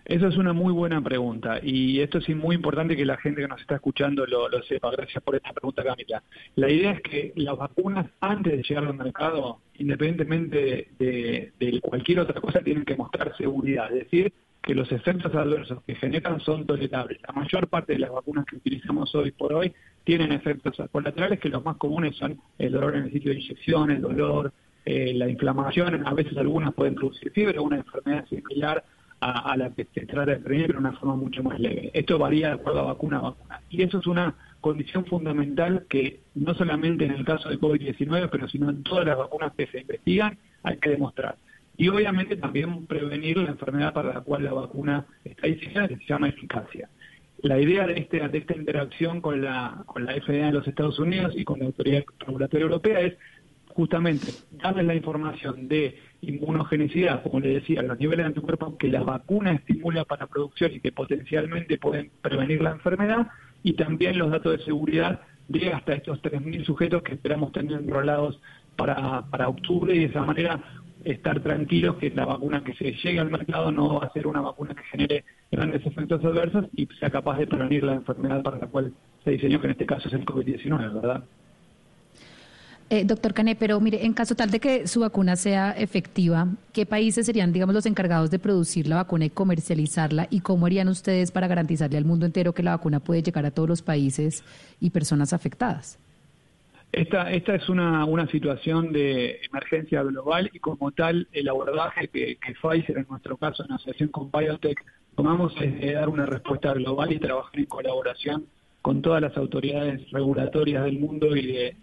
Esa es una muy buena pregunta y esto es muy importante que la gente que nos está escuchando lo, lo sepa. Gracias por esta pregunta, Camila. La idea es que las vacunas, antes de llegar al mercado, independientemente de, de cualquier otra cosa, tienen que mostrar seguridad, es decir, que los efectos adversos que generan son tolerables. La mayor parte de las vacunas que utilizamos hoy por hoy tienen efectos colaterales que los más comunes son el dolor en el sitio de inyección, el dolor, eh, la inflamación, a veces algunas pueden producir fiebre, una enfermedad similar a, la que se trata de prevenir, pero de una forma mucho más leve. Esto varía de acuerdo a vacuna a vacuna. Y eso es una condición fundamental que no solamente en el caso de COVID-19, pero sino en todas las vacunas que se investigan, hay que demostrar. Y obviamente también prevenir la enfermedad para la cual la vacuna está diseñada, que se llama eficacia. La idea de, este, de esta interacción con la, con la FDA de los Estados Unidos y con la Autoridad Regulatoria Europea es justamente darles la información de inmunogenicidad, como le decía, los niveles de anticuerpos que la vacuna estimula para producción y que potencialmente pueden prevenir la enfermedad, y también los datos de seguridad de hasta estos 3.000 sujetos que esperamos tener enrolados para, para octubre y de esa manera estar tranquilos que la vacuna que se llegue al mercado no va a ser una vacuna que genere grandes efectos adversos y sea capaz de prevenir la enfermedad para la cual se diseñó, que en este caso es el COVID-19, ¿verdad?
Eh, doctor Cané, pero mire, en caso tal de que su vacuna sea efectiva, ¿qué países serían, digamos, los encargados de producir la vacuna y comercializarla? ¿Y cómo harían ustedes para garantizarle al mundo entero que la vacuna puede llegar a todos los países y personas afectadas?
Esta, esta es una, una situación de emergencia global y como tal el abordaje que, Pfizer, en nuestro caso en asociación con Biotech, tomamos es de dar una respuesta global y trabajar en colaboración con todas las autoridades regulatorias del mundo y de,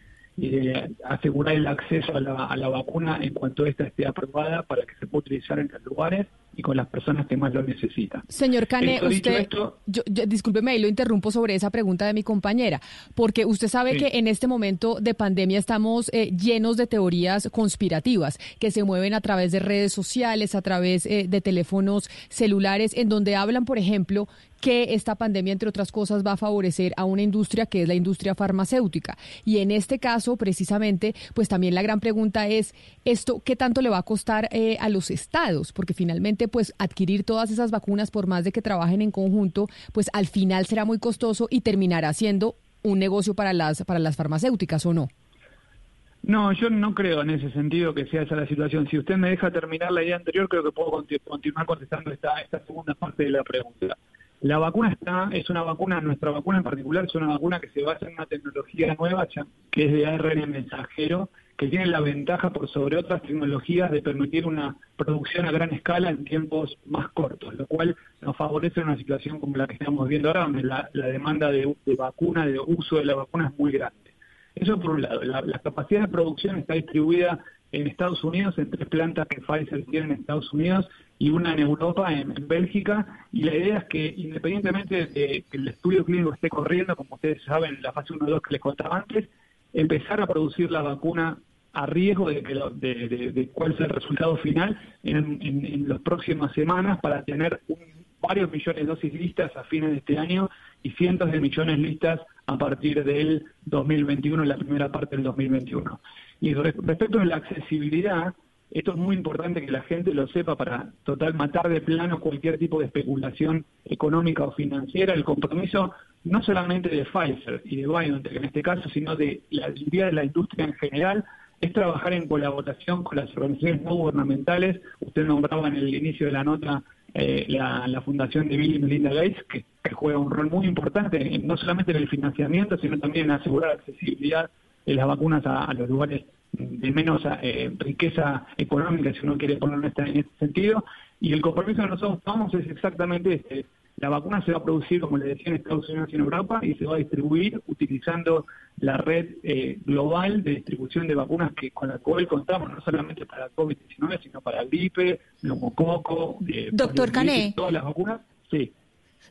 asegurar el acceso a la, a la vacuna en cuanto esta esté aprobada para que se pueda utilizar en los lugares y con las personas que más lo necesitan.
Señor Cane,
Esto
usted,
esto-
yo, yo- discúlpeme, ahí lo interrumpo sobre esa pregunta de mi compañera, porque usted sabe
Sí.
que en este momento de pandemia estamos eh, llenos de teorías conspirativas que se mueven a través de redes sociales, a través eh, de teléfonos celulares, en donde hablan, por ejemplo, que esta pandemia, entre otras cosas, va a favorecer a una industria que es la industria farmacéutica. Y en este caso, precisamente, pues también la gran pregunta es, ¿esto qué tanto le va a costar eh, a los estados? Porque finalmente, pues adquirir todas esas vacunas, por más de que trabajen en conjunto, pues al final será muy costoso y terminará siendo un negocio para las, para las farmacéuticas, ¿o no?
No, yo no creo en ese sentido que sea esa la situación. Si usted me deja terminar la idea anterior, creo que puedo conti- continuar contestando esta, esta segunda parte de la pregunta. La vacuna está, es una vacuna, nuestra vacuna en particular es una vacuna que se basa en una tecnología nueva que es de ARN mensajero, que tiene la ventaja por sobre otras tecnologías de permitir una producción a gran escala en tiempos más cortos, lo cual nos favorece una situación como la que estamos viendo ahora, donde la, demanda de, vacuna, de uso de la vacuna es muy grande. Eso por un lado. La, capacidad de producción está distribuida en Estados Unidos, en tres plantas que Pfizer tiene en Estados Unidos y una en Europa, en, en Bélgica. Y la idea es que independientemente de que el estudio clínico esté corriendo, como ustedes saben, la fase 1 y 2 que les contaba antes, empezar a producir la vacuna a riesgo de, que lo- de, cuál sea el resultado final en, en, en las próximas semanas para tener un- varios millones de dosis listas a fines de este año y cientos de millones listas a partir del 2021, la primera parte del 2021. Y re- respecto de la accesibilidad, esto es muy importante que la gente lo sepa para total matar de plano cualquier tipo de especulación económica o financiera. El compromiso no solamente de Pfizer y de BioNTech en este caso, sino de la idea de la industria en general, es trabajar en colaboración con las organizaciones no gubernamentales. Usted nombraba en el inicio de la nota eh, la, la fundación de Bill y Melinda Gates, que, que juega un rol muy importante, no solamente en el financiamiento, sino también en asegurar accesibilidad las vacunas a, a los lugares de menos eh, riqueza económica, si uno quiere ponerlo en este, este sentido. Y el compromiso que nosotros tomamos es exactamente este. La vacuna se va a producir, como les decía, en Estados Unidos y en Europa y se va a distribuir utilizando la red eh, global de distribución de vacunas que con la cual contamos, no solamente para COVID-19, sino para gripe, neumococo, eh,
Doctor Cané.
todas las vacunas. Sí.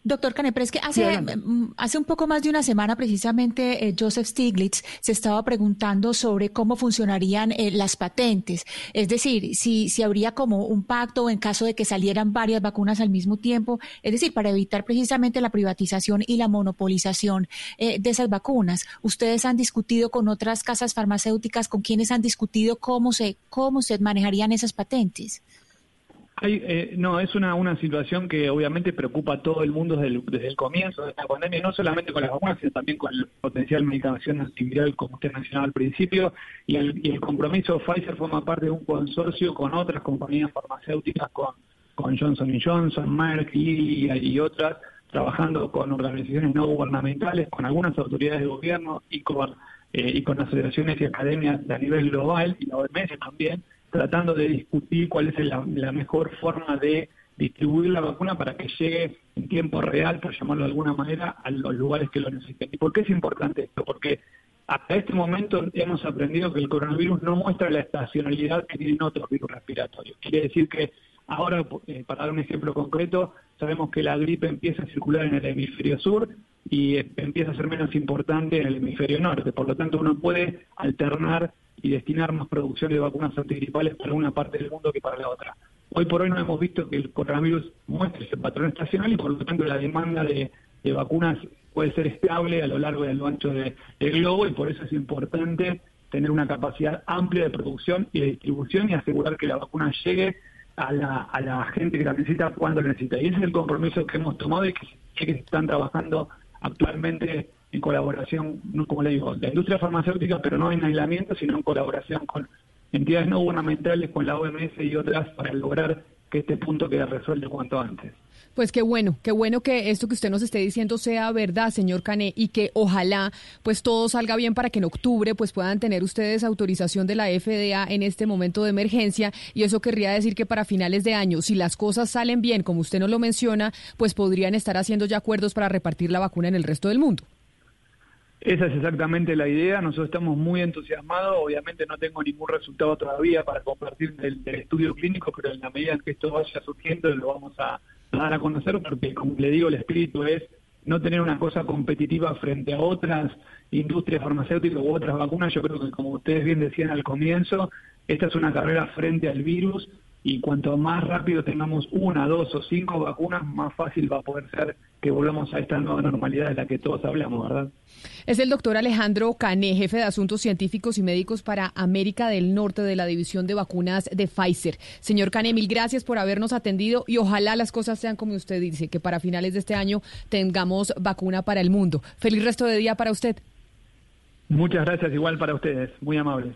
Doctor Cane, pero es que
Sí,
hace,
adelante.
mm, hace un poco más de una semana precisamente eh, Joseph Stiglitz se estaba preguntando sobre cómo funcionarían eh, las patentes. Es decir, si, si habría como un pacto en caso de que salieran varias vacunas al mismo tiempo, es decir, para evitar precisamente la privatización y la monopolización eh, de esas vacunas. Ustedes han discutido con otras casas farmacéuticas, con quienes han discutido cómo se, cómo se manejarían esas patentes.
Hay, eh, no, es una, una situación que obviamente preocupa a todo el mundo desde el, comienzo de esta pandemia, no solamente con las vacunas, sino también con el potencial medicación antiviral, como usted mencionaba al principio, y el, y el compromiso Pfizer forma parte de un consorcio con otras compañías farmacéuticas, con, con Johnson Johnson, Merck, Lilly y otras, trabajando con organizaciones no gubernamentales, con algunas autoridades de gobierno y con, eh, y con asociaciones y academias a nivel global, y la OMS también, tratando de discutir cuál es la, la mejor forma de distribuir la vacuna para que llegue en tiempo real, por llamarlo de alguna manera, a los lugares que lo necesiten. ¿Y por qué es importante esto? Porque hasta este momento hemos aprendido que el coronavirus no muestra la estacionalidad que tienen otros virus respiratorios. Quiere decir que ahora, eh, para dar un ejemplo concreto, sabemos que la gripe empieza a circular en el hemisferio sur y empieza a ser menos importante en el hemisferio norte. Por lo tanto, uno puede alternar y destinar más producción de vacunas antigripales para una parte del mundo que para la otra. Hoy por hoy no hemos visto que el coronavirus muestre ese patrón estacional y por lo tanto la demanda de, de vacunas puede ser estable a lo largo y a lo ancho de- del globo y por eso es importante tener una capacidad amplia de producción y de distribución y asegurar que la vacuna llegue a la, a la gente que la necesita cuando la necesita. Y ese es el compromiso que hemos tomado y que, que se están trabajando actualmente en colaboración, no como le digo, la industria farmacéutica, pero no en aislamiento, sino en colaboración con entidades no gubernamentales, con la OMS y otras para lograr que este punto quede resuelto cuanto antes.
Pues qué bueno, qué bueno que esto que usted nos esté diciendo sea verdad, señor Cané, y que ojalá pues todo salga bien para que en octubre pues puedan tener ustedes autorización de la FDA en este momento de emergencia y eso querría decir que para finales de año, si las cosas salen bien, como usted nos lo menciona, pues podrían estar haciendo ya acuerdos para repartir la vacuna en el resto del mundo.
Esa es exactamente la idea. Nosotros estamos muy entusiasmados. Obviamente no tengo ningún resultado todavía para compartir del, estudio clínico, pero en la medida en que esto vaya surgiendo lo vamos a, dar a conocer porque, como le digo, el espíritu es no tener una cosa competitiva frente a otras industrias farmacéuticas u otras vacunas. Yo creo que, como ustedes bien decían al comienzo, esta es una carrera frente al virus y cuanto más rápido tengamos una, dos o cinco vacunas, más fácil va a poder ser que volvamos a esta nueva normalidad de la que todos hablamos, ¿verdad?
Es el doctor Alejandro Cané, jefe de Asuntos Científicos y Médicos para América del Norte de la División de Vacunas de Pfizer. Señor Cané, mil gracias por habernos atendido y ojalá las cosas sean como usted dice, que para finales de este año tengamos vacuna para el mundo. Feliz resto de día para usted.
Muchas gracias, igual para ustedes, muy amables.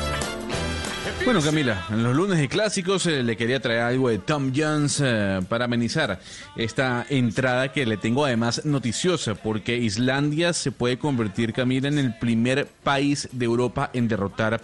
Bueno, Camila, en los lunes de clásicos eh, le quería traer algo de Tom Jones eh, para amenizar esta entrada que le tengo además noticiosa, porque Islandia se puede convertir, Camila, en el primer país de Europa en derrotar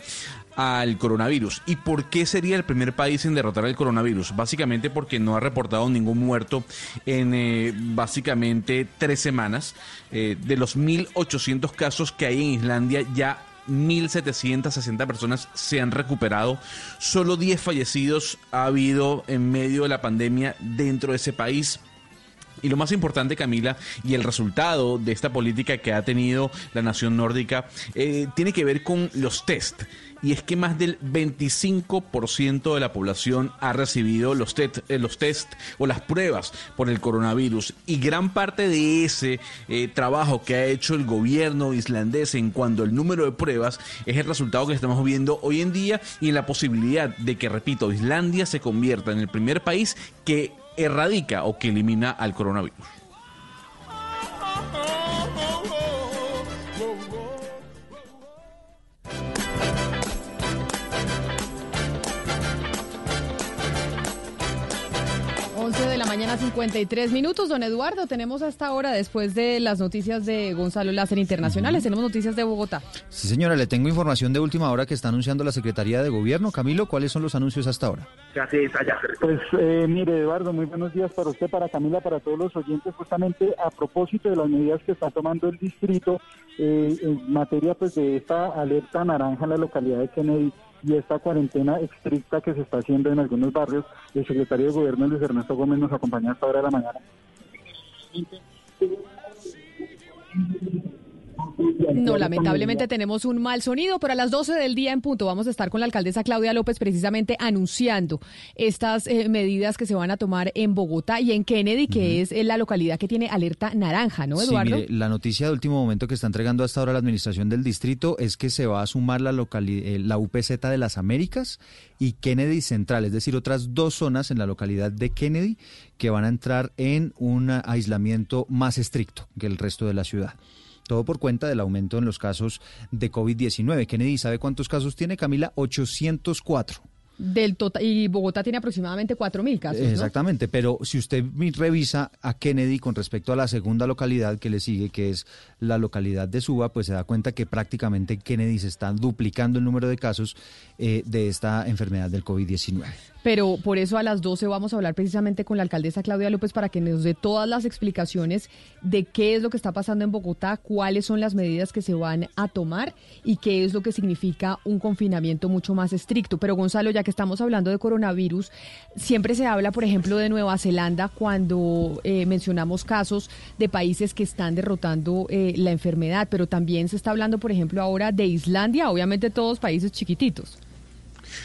al coronavirus. ¿Y por qué sería el primer país en derrotar al coronavirus? Básicamente porque no ha reportado ningún muerto en eh, básicamente tres semanas. De los 1.800 casos que hay en Islandia, ya 1.760 personas se han recuperado. Solo 10 fallecidos ha habido en medio de la pandemia dentro de ese país. Y lo más importante, Camila, y el resultado de esta política que ha tenido la nación nórdica, eh, tiene que ver con los test. Y es que más del 25% de la población ha recibido los, test, eh, los test o las pruebas por el coronavirus. Y gran parte de ese eh, trabajo que ha hecho el gobierno islandés en cuanto al número de pruebas es el resultado que estamos viendo hoy en día y en la posibilidad de que, repito, Islandia se convierta en el primer país que erradica o que elimina al coronavirus.
Mañana, 53 minutos. Don Eduardo, tenemos hasta ahora, después de las noticias de Gonzalo Láser Internacionales, tenemos noticias de Bogotá.
Sí, señora, le tengo información de última hora que está anunciando la Secretaría de Gobierno. Camilo, ¿cuáles son los anuncios hasta ahora?
Pues eh, mire, Eduardo, muy buenos días para usted, para Camila, para todos los oyentes. Justamente a propósito de las medidas que está tomando el distrito eh, en materia pues de esta alerta naranja en la localidad de Kennedy y esta cuarentena estricta que se está haciendo en algunos barrios, el secretario de Gobierno Luis Ernesto Gómez nos acompaña hasta ahora de la mañana.
No, lamentablemente tenemos un mal sonido, pero a las 12 del día en punto vamos a estar con la alcaldesa Claudia López precisamente anunciando estas eh, medidas que se van a tomar en Bogotá y en Kennedy, que es eh, la localidad que tiene alerta naranja, ¿no,
Sí,
Eduardo?
mire, la noticia de último momento que está entregando hasta ahora la administración del distrito es que se va a sumar la, eh, la UPZ de las Américas y Kennedy Central, es decir, otras dos zonas en la localidad de Kennedy que van a entrar en un aislamiento más estricto que el resto de la ciudad. Todo por cuenta del aumento en los casos de COVID-19. Kennedy, ¿sabe cuántos casos tiene, Camila? 804.
Del total, y Bogotá tiene aproximadamente 4.000 casos, ¿no?
Exactamente, pero si usted revisa a Kennedy con respecto a la segunda localidad que le sigue, que es la localidad de Suba, pues se da cuenta que prácticamente en Kennedy se está duplicando el número de casos eh, de esta enfermedad del COVID-19.
Pero por eso a las 12 vamos a hablar precisamente con la alcaldesa Claudia López para que nos dé todas las explicaciones de qué es lo que está pasando en Bogotá, cuáles son las medidas que se van a tomar y qué es lo que significa un confinamiento mucho más estricto. Pero Gonzalo, ya que estamos hablando de coronavirus, siempre se habla, por ejemplo, de Nueva Zelanda cuando eh, mencionamos casos de países que están derrotando eh, la enfermedad, pero también se está hablando, por ejemplo, ahora de Islandia, obviamente todos países chiquititos.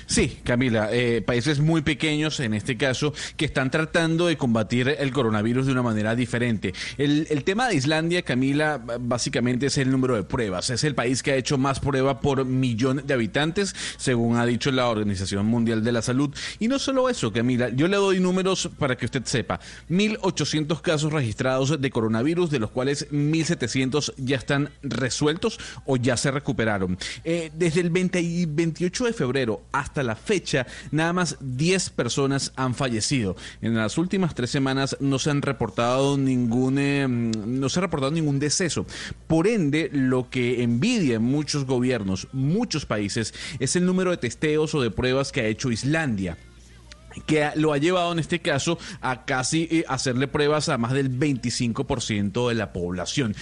Sí, Camila, eh, países muy pequeños en este caso que están tratando de combatir el coronavirus de una manera diferente. El, tema de Islandia, Camila, básicamente es el número de pruebas. Es el país que ha hecho más prueba por millón de habitantes, según ha dicho la Organización Mundial de la Salud. Y no solo eso, Camila, yo le doy números para que usted sepa. 1.800 casos registrados de coronavirus, de los cuales 1.700 ya están resueltos o ya se recuperaron. Eh, desde el 20 y 28 de febrero hasta la fecha, nada más 10 personas han fallecido. En las últimas tres semanas no se han reportado ningún, eh, no se ha reportado ningún deceso. Por ende, lo que envidia en muchos gobiernos, muchos países, es el número de testeos o de pruebas que ha hecho Islandia que lo ha llevado en este caso a casi eh, hacerle pruebas a más del 25% de la población.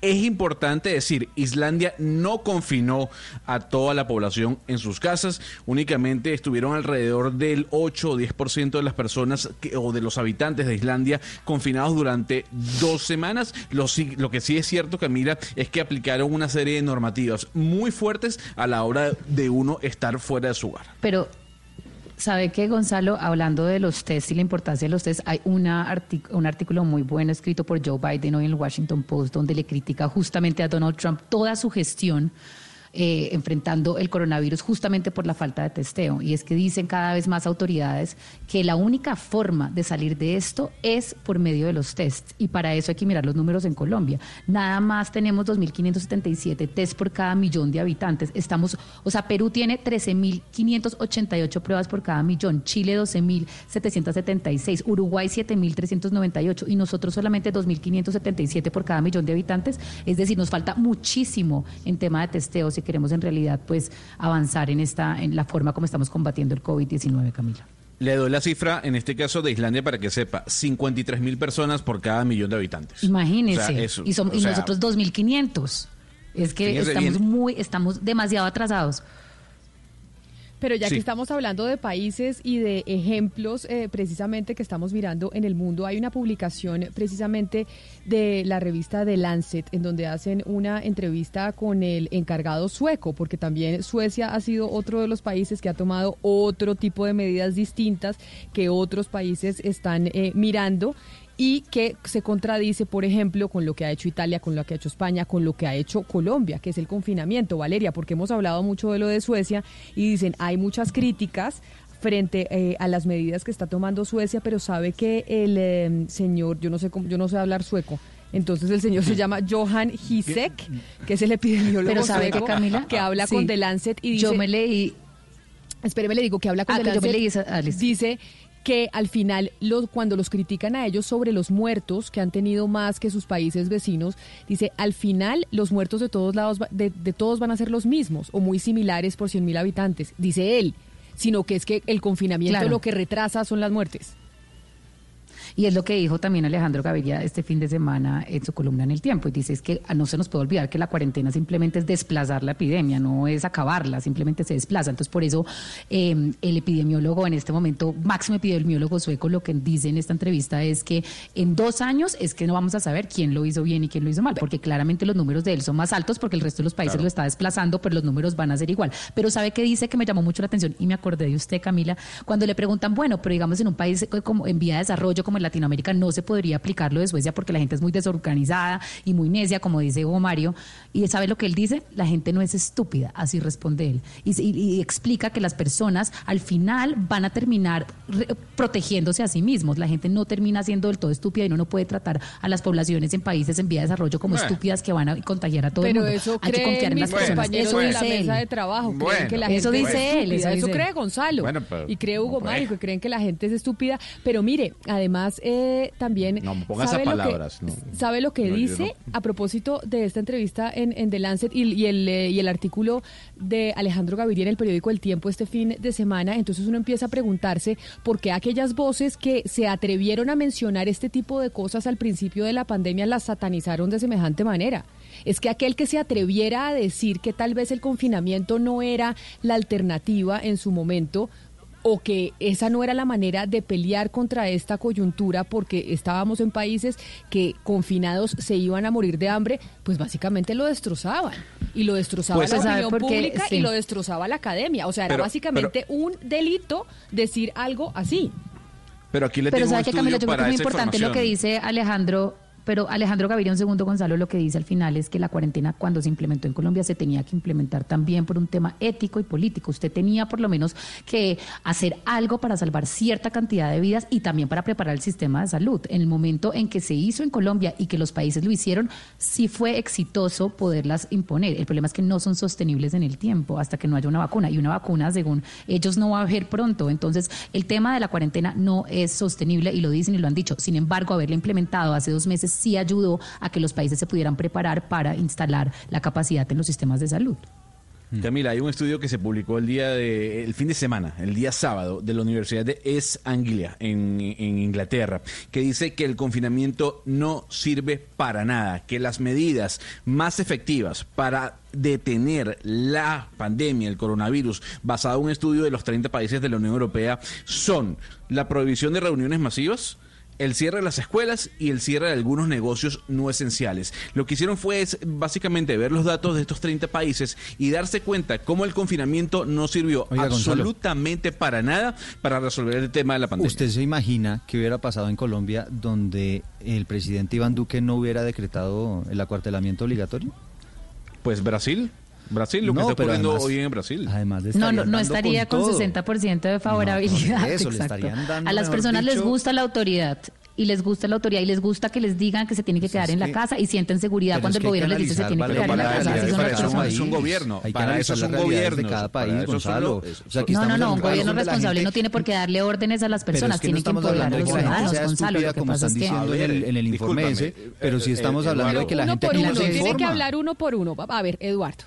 Es importante decir, Islandia no confinó a toda la población en sus casas, únicamente estuvieron alrededor del 8 o 10% de las personas que- o de los habitantes de Islandia confinados durante dos semanas. Lo, lo que sí es cierto, Camila, es que aplicaron una serie de normativas muy fuertes a la hora de uno estar fuera de su hogar.
Pero, ¿sabe que Gonzalo, hablando de los test y la importancia de los test, hay una un artículo muy bueno escrito por Joe Biden hoy en el Washington Post donde le critica justamente a Donald Trump toda su gestión eh, enfrentando el coronavirus justamente por la falta de testeo. Y es que dicen cada vez más autoridades que la única forma de salir de esto es por medio de los tests. Y para eso hay que mirar los números en Colombia. Nada más tenemos 2.577 test por cada millón de habitantes. Estamos, o sea, Perú tiene 13.588 pruebas por cada millón, Chile 12.776, Uruguay 7.398 y nosotros solamente 2.577 por cada millón de habitantes. Es decir, nos falta muchísimo en tema de testeo si queremos en realidad pues avanzar en esta en la forma como estamos combatiendo el COVID-19, Camila.
Le doy la cifra, en este caso de Islandia, para que sepa, 53 mil personas por cada millón de habitantes.
Imagínese.
O sea, eso,
y, son-
o
y
sea,
nosotros 2.500. Es que estamos
bien.
muy, estamos demasiado atrasados.
Pero ya
Sí.
que estamos hablando de países y de ejemplos eh, precisamente que estamos mirando en el mundo, hay una publicación precisamente de la revista The Lancet en donde hacen una entrevista con el encargado sueco, porque también Suecia ha sido otro de los países que ha tomado otro tipo de medidas distintas que otros países están eh, mirando y que se contradice, por ejemplo, con lo que ha hecho Italia, con lo que ha hecho España, con lo que ha hecho Colombia, que es el confinamiento, Valeria, porque hemos hablado mucho de lo de Suecia y dicen, hay muchas críticas frente eh, a las medidas que está tomando Suecia, pero sabe que el eh, señor, yo no sé cómo, yo no sé hablar sueco, entonces el señor se <laughs> llama Johan Hisek, que es el epidemiólogo
Pero ¿sabe
sueco,
qué, Camila?
que habla
Sí.
con The Lancet y dice...
Yo me leí...
Espéreme, le digo que habla con
Ah,
The
que yo me leí esa- ah,
dice que al final los, cuando los critican a ellos sobre los muertos que han tenido más que sus países vecinos, dice al final los muertos de todos lados de, de todos van a ser los mismos o muy similares por 100 mil habitantes, dice él, sino que es que el confinamiento
Claro.
lo que retrasa son las muertes.
Y es lo que dijo también Alejandro Gaviria este fin de semana en su columna en El Tiempo. Y dice es que no se nos puede olvidar que la cuarentena simplemente es desplazar la epidemia, no es acabarla, simplemente se desplaza. Entonces, por eso eh, el epidemiólogo en este momento, máximo epidemiólogo sueco, lo que dice en esta entrevista es que en dos años es que no vamos a saber quién lo hizo bien y quién lo hizo mal, porque claramente los números de él son más altos porque el resto de los países
Claro.
lo está desplazando, pero los números van a ser igual. Pero ¿sabe qué dice que me llamó mucho la atención? Y me acordé de usted, Camila, cuando le preguntan, bueno, pero digamos en un país como en vía de desarrollo como en Latinoamérica no se podría aplicar lo de Suecia porque la gente es muy desorganizada y muy necia, como dice Hugo Mario. Y ¿sabe lo que él dice? La gente no es estúpida, así responde él. Y, y- y explica que las personas al final van a terminar re- protegiéndose a sí mismos. La gente no termina siendo del todo estúpida y uno no puede tratar a las poblaciones en países en vía de desarrollo como
Bueno.
estúpidas que van a contagiar a todo el
Pero
mundo.
eso
Hay que confiar en las personas. Eso
la
dice
mesa
él.
de trabajo. creen
Bueno.
que la
Eso
gente
dice
es
él, eso
cree
él.
Gonzalo.
Bueno, pero-
y cree Hugo Mario, que creen que la gente es estúpida. Pero mire, además eh, también...
No,
¿sabe lo que-
no.
¿Sabe lo que
No,
dice a propósito de esta entrevista en, en The Lancet y, y el, eh, y el artículo de Alejandro Gaviria en el periódico El Tiempo este fin de semana? Entonces uno empieza a preguntarse por qué aquellas voces que se atrevieron a mencionar este tipo de cosas al principio de la pandemia las satanizaron de semejante manera. Es que aquel que se atreviera a decir que tal vez el confinamiento no era la alternativa en su momento, o que esa no era la manera de pelear contra esta coyuntura porque estábamos en países que confinados se iban a morir de hambre, pues básicamente lo destrozaban. Y lo destrozaba
Pues,
la
¿sabe
opinión
por qué?
pública
Sí.
y lo destrozaba la academia. O sea, era
Pero-
básicamente un delito decir algo así.
Pero aquí le
Pero
tengo un
sabe que Camila,
estudio
yo creo que es muy importante lo que dice Alejandro, pero Alejandro Gaviria, un segundo Gonzalo, lo que dice al final es que la cuarentena cuando se implementó en Colombia se tenía que implementar también por un tema ético y político. Usted tenía por lo menos que hacer algo para salvar cierta cantidad de vidas y también para preparar el sistema de salud. En el momento en que se hizo en Colombia y que los países lo hicieron, sí fue exitoso poderlas imponer. El problema es que no son sostenibles en el tiempo hasta que no haya una vacuna. Y una vacuna, según ellos, no va a haber pronto. Entonces, el tema de la cuarentena no es sostenible y lo dicen y lo han dicho. Sin embargo, haberla implementado hace dos meses sí ayudó a que los países se pudieran preparar para instalar la capacidad en los sistemas de salud.
Camila, hay un estudio que se publicó el día de, el fin de semana, el día sábado, de la Universidad de East Anglia, en, en Inglaterra, que dice que el confinamiento no sirve para nada, que las medidas más efectivas para detener la pandemia, el coronavirus, basado en un estudio de los 30 países de la Unión Europea, son la prohibición de reuniones masivas, el cierre de las escuelas y el cierre de algunos negocios no esenciales. Lo que hicieron fue es, básicamente ver los datos de estos 30 países y darse cuenta cómo el confinamiento no sirvió
Oiga, Gonzalo.
absolutamente para nada para resolver el tema de la pandemia.
¿Usted se imagina qué hubiera pasado en Colombia donde el presidente Iván Duque no hubiera decretado el acuartelamiento obligatorio?
Pues Brasil. Brasil, lo que
No,
está ocurriendo
además-
hoy en Brasil.
Además de
No, no, no estaría con,
todo.
60% de favorabilidad.
No, eso, le
exacto.
estarían dando,
a las personas les gusta la autoridad y les gusta la autoridad y les gusta que les digan que se tienen que quedar
es
en la
que-
casa y sienten seguridad cuando
es
el
que
gobierno
que
les dice se
analizar
tienen que quedar en la casa.
para- eso
es un gobierno.
Que
Para eso son
las realidades de cada país, Gonzalo.
No, no, no, un gobierno responsable no tiene por qué darle órdenes a las personas,
es que
tienen que empoderar a los
que
ciudadanos, Gonzalo. Lo que pasa es que...
en el, en el informe ese, pero
eh,
estamos hablando de que la
uno
gente
por
aquí
uno,
no se
tiene que hablar uno por uno. A ver, Eduardo.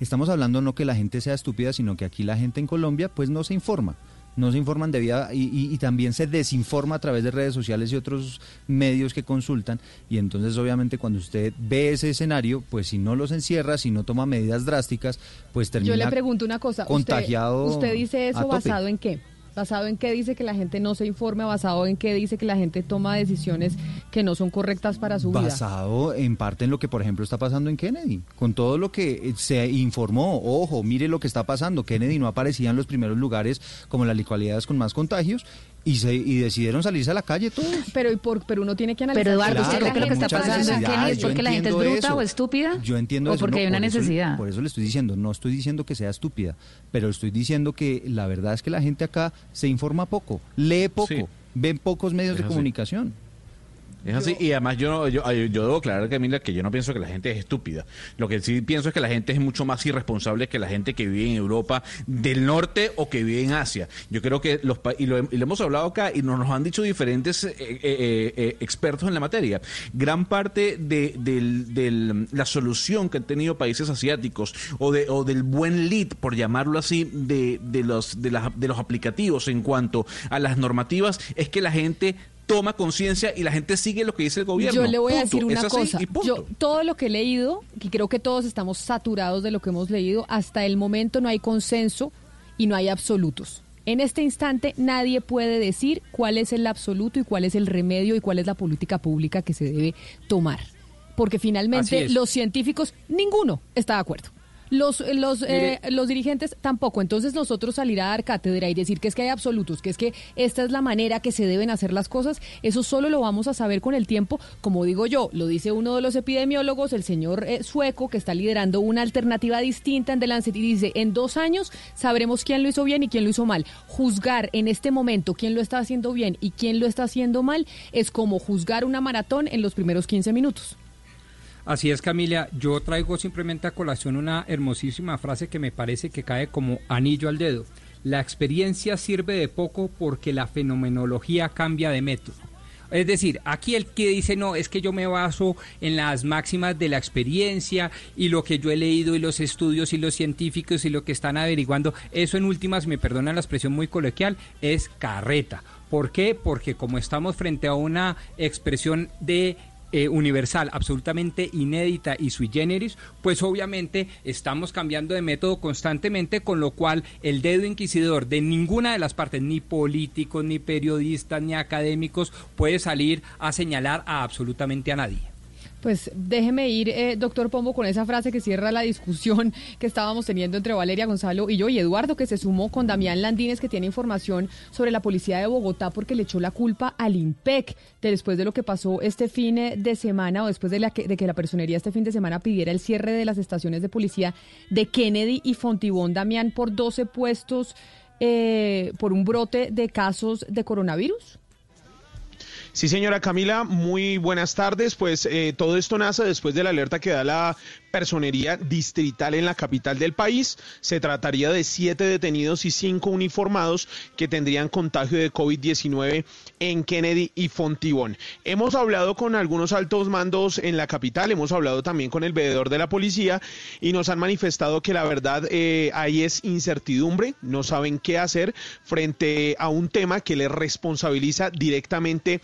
Estamos hablando no que la gente sea estúpida, sino que aquí la gente en Colombia pues no se informa. no se informan de vida y, y- y también se desinforma a través de redes sociales y otros medios que consultan y entonces obviamente cuando usted ve ese escenario, pues si no los encierra, si no toma medidas drásticas, pues termina
Yo le pregunto una cosa. usted-
contagiado
¿Usted, dice eso basado en qué? ¿Basado en qué dice que la gente no se informe? ¿Basado en qué dice que la gente toma decisiones que no son correctas para su vida?
Basado en parte en lo que, por ejemplo, está pasando en Kennedy. Con todo lo que eh, se informó, ojo, mire lo que está pasando. Kennedy no aparecía en los primeros lugares como las localidades con más contagios y, se, y decidieron salirse a la calle todos.
Pero, y por, pero uno tiene que analizar.
Pero Eduardo,
Claro,
¿usted cree que lo que está pasando es
yo
porque la gente es
entiendo
bruta
eso.
o estúpida?
Yo entiendo
¿O
eso.
porque
no,
hay una
por eso-
necesidad?
por eso le estoy diciendo, no estoy diciendo que sea estúpida, pero estoy diciendo que la verdad es que la gente acá se informa poco, lee poco,
Sí.
ven pocos medios
Es
de
así.
comunicación.
Es así, y además yo, yo, yo debo aclarar, Camila, que yo no pienso que la gente es estúpida. Lo que sí pienso es que la gente es mucho más irresponsable que la gente que vive en Europa del norte o que vive en Asia. Yo creo que los y lo, y lo hemos hablado acá y nos, nos han dicho diferentes eh, eh, eh, expertos en la materia. Gran parte de del- del- la solución que han tenido países asiáticos o, de, o del buen lead, por llamarlo así, de, de, los, de, las- de los aplicativos en cuanto a las normativas, es que la gente toma conciencia y la gente sigue lo que dice el gobierno.
Yo le voy a decir una
así
cosa. Yo todo lo que he leído, y creo que todos estamos saturados de lo que hemos leído, hasta el momento no hay consenso y no hay absolutos. En este instante nadie puede decir cuál es el absoluto y cuál es el remedio y cuál es la política pública que se debe tomar. Porque finalmente los científicos, ninguno está de acuerdo. Los, los, eh, los dirigentes tampoco. Entonces nosotros salir a dar cátedra y decir que es que hay absolutos, que es que esta es la manera que se deben hacer las cosas, eso solo lo vamos a saber con el tiempo. Como digo yo, lo dice uno de los epidemiólogos, el señor eh, sueco, que está liderando una alternativa distinta en The Lancet y dice, en dos años sabremos quién lo hizo bien y quién lo hizo mal. Juzgar en este momento quién lo está haciendo bien y quién lo está haciendo mal es como juzgar una maratón en los primeros 15 minutos.
Así es, Camila. Yo traigo simplemente a colación una hermosísima frase que me parece que cae como anillo al dedo. La experiencia sirve de poco porque la fenomenología cambia de método. Es decir, aquí el que dice no, es que yo me baso en las máximas de la experiencia y lo que yo he leído y los estudios y los científicos y lo que están averiguando, eso en últimas, me perdonan la expresión muy coloquial, es carreta. ¿Por qué? Porque como estamos frente a una expresión de eh, universal, absolutamente inédita y sui generis, pues obviamente estamos cambiando de método constantemente, con lo cual el dedo inquisidor de ninguna de las partes, ni políticos, ni periodistas, ni académicos, puede salir a señalar a absolutamente a nadie.
Pues déjeme ir, eh, doctor Pombo, con esa frase que cierra la discusión que estábamos teniendo entre Valeria Gonzalo y yo y Eduardo, que se sumó con Damián Landines, que tiene información sobre la policía de Bogotá porque le echó la culpa al IMPEC de después de lo que pasó este fin eh, de semana o después de, la que, de que la personería este fin de semana pidiera el cierre de las estaciones de policía de Kennedy y Fontibón, Damián, por 12 puestos eh, por un brote de casos de coronavirus.
Sí, señora Camila, muy buenas tardes. Pues eh, todo esto nace después de la alerta que da la personería distrital en la capital del país. Se trataría de siete detenidos y cinco uniformados que tendrían contagio de COVID-19 en Kennedy y Fontibón. Hemos hablado con algunos altos mandos en la capital, hemos hablado también con el veedor de la policía y nos han manifestado que la verdad eh, ahí es incertidumbre, no saben qué hacer frente a un tema que les responsabiliza directamente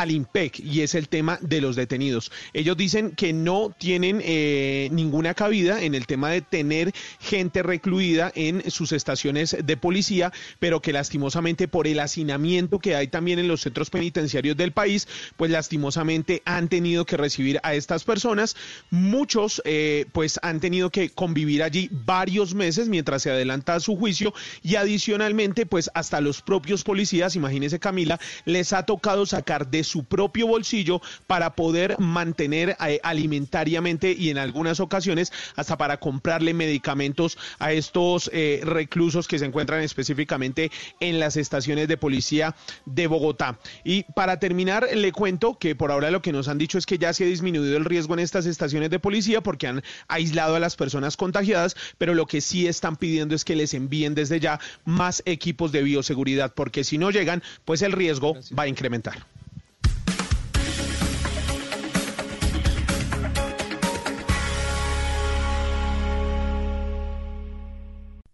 al IMPEC y es el tema de los detenidos. Ellos dicen que no tienen eh, ninguna cabida en el tema de tener gente recluida en sus estaciones de policía, pero que lastimosamente por el hacinamiento que hay también en los centros penitenciarios del país, pues lastimosamente han tenido que recibir a estas personas. Muchos eh, pues han tenido que convivir allí varios meses mientras se adelanta su juicio y adicionalmente pues hasta los propios policías, imagínese Camila, les ha tocado sacar de su propio bolsillo para poder mantener eh, alimentariamente y en algunas ocasiones hasta para comprarle medicamentos a estos eh, reclusos que se encuentran específicamente en las estaciones de policía de Bogotá. Y para terminar, le cuento que por ahora lo que nos han dicho es que ya se ha disminuido el riesgo en estas estaciones de policía porque han aislado a las personas contagiadas, pero lo que sí están pidiendo es que les envíen desde ya más equipos de bioseguridad porque si no llegan, pues el riesgo va a incrementar.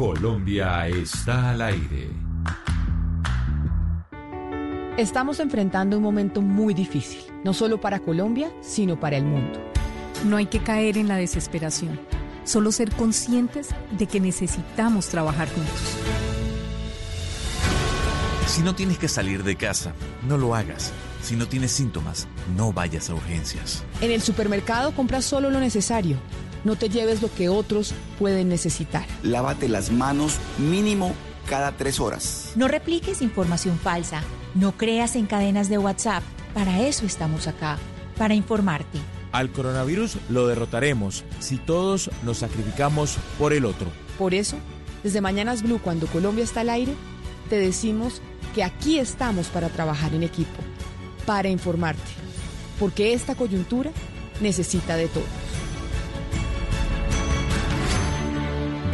Colombia está al aire.
Estamos enfrentando un momento muy difícil, no solo para Colombia, sino para el mundo.
No hay que caer en la desesperación, solo ser conscientes de que necesitamos trabajar juntos.
Si no tienes que salir de casa, no lo hagas. Si no tienes síntomas, no vayas a urgencias.
En el supermercado compra solo lo necesario. No te lleves lo que otros pueden necesitar.
Lávate las manos mínimo cada tres horas.
No repliques información falsa. No creas en cadenas de WhatsApp. Para eso estamos acá, para informarte.
Al coronavirus lo derrotaremos si todos nos sacrificamos por el otro.
Por eso, desde Mañanas Blue, cuando Colombia está al aire, te decimos que aquí estamos para trabajar en equipo, para informarte, porque esta coyuntura necesita de todos.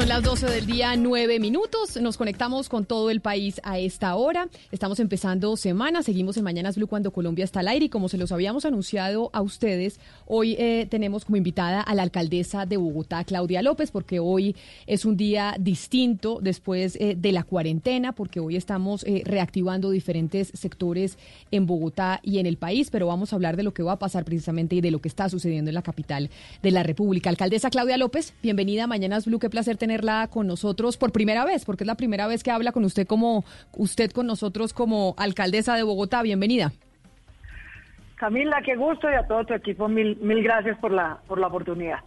Son las 12 del día, 9 minutos. Nos conectamos con todo el país a esta hora. Estamos empezando semana. Seguimos en Mañanas Blue cuando Colombia está al aire. Y como se los habíamos anunciado a ustedes, hoy eh, tenemos como invitada a la alcaldesa de Bogotá, Claudia López, porque hoy es un día distinto después eh, de la cuarentena, porque hoy estamos eh, reactivando diferentes sectores en Bogotá y en el país. Pero vamos a hablar de lo que va a pasar precisamente y de lo que está sucediendo en la capital de la República. Alcaldesa Claudia López, bienvenida a Mañanas Blue. Qué placer tenerla con nosotros por primera vez, porque es la primera vez que habla con usted como usted con nosotros como alcaldesa de Bogotá. Bienvenida.
Camila, qué gusto y a todo tu equipo, mil, mil gracias por la, por la oportunidad.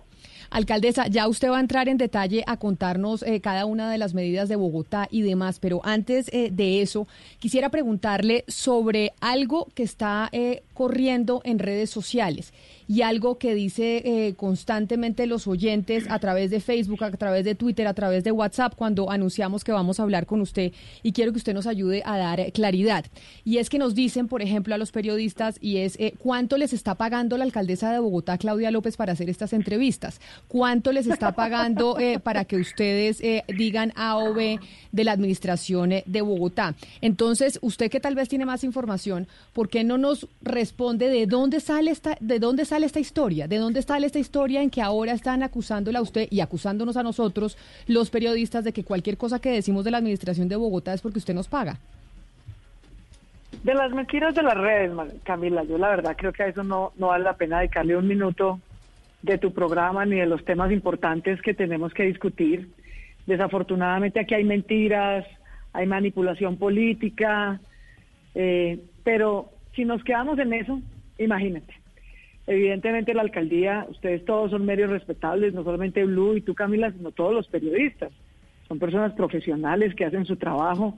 Alcaldesa, ya usted va a entrar en detalle a contarnos eh, cada una de las medidas de Bogotá y demás, pero antes eh, de eso, quisiera preguntarle sobre algo que está eh, corriendo en redes sociales y algo que dice eh, constantemente los oyentes a través de Facebook, a través de Twitter, a través de WhatsApp cuando anunciamos que vamos a hablar con usted y quiero que usted nos ayude a dar eh, claridad. Y es que nos dicen, por ejemplo, a los periodistas y es eh, cuánto les está pagando la alcaldesa de Bogotá, Claudia López, para hacer estas entrevistas, cuánto les está pagando para que ustedes digan A o B de la administración de Bogotá. Entonces, usted que tal vez tiene más información, ¿por qué no nos responde de dónde sale esta, de dónde sale esta historia? ¿De dónde sale esta historia en que ahora están acusándola a usted y acusándonos a nosotros, los periodistas, de que cualquier cosa que decimos de la administración de Bogotá es porque usted nos paga?
De las mentiras de las redes, Camila, yo la verdad creo que a eso no, no vale la pena dedicarle un minuto de tu programa ni de los temas importantes que tenemos que discutir. Desafortunadamente aquí hay mentiras, hay manipulación política, eh, pero si nos quedamos en eso, imagínate. Evidentemente la alcaldía, ustedes todos son medios respetables, no solamente Blue y tú Camila, sino todos los periodistas. Son personas profesionales que hacen su trabajo.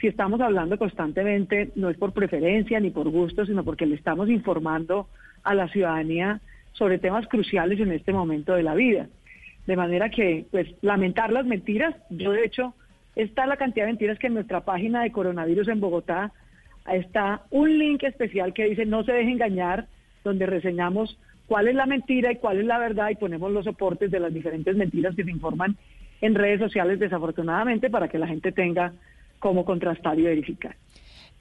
Si estamos hablando constantemente, no es por preferencia ni por gusto, sino porque le estamos informando a la ciudadanía sobre temas cruciales en este momento de la vida. De manera que, pues, lamentar las mentiras, yo de hecho, está la cantidad de mentiras que en nuestra página de coronavirus en Bogotá está un link especial que dice no se deje engañar, donde reseñamos cuál es la mentira y cuál es la verdad y ponemos los soportes de las diferentes mentiras que se informan en redes sociales desafortunadamente para que la gente tenga cómo contrastar y verificar.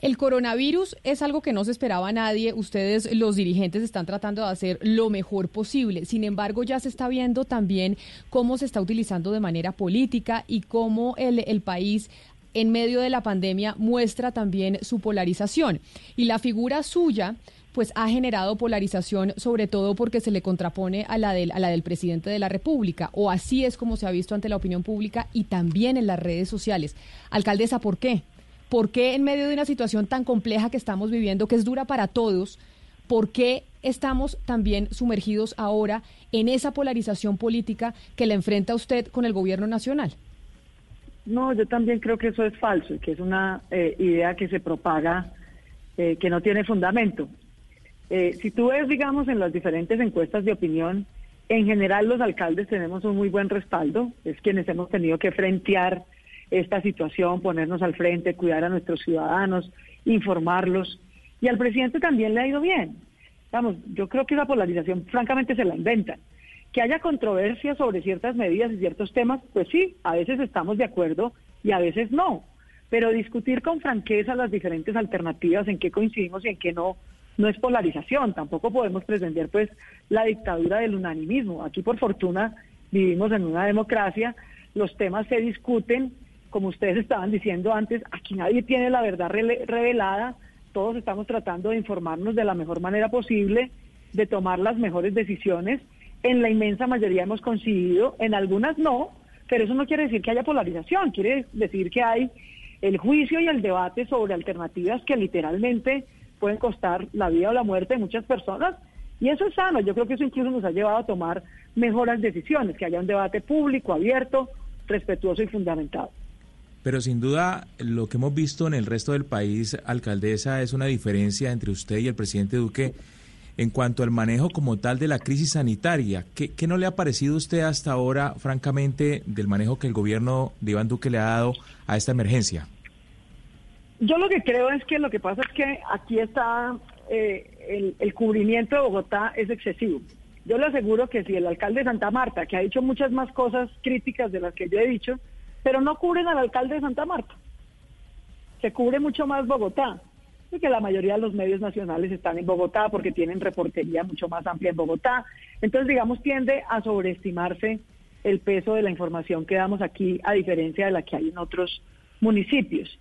El coronavirus es algo que no se esperaba a nadie. Ustedes, los dirigentes, están tratando de hacer lo mejor posible. Sin embargo, ya se está viendo también cómo se está utilizando de manera política y cómo el, el país en medio de la pandemia muestra también su polarización. Y la figura suya pues ha generado polarización, sobre todo porque se le contrapone a la, del, a la del presidente de la República, o así es como se ha visto ante la opinión pública y también en las redes sociales. Alcaldesa, ¿por qué? ¿Por qué en medio de una situación tan compleja que estamos viviendo, que es dura para todos, por qué estamos también sumergidos ahora en esa polarización política que le enfrenta usted con el gobierno nacional?
No, yo también creo que eso es falso, que es una eh, idea que se propaga, eh, que no tiene fundamento. Eh, si tú ves, digamos, en las diferentes encuestas de opinión, En general los alcaldes tenemos un muy buen respaldo, es quienes hemos tenido que frentear esta situación, ponernos al frente, cuidar a nuestros ciudadanos, informarlos. Y al presidente también le ha ido bien. Vamos, yo creo que esa polarización francamente se la inventan. Que haya controversia sobre ciertas medidas y ciertos temas, pues sí, a veces estamos de acuerdo y a veces no. Pero discutir con franqueza las diferentes alternativas, en qué coincidimos y en qué no, no es polarización. Tampoco podemos pretender pues la dictadura del unanimismo. Aquí por fortuna vivimos en una democracia, los temas se discuten, como ustedes estaban diciendo antes, aquí nadie tiene la verdad revelada, todos estamos tratando de informarnos de la mejor manera posible, de tomar las mejores decisiones. En la inmensa mayoría hemos coincidido, en algunas no, pero eso no quiere decir que haya polarización, quiere decir que hay el juicio y el debate sobre alternativas que literalmente pueden costar la vida o la muerte de muchas personas. Y eso es sano, yo creo que eso incluso nos ha llevado a tomar mejores decisiones, que haya un debate público, abierto, respetuoso y fundamentado.
Pero sin duda lo que hemos visto en el resto del país, alcaldesa, es una diferencia entre usted y el presidente Duque en cuanto al manejo como tal de la crisis sanitaria. ¿Qué, no le ha parecido a usted hasta ahora, francamente, del manejo que el gobierno de Iván Duque le ha dado a esta emergencia?
Yo lo que creo es que lo que pasa es que aquí está eh, el, el cubrimiento de Bogotá es excesivo. Yo le aseguro que si el alcalde de Santa Marta, que ha dicho muchas más cosas críticas de las que yo he dicho, pero no cubren al alcalde de Santa Marta. Se cubre mucho más Bogotá, porque la mayoría de los medios nacionales están en Bogotá porque tienen reportería mucho más amplia en Bogotá. Entonces, digamos, tiende a sobreestimarse el peso de la información que damos aquí, a diferencia de la que hay en otros municipios.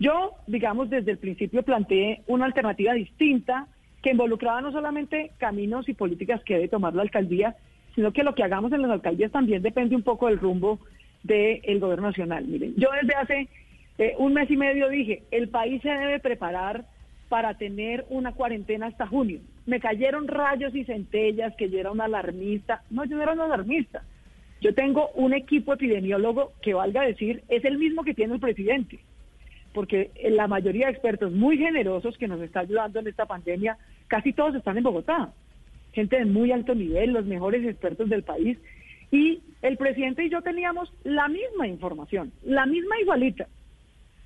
Yo, digamos, desde el principio planteé una alternativa distinta que involucraba no solamente caminos y políticas que debe tomar la alcaldía, sino que lo que hagamos en las alcaldías también depende un poco del rumbo del gobierno nacional. Miren, yo desde hace eh, un mes y medio dije, el país se debe preparar para tener una cuarentena hasta junio. Me cayeron rayos y centellas que yo era un alarmista. No, yo no era un alarmista. Yo tengo un equipo epidemiólogo que valga decir, es el mismo que tiene el presidente. Porque la mayoría de expertos muy generosos que nos está ayudando en esta pandemia, casi todos están en Bogotá. Gente de muy alto nivel, los mejores expertos del país. Y el presidente y yo teníamos la misma información, la misma igualita.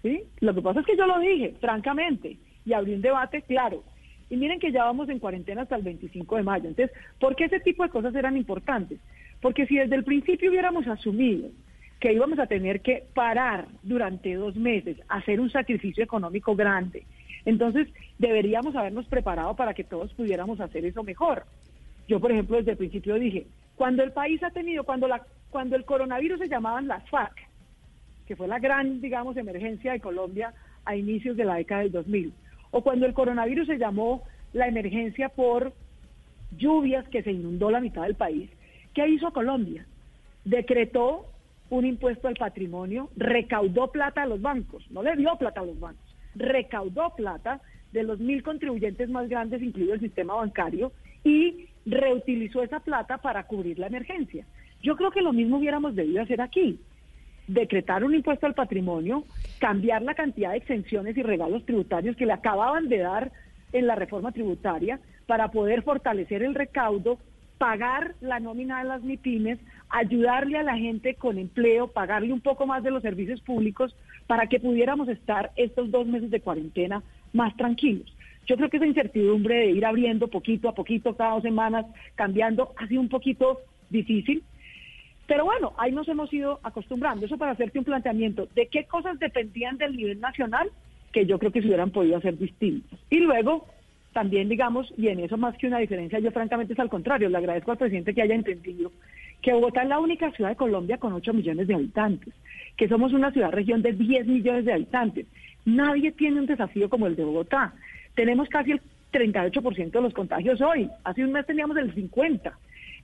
¿sí? Lo que pasa es que yo lo dije, francamente, y abrí un debate claro. Y miren que ya vamos en cuarentena hasta el 25 de mayo. Entonces, ¿por qué ese tipo de cosas eran importantes? Porque si desde el principio hubiéramos asumido que íbamos a tener que parar durante dos meses, hacer un sacrificio económico grande, entonces deberíamos habernos preparado para que todos pudiéramos hacer eso mejor. Yo, por ejemplo, desde el principio dije, cuando el país ha tenido, cuando, la, cuando el coronavirus se llamaban las FARC, que fue la gran, digamos, emergencia de Colombia a inicios de la década del 2000, o cuando el coronavirus se llamó la emergencia por lluvias que se inundó la mitad del país, ¿qué hizo Colombia? Decretó un impuesto al patrimonio, recaudó plata a los bancos, no le dio plata a los bancos, recaudó plata de los mil contribuyentes más grandes, incluido el sistema bancario, y reutilizó esa plata para cubrir la emergencia. Yo creo que lo mismo hubiéramos debido hacer aquí. Decretar un impuesto al patrimonio, cambiar la cantidad de exenciones y regalos tributarios que le acababan de dar en la reforma tributaria para poder fortalecer el recaudo, pagar la nómina de las MIPIMES, ayudarle a la gente con empleo, pagarle un poco más de los servicios públicos para que pudiéramos estar estos dos meses de cuarentena más tranquilos. Yo creo que esa incertidumbre de ir abriendo poquito a poquito, cada dos semanas, cambiando, ha sido un poquito difícil. Pero bueno, ahí nos hemos ido acostumbrando. Eso para hacerte un planteamiento de qué cosas dependían del nivel nacional que yo creo que se hubieran podido hacer distintas. Y luego, también digamos, y en eso más que una diferencia, yo francamente es al contrario, le agradezco al presidente que haya entendido que Bogotá es la única ciudad de Colombia con 8 millones de habitantes, que somos una ciudad-región de 10 millones de habitantes. Nadie tiene un desafío como el de Bogotá tenemos casi el 38% de los contagios hoy. Hace un mes teníamos el 50%.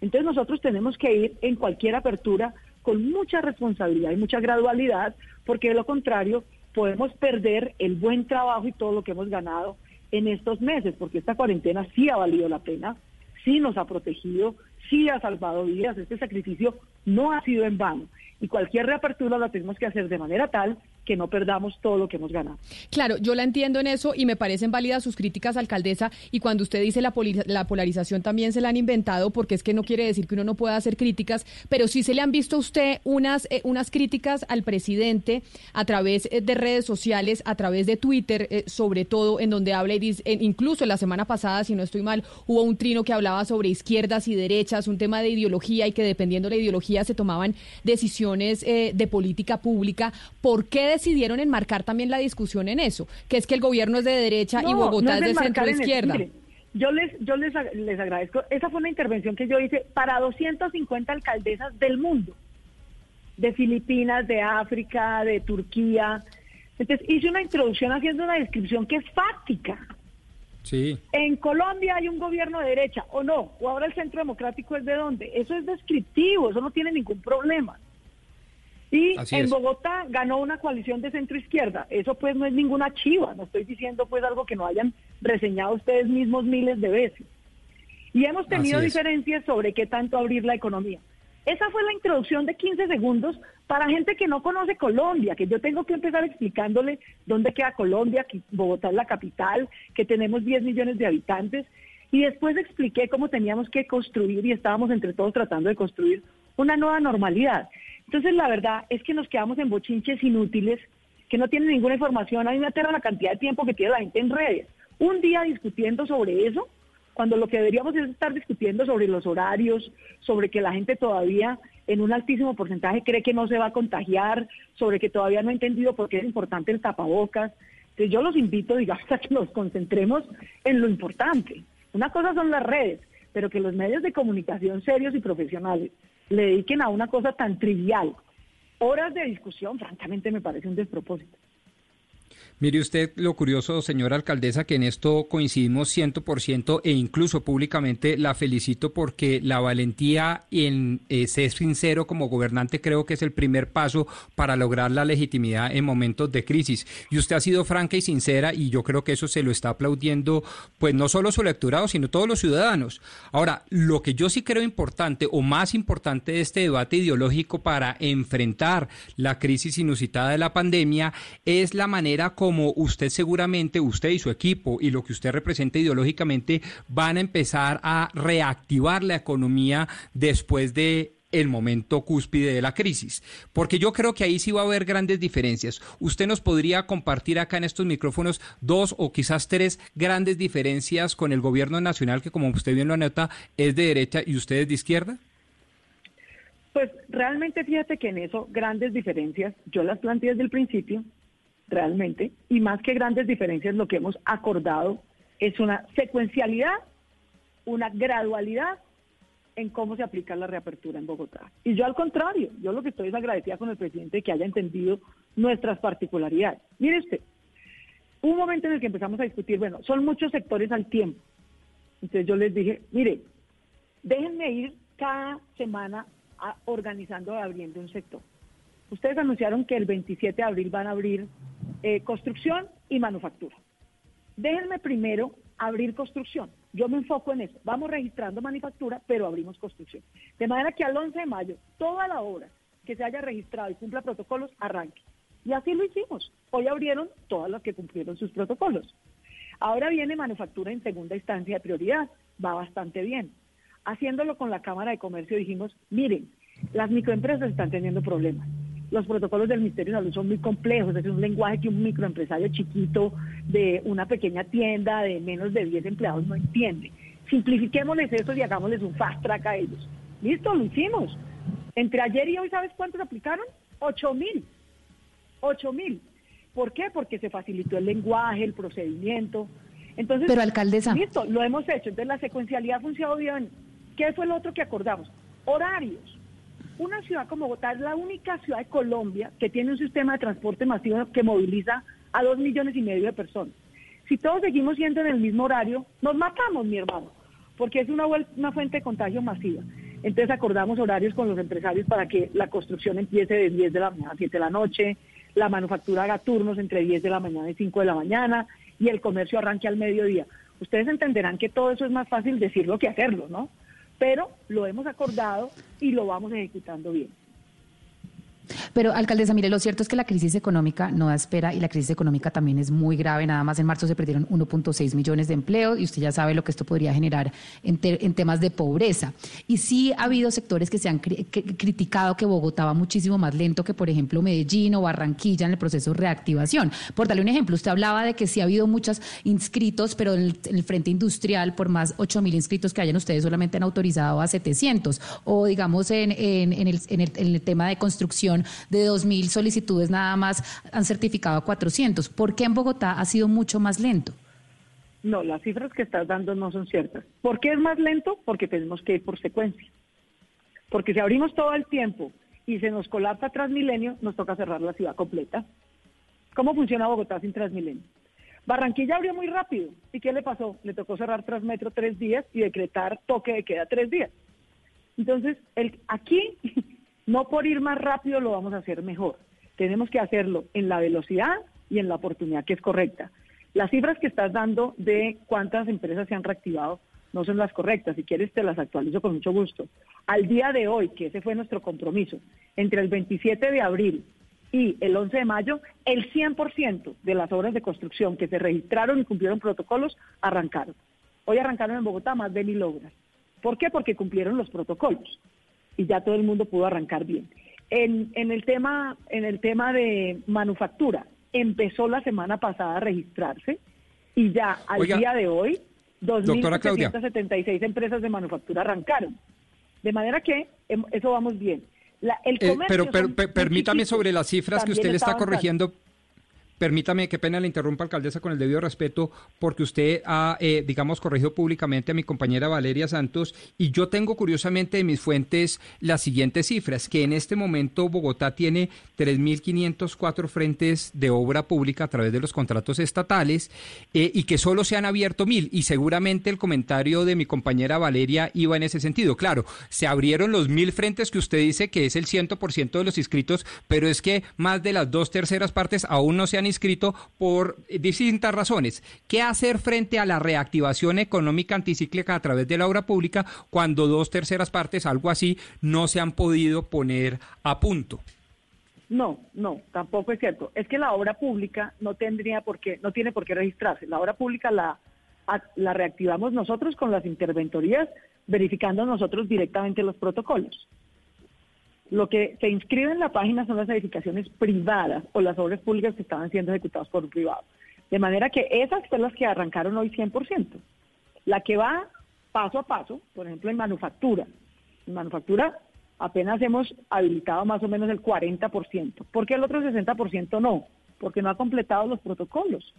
Entonces nosotros tenemos que ir en cualquier apertura con mucha responsabilidad y mucha gradualidad, porque de lo contrario podemos perder el buen trabajo y todo lo que hemos ganado en estos meses, porque esta cuarentena sí ha valido la pena, sí nos ha protegido, sí ha salvado vidas, este sacrificio no ha sido en vano. Y cualquier reapertura la tenemos que hacer de manera tal que no perdamos todo lo que hemos ganado.
Claro, yo la entiendo en eso y me parecen válidas sus críticas, alcaldesa, y cuando usted dice la, la polarización también se la han inventado, porque es que no quiere decir que uno no pueda hacer críticas, pero sí se le han visto a usted unas, eh, unas críticas al presidente a través eh, de redes sociales, a través de Twitter, eh, sobre todo, en donde habla y dice, incluso la semana pasada, si no estoy mal, hubo un trino que hablaba sobre izquierdas y derechas, un tema de ideología y que dependiendo de la ideología se tomaban decisiones de política pública. ¿Por qué decidieron enmarcar también la discusión en eso, que es que el gobierno es de derecha y Bogotá es de centro izquierda.
yo les, yo les, les agradezco. Esa fue una intervención que yo hice para 250 alcaldesas del mundo, de Filipinas, de África, de Turquía. Entonces hice una introducción haciendo una descripción que es fáctica.
Sí.
En Colombia hay un gobierno de derecha, o no, o ahora el centro democrático es de dónde. Eso es descriptivo, eso no tiene ningún problema. Y en Bogotá ganó una coalición de centro izquierda. Eso pues no es ninguna chiva, no estoy diciendo pues algo que no hayan reseñado ustedes mismos miles de veces. Y hemos tenido diferencias sobre qué tanto abrir la economía. Esa fue la introducción de 15 segundos para gente que no conoce Colombia, que yo tengo que empezar explicándole dónde queda Colombia, que Bogotá es la capital, que tenemos 10 millones de habitantes. Y después expliqué cómo teníamos que construir y estábamos entre todos tratando de construir una nueva normalidad. Entonces, la verdad es que nos quedamos en bochinches inútiles que no tienen ninguna información. A mí me la cantidad de tiempo que tiene la gente en redes. Un día discutiendo sobre eso, cuando lo que deberíamos es estar discutiendo sobre los horarios, sobre que la gente todavía en un altísimo porcentaje cree que no se va a contagiar, sobre que todavía no ha entendido por qué es importante el tapabocas. Entonces yo los invito, digamos, <laughs> a que nos concentremos en lo importante. Una cosa son las redes, pero que los medios de comunicación serios y profesionales le dediquen a una cosa tan trivial. Horas de discusión, francamente, me parece un despropósito.
Mire usted lo curioso, señora alcaldesa, que en esto coincidimos ciento por ciento e incluso públicamente la felicito porque la valentía en eh, ser sincero como gobernante creo que es el primer paso para lograr la legitimidad en momentos de crisis. Y usted ha sido franca y sincera y yo creo que eso se lo está aplaudiendo pues no solo su electorado, sino todos los ciudadanos. Ahora, lo que yo sí creo importante o más importante de este debate ideológico para enfrentar la crisis inusitada de la pandemia es la manera como como usted seguramente, usted y su equipo y lo que usted representa ideológicamente van a empezar a reactivar la economía después de el momento cúspide de la crisis, porque yo creo que ahí sí va a haber grandes diferencias. Usted nos podría compartir acá en estos micrófonos dos o quizás tres grandes diferencias con el gobierno nacional que como usted bien lo anota es de derecha y usted es de izquierda.
Pues realmente fíjate que en eso grandes diferencias yo las planteé desde el principio realmente, y más que grandes diferencias, lo que hemos acordado es una secuencialidad, una gradualidad en cómo se aplica la reapertura en Bogotá. Y yo al contrario, yo lo que estoy es agradecida con el presidente que haya entendido nuestras particularidades. Mire usted, un momento en el que empezamos a discutir, bueno, son muchos sectores al tiempo. Entonces yo les dije, mire, déjenme ir cada semana organizando, abriendo un sector. Ustedes anunciaron que el 27 de abril van a abrir eh, construcción y manufactura. Déjenme primero abrir construcción. Yo me enfoco en eso. Vamos registrando manufactura, pero abrimos construcción. De manera que al 11 de mayo, toda la obra que se haya registrado y cumpla protocolos, arranque. Y así lo hicimos. Hoy abrieron todas las que cumplieron sus protocolos. Ahora viene manufactura en segunda instancia de prioridad. Va bastante bien. Haciéndolo con la Cámara de Comercio dijimos, miren, las microempresas están teniendo problemas los protocolos del Ministerio de Salud son muy complejos, es un lenguaje que un microempresario chiquito de una pequeña tienda de menos de 10 empleados no entiende. Simplifiquémosles eso y hagámosles un fast track a ellos. Listo, lo hicimos. Entre ayer y hoy, ¿sabes cuántos aplicaron? 8 mil. 8 mil. ¿Por qué? Porque se facilitó el lenguaje, el procedimiento. Entonces,
Pero alcaldesa.
Listo, lo hemos hecho. Entonces la secuencialidad ha funcionado bien. ¿Qué fue lo otro que acordamos? Horarios una ciudad como Bogotá es la única ciudad de Colombia que tiene un sistema de transporte masivo que moviliza a dos millones y medio de personas. Si todos seguimos siendo en el mismo horario, nos matamos, mi hermano, porque es una, fuente de contagio masiva. Entonces acordamos horarios con los empresarios para que la construcción empiece de 10 de la mañana a 7 de la noche, la manufactura haga turnos entre 10 de la mañana y 5 de la mañana y el comercio arranque al mediodía. Ustedes entenderán que todo eso es más fácil decirlo que hacerlo, ¿no? Pero lo hemos acordado y lo vamos ejecutando bien.
Pero, alcaldesa, mire, lo cierto es que la crisis económica no da espera y la crisis económica también es muy grave. Nada más en marzo se perdieron 1.6 millones de empleos y usted ya sabe lo que esto podría generar en, en temas de pobreza. Y sí ha habido sectores que se han criticado que Bogotá va muchísimo más lento que, por ejemplo, Medellín o Barranquilla en el proceso de reactivación. Por darle un ejemplo, usted hablaba de que sí ha habido muchos inscritos, pero en el, frente industrial, por más 8 mil inscritos que hayan, ustedes solamente han autorizado a 700. O digamos, en, en, el, en, el, tema de construcción, de 2 mil solicitudes nada más han certificado a 400. ¿Por qué en Bogotá ha sido mucho más lento?
No, las cifras que estás dando no son ciertas. ¿Por qué es más lento? Porque tenemos que ir por secuencia. Porque si abrimos todo el tiempo y se nos colapsa Transmilenio, nos toca cerrar la ciudad completa. ¿Cómo funciona Bogotá sin Transmilenio? Barranquilla abrió muy rápido. ¿Y qué le pasó? Le tocó cerrar Transmetro tres días y decretar toque de queda tres días. Entonces, aquí, <laughs> no por ir más rápido lo vamos a hacer mejor. Tenemos que hacerlo en la velocidad y en la oportunidad que es correcta. Las cifras que estás dando de cuántas empresas se han reactivado no son las correctas. Si quieres, te las actualizo con mucho gusto. Al día de hoy, que ese fue nuestro compromiso, entre el 27 de abril y el 11 de mayo, el 100% de las obras de construcción que se registraron y cumplieron protocolos arrancaron. Hoy arrancaron en Bogotá más de mil obras. ¿Por qué? Porque cumplieron los protocolos y ya todo el mundo pudo arrancar bien. En, en, el tema, en el tema de manufactura, empezó la semana pasada a registrarse y ya al día de hoy 2.776 empresas de manufactura arrancaron. De manera que em, eso vamos bien.
el eh, pero, permítame sobre las cifras que usted le está corrigiendo. Permítame, qué pena le interrumpa, alcaldesa, con el debido respeto, porque usted ha, eh, digamos, corregido públicamente a mi compañera Valeria Santos y yo tengo curiosamente de mis fuentes las siguientes cifras, que en este momento Bogotá tiene 3.504 frentes de obra pública a través de los contratos estatales eh, y que solo se han abierto mil y seguramente el comentario de mi compañera Valeria iba en ese sentido. Claro, se abrieron los mil frentes que usted dice que es el 100% de los inscritos, pero es que más de las dos terceras partes aún no se han inscrito por distintas razones. ¿Qué hacer frente a la reactivación económica anticíclica a través de la obra pública cuando dos terceras partes, algo así, no se han podido poner a punto?
No, no, tampoco es cierto. Es que la obra pública no tendría por qué, no tiene por qué registrarse. La obra pública la, la reactivamos nosotros con las interventorías, verificando nosotros directamente los protocolos. Lo que se inscribe en la página son las edificaciones privadas o las obras públicas que estaban siendo ejecutadas por un privado. De manera que esas son las que arrancaron hoy 100%. La que va paso a paso, por ejemplo, en manufactura. En manufactura apenas hemos habilitado más o menos el 40%. ¿Por qué el otro 60% no? Porque no ha completado los protocolos.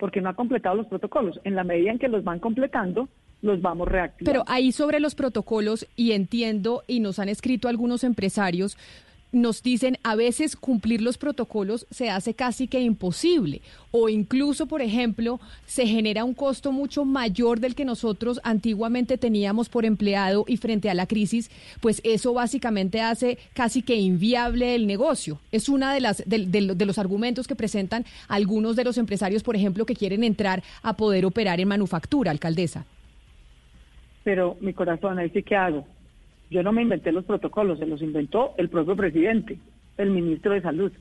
Porque no ha completado los protocolos. En la medida en que los van completando, los vamos reactivando.
Pero ahí sobre los protocolos, y entiendo, y nos han escrito algunos empresarios, nos dicen a veces cumplir los protocolos se hace casi que imposible o incluso, por ejemplo, se genera un costo mucho mayor del que nosotros antiguamente teníamos por empleado y frente a la crisis, pues eso básicamente hace casi que inviable el negocio. Es una de las de, de los argumentos que presentan algunos de los empresarios, por ejemplo, que quieren entrar a poder operar en manufactura, alcaldesa
pero mi corazón, ahí sí que hago. Yo no me inventé los protocolos, se los inventó el propio presidente, el ministro de Salud.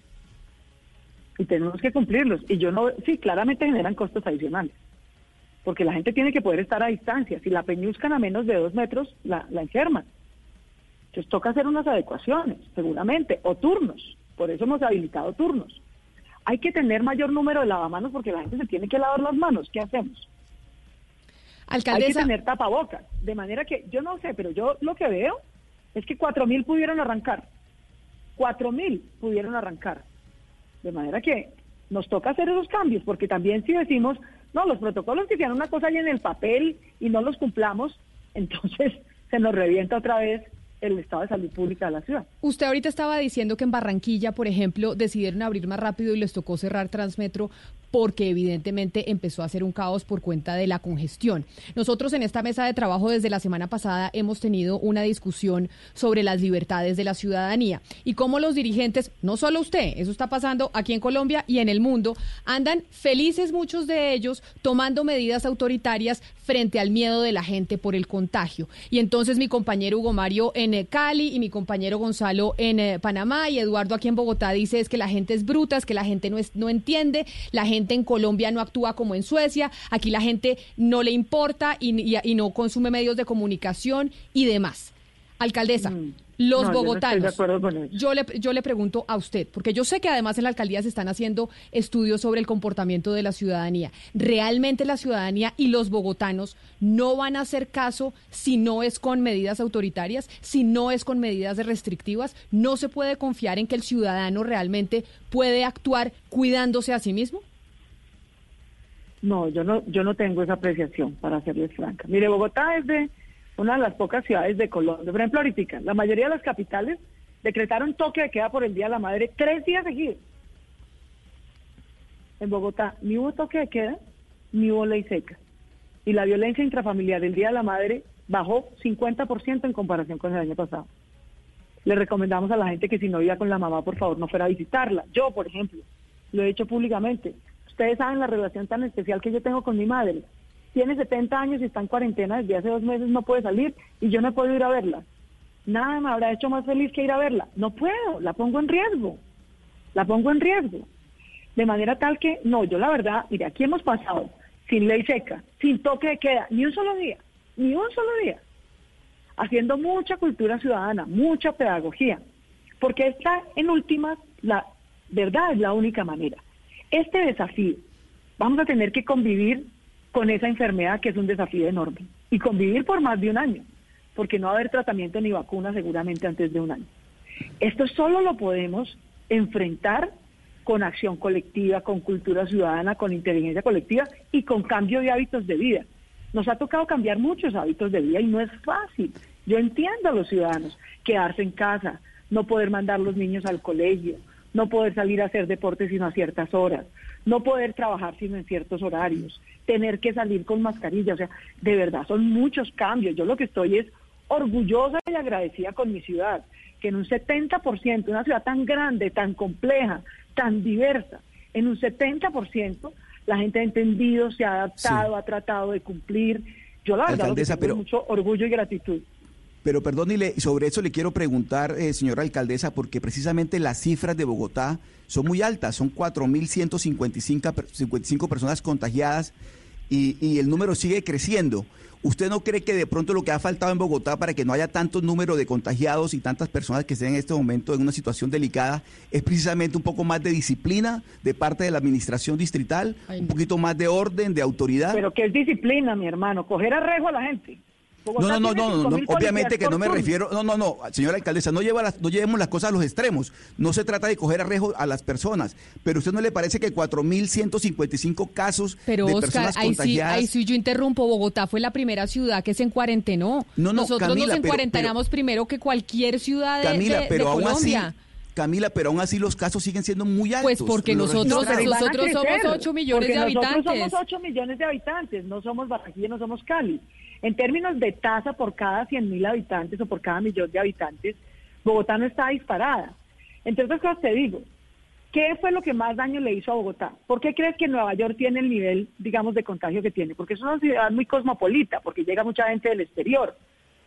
Y tenemos que cumplirlos. Y yo no, sí, claramente generan costos adicionales. Porque la gente tiene que poder estar a distancia. Si la peñuzcan a menos de dos metros, la, la enferman. Entonces toca hacer unas adecuaciones, seguramente, o turnos. Por eso hemos habilitado turnos. Hay que tener mayor número de lavamanos porque la gente se tiene que lavar las manos. ¿Qué hacemos? Hay que tener tapabocas. De manera que, yo no sé, pero yo lo que veo es que cuatro mil pudieron arrancar. Cuatro mil pudieron arrancar. De manera que nos toca hacer esos cambios, porque también si decimos, no, los protocolos que sean una cosa ahí en el papel y no los cumplamos, <laughs> entonces se nos revienta otra vez el estado de salud pública de la ciudad.
Usted ahorita estaba diciendo que en Barranquilla, por ejemplo, decidieron abrir más rápido y les tocó cerrar Transmetro porque evidentemente empezó a ser un caos por cuenta de la congestión. Nosotros en esta mesa de trabajo desde la semana pasada hemos tenido una discusión sobre las libertades de la ciudadanía y cómo los dirigentes, no solo usted, eso está pasando aquí en Colombia y en el mundo, andan felices muchos de ellos tomando medidas autoritarias frente al miedo de la gente por el contagio. Y entonces mi compañero Hugo Mario en eh, Cali y mi compañero Gonzalo en eh, Panamá y Eduardo aquí en Bogotá dice es que la gente es bruta, es que la gente no, es, no entiende, la gente en Colombia no actúa como en Suecia, aquí la gente no le importa y, y- y no consume medios de comunicación y demás. Alcaldesa, los
Mm. No estoy
bogotanos.
con
yo le, yo le pregunto a usted, porque yo sé que además en la alcaldía se están haciendo estudios sobre el comportamiento de la ciudadanía. ¿Realmente la ciudadanía y los bogotanos no van a hacer caso si no es con medidas autoritarias, si no es con medidas restrictivas? ¿No se puede confiar en que el ciudadano realmente puede actuar cuidándose a sí mismo?
No, yo no, yo no tengo esa apreciación, para serles franca. Mire, Bogotá es de una de las pocas ciudades de Colombia. Por ejemplo, ahorita, la mayoría de las capitales decretaron toque de queda por el Día de la Madre tres días seguidos. En Bogotá ni hubo toque de queda, ni hubo ley seca. Y la violencia intrafamiliar del Día de la Madre bajó 50% en comparación con el año pasado. Le recomendamos a la gente que si no viva con la mamá, por favor, no fuera a visitarla. Yo, por ejemplo, lo he hecho públicamente. Ustedes saben la relación tan especial que yo tengo con mi madre. Tiene 70 años y está en cuarentena desde hace dos meses, no puede salir y yo no podido ir a verla. Nada me habrá hecho más feliz que ir a verla. No puedo, la pongo en riesgo. La pongo en riesgo. De manera tal que, no, yo la verdad, mire, aquí hemos pasado sin ley seca, sin toque de queda, ni un solo día, ni un solo día, haciendo mucha cultura ciudadana, mucha pedagogía, porque esta, en últimas, la verdad es la única manera. Este desafío, vamos a tener que convivir con esa enfermedad que es un desafío enorme, y convivir por más de un año, porque no va a haber tratamiento ni vacuna seguramente antes de un año. Esto solo lo podemos enfrentar con acción colectiva, con cultura ciudadana, con inteligencia colectiva y con cambio de hábitos de vida. Nos ha tocado cambiar muchos hábitos de vida y no es fácil. Yo entiendo a los ciudadanos quedarse en casa, no poder mandar los niños al colegio, no poder salir a hacer deporte sino a ciertas horas, no poder trabajar sino en ciertos horarios, tener que salir con mascarilla, o sea, de verdad son muchos cambios. Yo lo que estoy es orgullosa y agradecida con mi ciudad, que en un 70%, una ciudad tan grande, tan compleja, tan diversa, en un 70% la gente ha entendido, se ha adaptado, ha tratado de cumplir. Yo la verdad lo que tengo
pero-
mucho orgullo y gratitud.
Pero perdón, y le- sobre eso le quiero preguntar, eh, señora alcaldesa, porque precisamente las cifras de Bogotá son muy altas, son 4.155 per- 55 personas contagiadas y, y el número sigue creciendo. ¿Usted no cree que de pronto lo que ha faltado en Bogotá para que no haya tanto número de contagiados y tantas personas que estén en este momento en una situación delicada es precisamente un poco más de disciplina de parte de la administración distrital, un poquito más de orden, de autoridad?
Pero que es disciplina, mi hermano, coger arrejo a la gente.
No,
Bogotá
no, no, no, no,
5.000
no, obviamente que no me refiero, no, no, no, señora alcaldesa, no, lleva las, no llevemos las cosas a los extremos, no se trata de coger arrejo a las personas, pero ¿a usted no le parece que 4.155 casos
Pero
de
Oscar,
personas
ahí sí,
contagiadas...
ahí sí yo interrumpo. Bogotá fue la primera ciudad que se encuarentenó.
No, no,
Nosotros
Camila,
nos
pero-
encuarentenamos primero que cualquier ciudad de,
Camila,
de- de
pero aún así,
Colombia.
Camila, pero aún así los casos siguen siendo muy altos.
Pues porque nosotros-.
Pero
nosotros somos
crecer,
8 millones de
Nosotros
habitantes.
somos 8 millones de habitantes, no somos Barranquilla, no somos Cali. En términos de tasa por cada 100 mil habitantes o por cada millón de habitantes, Bogotá no está disparada. Entre otras cosas te digo, ¿qué fue lo que más daño le hizo a Bogotá? ¿Por qué crees que Nueva York tiene el nivel, digamos, de contagio que tiene? Porque es una ciudad muy cosmopolita, porque llega mucha gente del exterior,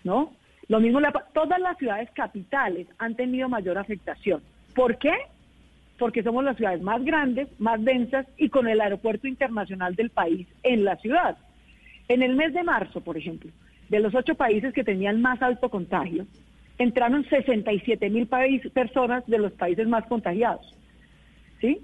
¿no? Lo mismo, le ha- todas las ciudades capitales han tenido mayor afectación. ¿Por qué? porque somos las ciudades más grandes, más densas y con el aeropuerto internacional del país en la ciudad. En el mes de marzo, por ejemplo, de los ocho países que tenían más alto contagio, entraron 67 mil personas de los países más contagiados. ¿Sí?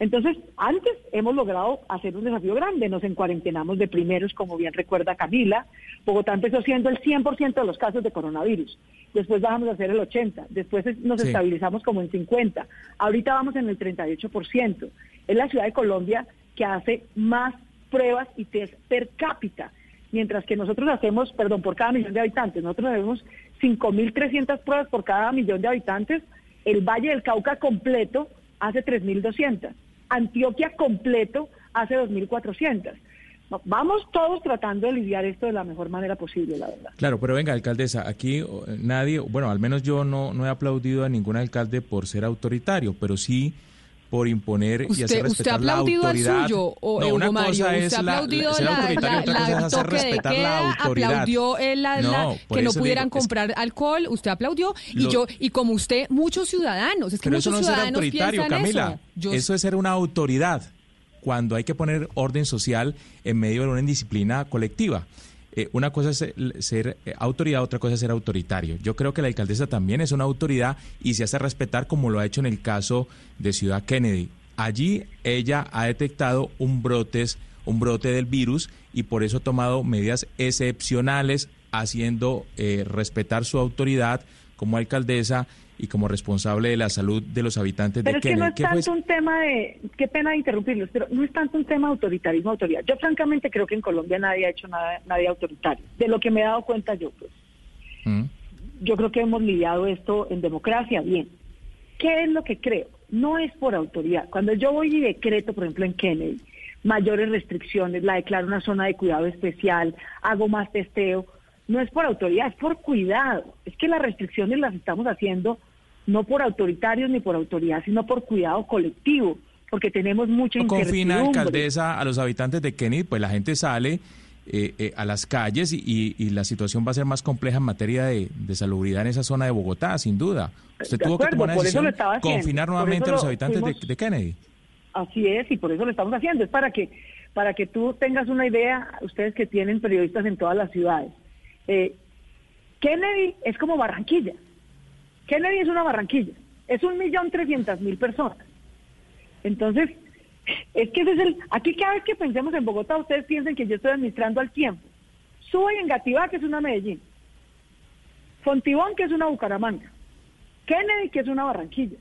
Entonces, antes hemos logrado hacer un desafío grande, nos encuarentenamos de primeros, como bien recuerda Camila. Bogotá empezó siendo el 100% de los casos de coronavirus, después bajamos a ser el 80%, después es- nos
Sí.
estabilizamos como en 50%, ahorita vamos en el 38%. Es la ciudad de Colombia que hace más pruebas y test per cápita, mientras que nosotros hacemos, perdón, por cada millón de habitantes, nosotros hacemos 5.300 pruebas por cada millón de habitantes, el Valle del Cauca completo hace 3.200, Antioquia completo hace 2.400. No, vamos todos tratando de lidiar esto de la mejor manera posible, la verdad.
Claro, pero venga, alcaldesa, aquí eh, nadie, bueno, al menos yo no, no he aplaudido a ningún alcalde por ser autoritario, pero sí por imponer y
¿Usted,
hacer
usted ha
respetar la
aplaudido al suyo, o,
no, una
Mario?
cosa
¿Usted
es
ha
la,
aplaudido la, la-
otra cosa
la
es hacer respetar la autoridad.
¿Aplaudió el,
No,
que no pudieran
digo, es-
comprar alcohol? ¿Usted aplaudió? Y yo y como usted, muchos ciudadanos. Es que
Pero eso no es ser
ciudadanos
autoritario, Camila.
eso. Yo
Eso es ser una autoridad cuando hay que poner orden social en medio de una indisciplina colectiva. Eh, una cosa es el- ser eh, autoridad, otra cosa es ser autoritario. Yo creo que la alcaldesa también es una autoridad y se hace respetar como lo ha hecho en el caso de Ciudad Kennedy. Allí ella ha detectado un brotes, un brote del virus y por eso ha tomado medidas excepcionales haciendo eh, respetar su autoridad como alcaldesa y como responsable de la salud de los habitantes
Pero
de
es que
Kennedy.
no es
¿Qué fue
tanto un tema de, qué pena interrumpirlos, pero no es tanto un tema de autoritarismo, autoridad. Yo francamente creo que en Colombia nadie ha hecho nada, nadie autoritario. De lo que me he dado cuenta yo, pues,
Mm.
yo creo que hemos lidiado esto en democracia bien. ¿Qué es lo que creo? No es por autoridad. Cuando yo voy y decreto, por ejemplo, en Kennedy, mayores restricciones, la declaro una zona de cuidado especial, hago más testeo, no es por autoridad, es por cuidado. Es que las restricciones las estamos haciendo no por autoritarios ni por autoridad, sino por cuidado colectivo, porque tenemos mucha
No confina, alcaldesa, a los habitantes de Kennedy, pues la gente sale eh, eh, a las calles y, y- y la situación va a ser más compleja en materia de, de salubridad en esa zona de Bogotá, sin duda. Usted
De
tuvo que tomar una decisión, confinar nuevamente a los
lo
habitantes de, de Kennedy.
Así es, y por eso lo estamos haciendo. Es para que, para que tú tengas una idea, ustedes que tienen periodistas en todas las ciudades. Eh, Kennedy es como Barranquilla. Kennedy es una Barranquilla. Es un millón trescientas mil personas. Entonces, es que ese es el... Aquí cada vez que pensemos en Bogotá, ustedes piensen que yo estoy administrando al tiempo. Suben en Gativá, que es una Medellín. Fontibón, que es una Bucaramanga. Kennedy, que es una Barranquilla.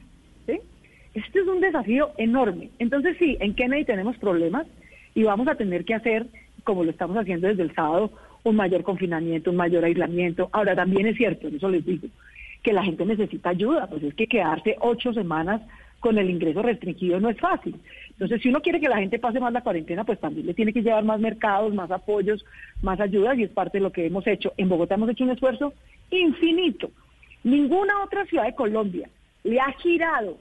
Este es un desafío enorme. Entonces sí, en Kennedy tenemos problemas y vamos a tener que hacer, como lo estamos haciendo desde el sábado, un mayor confinamiento, un mayor aislamiento. Ahora también es cierto, eso les digo, que la gente necesita ayuda, pues es que quedarse ocho semanas con el ingreso restringido no es fácil. Entonces, si uno quiere que la gente pase más la cuarentena, pues también le tiene que llevar más mercados, más apoyos, más ayudas, y es parte de lo que hemos hecho. En Bogotá hemos hecho un esfuerzo infinito. Ninguna otra ciudad de Colombia le ha girado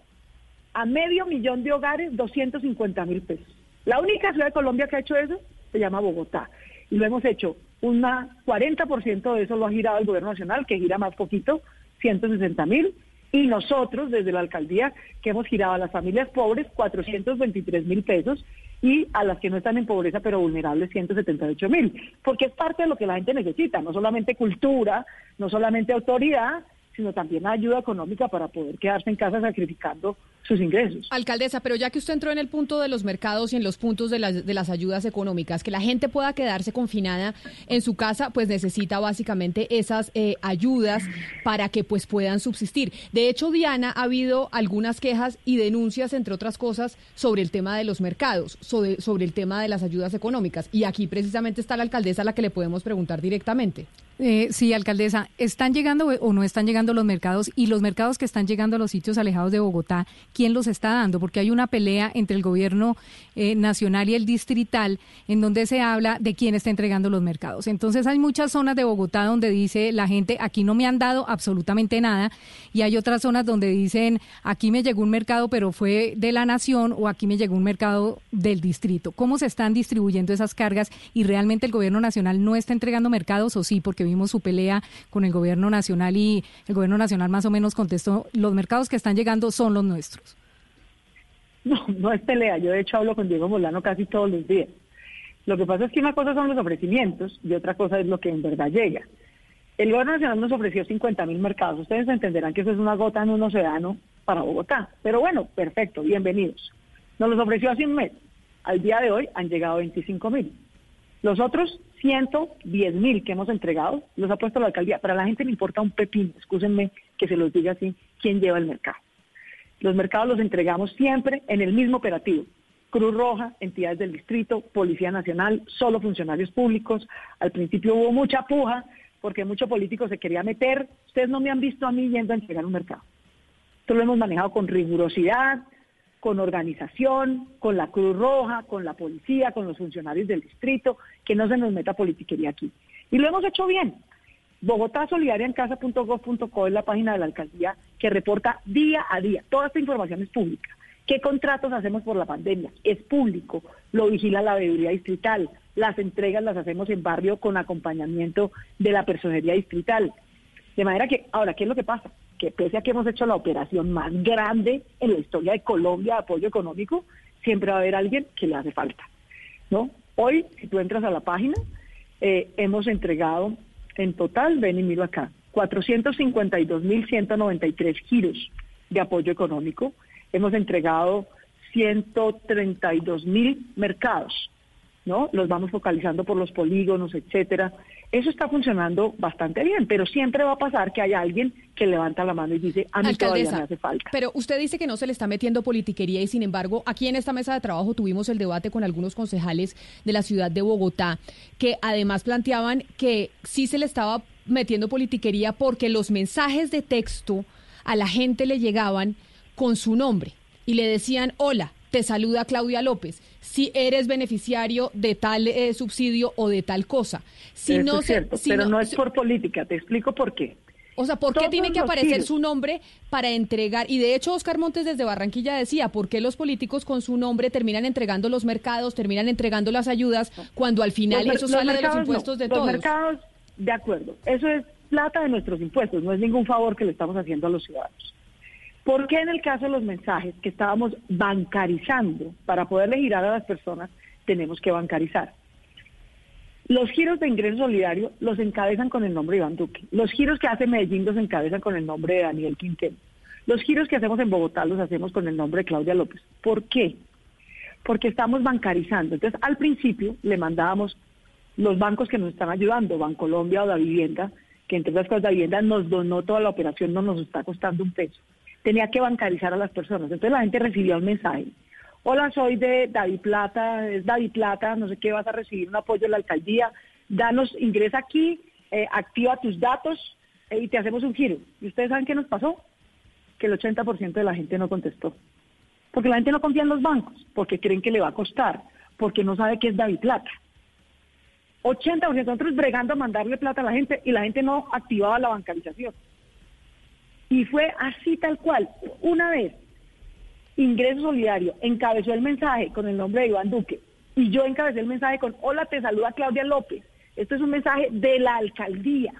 a medio millón de hogares 250 mil pesos. La única ciudad de Colombia que ha hecho eso se llama Bogotá. Y lo hemos hecho, una 40% de eso lo ha girado el gobierno nacional, que gira más poquito, 160 mil. Y nosotros, desde la alcaldía, que hemos girado a las familias pobres 423 mil pesos y a las que no están en pobreza pero vulnerables 178 mil. Porque es parte de lo que la gente necesita, no solamente cultura, no solamente autoridad, sino también ayuda económica para poder quedarse en casa sacrificando sus ingresos.
Alcaldesa, pero ya que usted entró en el punto de los mercados y en los puntos de las, de las ayudas económicas, que la gente pueda quedarse confinada en su casa, pues necesita básicamente esas eh, ayudas para que pues puedan subsistir. De hecho, Diana, ha habido algunas quejas y denuncias, entre otras cosas, sobre el tema de los mercados, sobre, sobre el tema de las ayudas económicas. Y aquí precisamente está la alcaldesa a la que le podemos preguntar directamente.
Eh, sí, alcaldesa, ¿están llegando o no están llegando los mercados? Y los mercados que están llegando a los sitios alejados de Bogotá, ¿quién los está dando? Porque hay una pelea entre el gobierno eh, nacional y el distrital en donde se habla de quién está entregando los mercados. Entonces hay muchas zonas de Bogotá donde dice la gente, aquí no me han dado absolutamente nada, y hay otras zonas donde dicen, aquí me llegó un mercado, pero fue de la nación, o aquí me llegó un mercado del distrito. ¿Cómo se están distribuyendo esas cargas? ¿Y realmente el gobierno nacional no está entregando mercados o sí? Porque vimos su pelea con el gobierno nacional y el gobierno nacional más o menos contestó, los mercados que están llegando son los nuestros. <laughs>
No, no es pelea. Yo de hecho hablo con Diego Molano casi todos los días. Lo que pasa es que una cosa son los ofrecimientos y otra cosa es lo que en verdad llega. El gobierno nacional nos ofreció 50 mil mercados. Ustedes entenderán que eso es una gota en un océano para Bogotá. Pero bueno, perfecto, bienvenidos. Nos los ofreció hace un mes. Al día de hoy han llegado 25 mil. Los otros 110 mil que hemos entregado los ha puesto la alcaldía. Para la gente le importa un pepín, excúsenme que se los diga así, quién lleva el mercado. Los mercados los entregamos siempre en el mismo operativo. Cruz Roja, entidades del distrito, Policía Nacional, solo funcionarios públicos. Al principio hubo mucha puja porque mucho político se quería meter. Ustedes no me han visto a mí yendo a entregar un mercado. Esto lo hemos manejado con rigurosidad, con organización, con la Cruz Roja, con la policía, con los funcionarios del distrito, que no se nos meta politiquería aquí. Y lo hemos hecho bien. Bogotá Solidaria en casa.gov.co es la página de la alcaldía que reporta día a día. Toda esta información es pública. ¿Qué contratos hacemos por la pandemia? Es público, lo vigila la veeduría distrital. Las entregas las hacemos en barrio con acompañamiento de la personería distrital. De manera que, ahora, ¿qué es lo que pasa? Que pese a que hemos hecho la operación más grande en la historia de Colombia de apoyo económico, siempre va a haber alguien que le hace falta. ¿no? Hoy, si tú entras a la página, eh, hemos entregado en total, ven y miro acá, 452.193 giros de apoyo económico. Hemos entregado 132.000 mercados, ¿no? Los vamos focalizando por los polígonos, etcétera. Eso está funcionando bastante bien, pero siempre va a pasar que hay alguien que levanta la mano y dice, a mí todavía me hace falta.
Pero usted dice que no se le está metiendo politiquería y sin embargo, aquí en esta mesa de trabajo tuvimos el debate con algunos concejales de la ciudad de Bogotá que además planteaban que sí se le estaba metiendo politiquería porque los mensajes de texto a la gente le llegaban con su nombre y le decían, hola, te saluda Claudia López, si eres beneficiario de tal eh, subsidio o de tal cosa. Si
Eso
no
es
se-
cierto,
si
pero
no-
no, es por política, te explico por qué.
O sea, ¿por qué
Todos
tiene que
los
aparecer su nombre para entregar? Y de hecho, Oscar Montes desde Barranquilla decía, ¿por qué los políticos con su nombre terminan entregando los mercados, terminan entregando las ayudas, cuando al final
Los
eso
los
sale de los
no,
impuestos de
los
todos?
mercados, de acuerdo. Eso es plata de nuestros impuestos, no es ningún favor que le estamos haciendo a los ciudadanos. ¿Por qué en el caso de los mensajes que estábamos bancarizando para poderle girar a las personas, tenemos que bancarizar? Los giros de ingreso solidario los encabezan con el nombre de Iván Duque. Los giros que hace Medellín los encabezan con el nombre de Daniel Quintero. Los giros que hacemos en Bogotá los hacemos con el nombre de Claudia López. ¿Por qué? Porque estamos bancarizando. Entonces, al principio le mandábamos los bancos que nos están ayudando, Bancolombia o Da Vivienda, que entre otras cosas Da Vivienda nos donó toda la operación, no nos está costando un peso. Tenía que bancarizar a las personas. Entonces la gente recibía un mensaje. Hola, soy de David Plata, es David Plata, no sé qué, vas a recibir un apoyo de la alcaldía. Danos, ingresa aquí, eh, activa tus datos eh, y te hacemos un giro. ¿Y ustedes saben qué nos pasó? Que el 80% de la gente no contestó. Porque la gente no confía en los bancos, porque creen que le va a costar, porque no sabe qué es David Plata. 80% nosotros bregando a mandarle plata a la gente y la gente no activaba la bancarización. Y fue así tal cual. Una vez Ingreso Solidario encabezó el mensaje con el nombre de Iván Duque y yo encabecé el mensaje con Hola, te saluda Claudia López. Esto es un mensaje de la alcaldía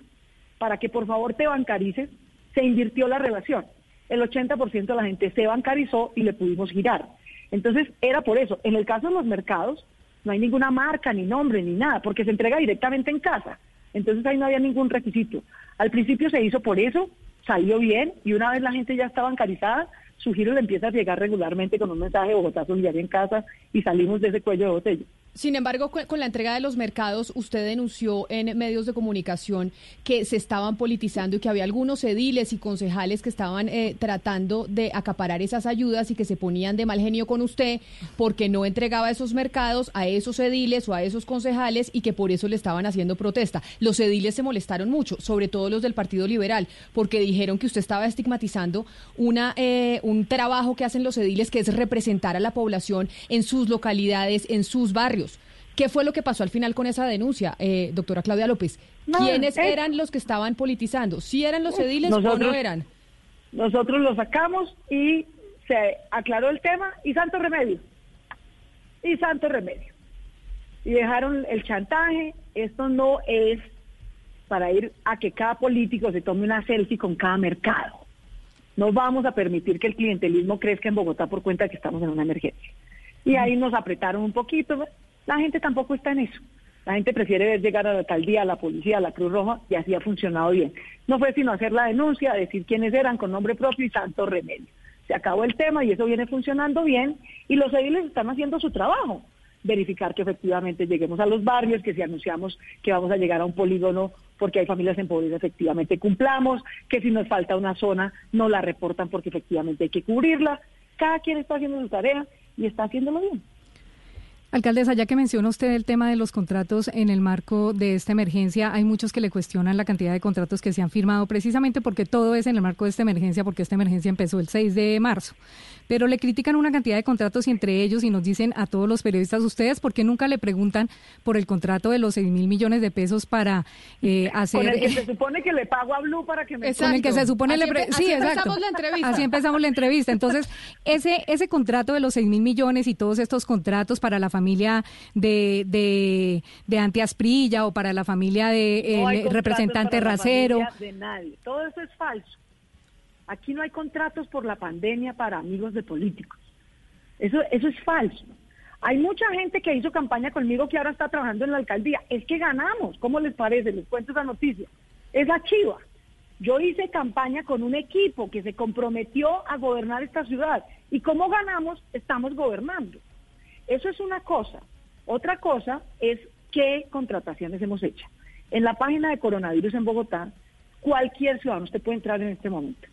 para que por favor te bancarices. Se invirtió la relación. El 80% de la gente se bancarizó y le pudimos girar. Entonces era por eso. En el caso de los mercados no hay ninguna marca, ni nombre, ni nada, porque se entrega directamente en casa. Entonces ahí no había ningún requisito. Al principio se hizo por eso, salió bien y una vez la gente ya está bancarizada, su giro le empieza a llegar regularmente con un mensaje Bogotá Solidaria en casa y salimos de ese cuello de botella.
Sin embargo, con la entrega de los mercados, usted denunció en medios de comunicación que se estaban politizando y que había algunos ediles y concejales que estaban eh, tratando de acaparar esas ayudas y que se ponían de mal genio con usted porque no entregaba esos mercados a esos ediles o a esos concejales y que por eso le estaban haciendo protesta. Los ediles se molestaron mucho, sobre todo los del Partido Liberal, porque dijeron que usted estaba estigmatizando una, eh, un trabajo que hacen los ediles que es representar a la población en sus localidades, en sus barrios. ¿Qué fue lo que pasó al final con esa denuncia, eh, doctora Claudia López?
No,
¿Quiénes
es-
eran los que estaban politizando? ¿Sí eran los ediles o no eran?
Nosotros lo sacamos y se aclaró el tema y santo remedio. Y santo remedio. Y dejaron el chantaje. Esto no es para ir a que cada político se tome una selfie con cada mercado. No vamos a permitir que el clientelismo crezca en Bogotá por cuenta de que estamos en una emergencia. Y ahí nos apretaron un poquito. La gente tampoco está en eso. La gente prefiere ver llegar a la alcaldía, a la policía, a la Cruz Roja, y así ha funcionado bien. No fue sino hacer la denuncia, decir quiénes eran con nombre propio y santo remedio. Se acabó el tema y eso viene funcionando bien, y los ediles están haciendo su trabajo. Verificar que efectivamente lleguemos a los barrios, que si anunciamos que vamos a llegar a un polígono porque hay familias en pobreza, efectivamente cumplamos, que si nos falta una zona, no la reportan porque efectivamente hay que cubrirla. Cada quien está haciendo su tarea y está haciéndolo bien.
Alcaldesa, ya que menciona usted el tema de los contratos en el marco de esta emergencia, hay muchos que le cuestionan la cantidad de contratos que se han firmado, precisamente porque todo es en el marco de esta emergencia, porque esta emergencia empezó el 6 de marzo. Pero le critican una cantidad de contratos y entre ellos, y nos dicen a todos los periodistas, ustedes, ¿por qué nunca le preguntan por el contrato de los 6 mil millones de pesos para eh, hacer...
Con el que se supone que le pago a Blue para que me...
Con el que se supone
Así
le... pre- sí,
así
exacto.
empezamos la entrevista.
Así empezamos la entrevista. Entonces, ese, ese contrato de los 6 mil millones y todos estos contratos para la familia de, de, de Ante Asprilla o para la familia de
No
el representante Racero.
familia De nadie. Todo eso es falso. Aquí no hay contratos por la pandemia para amigos de políticos. Eso, eso es falso. Hay mucha gente que hizo campaña conmigo que ahora está trabajando en la alcaldía. Es que ganamos. ¿Cómo les parece? Les cuento esa noticia. Es la chiva. Yo hice campaña con un equipo que se comprometió a gobernar esta ciudad. Y como ganamos, estamos gobernando. Eso es una cosa. Otra cosa es qué contrataciones hemos hecho. En la página de coronavirus en Bogotá, cualquier ciudadano, usted puede entrar en este momento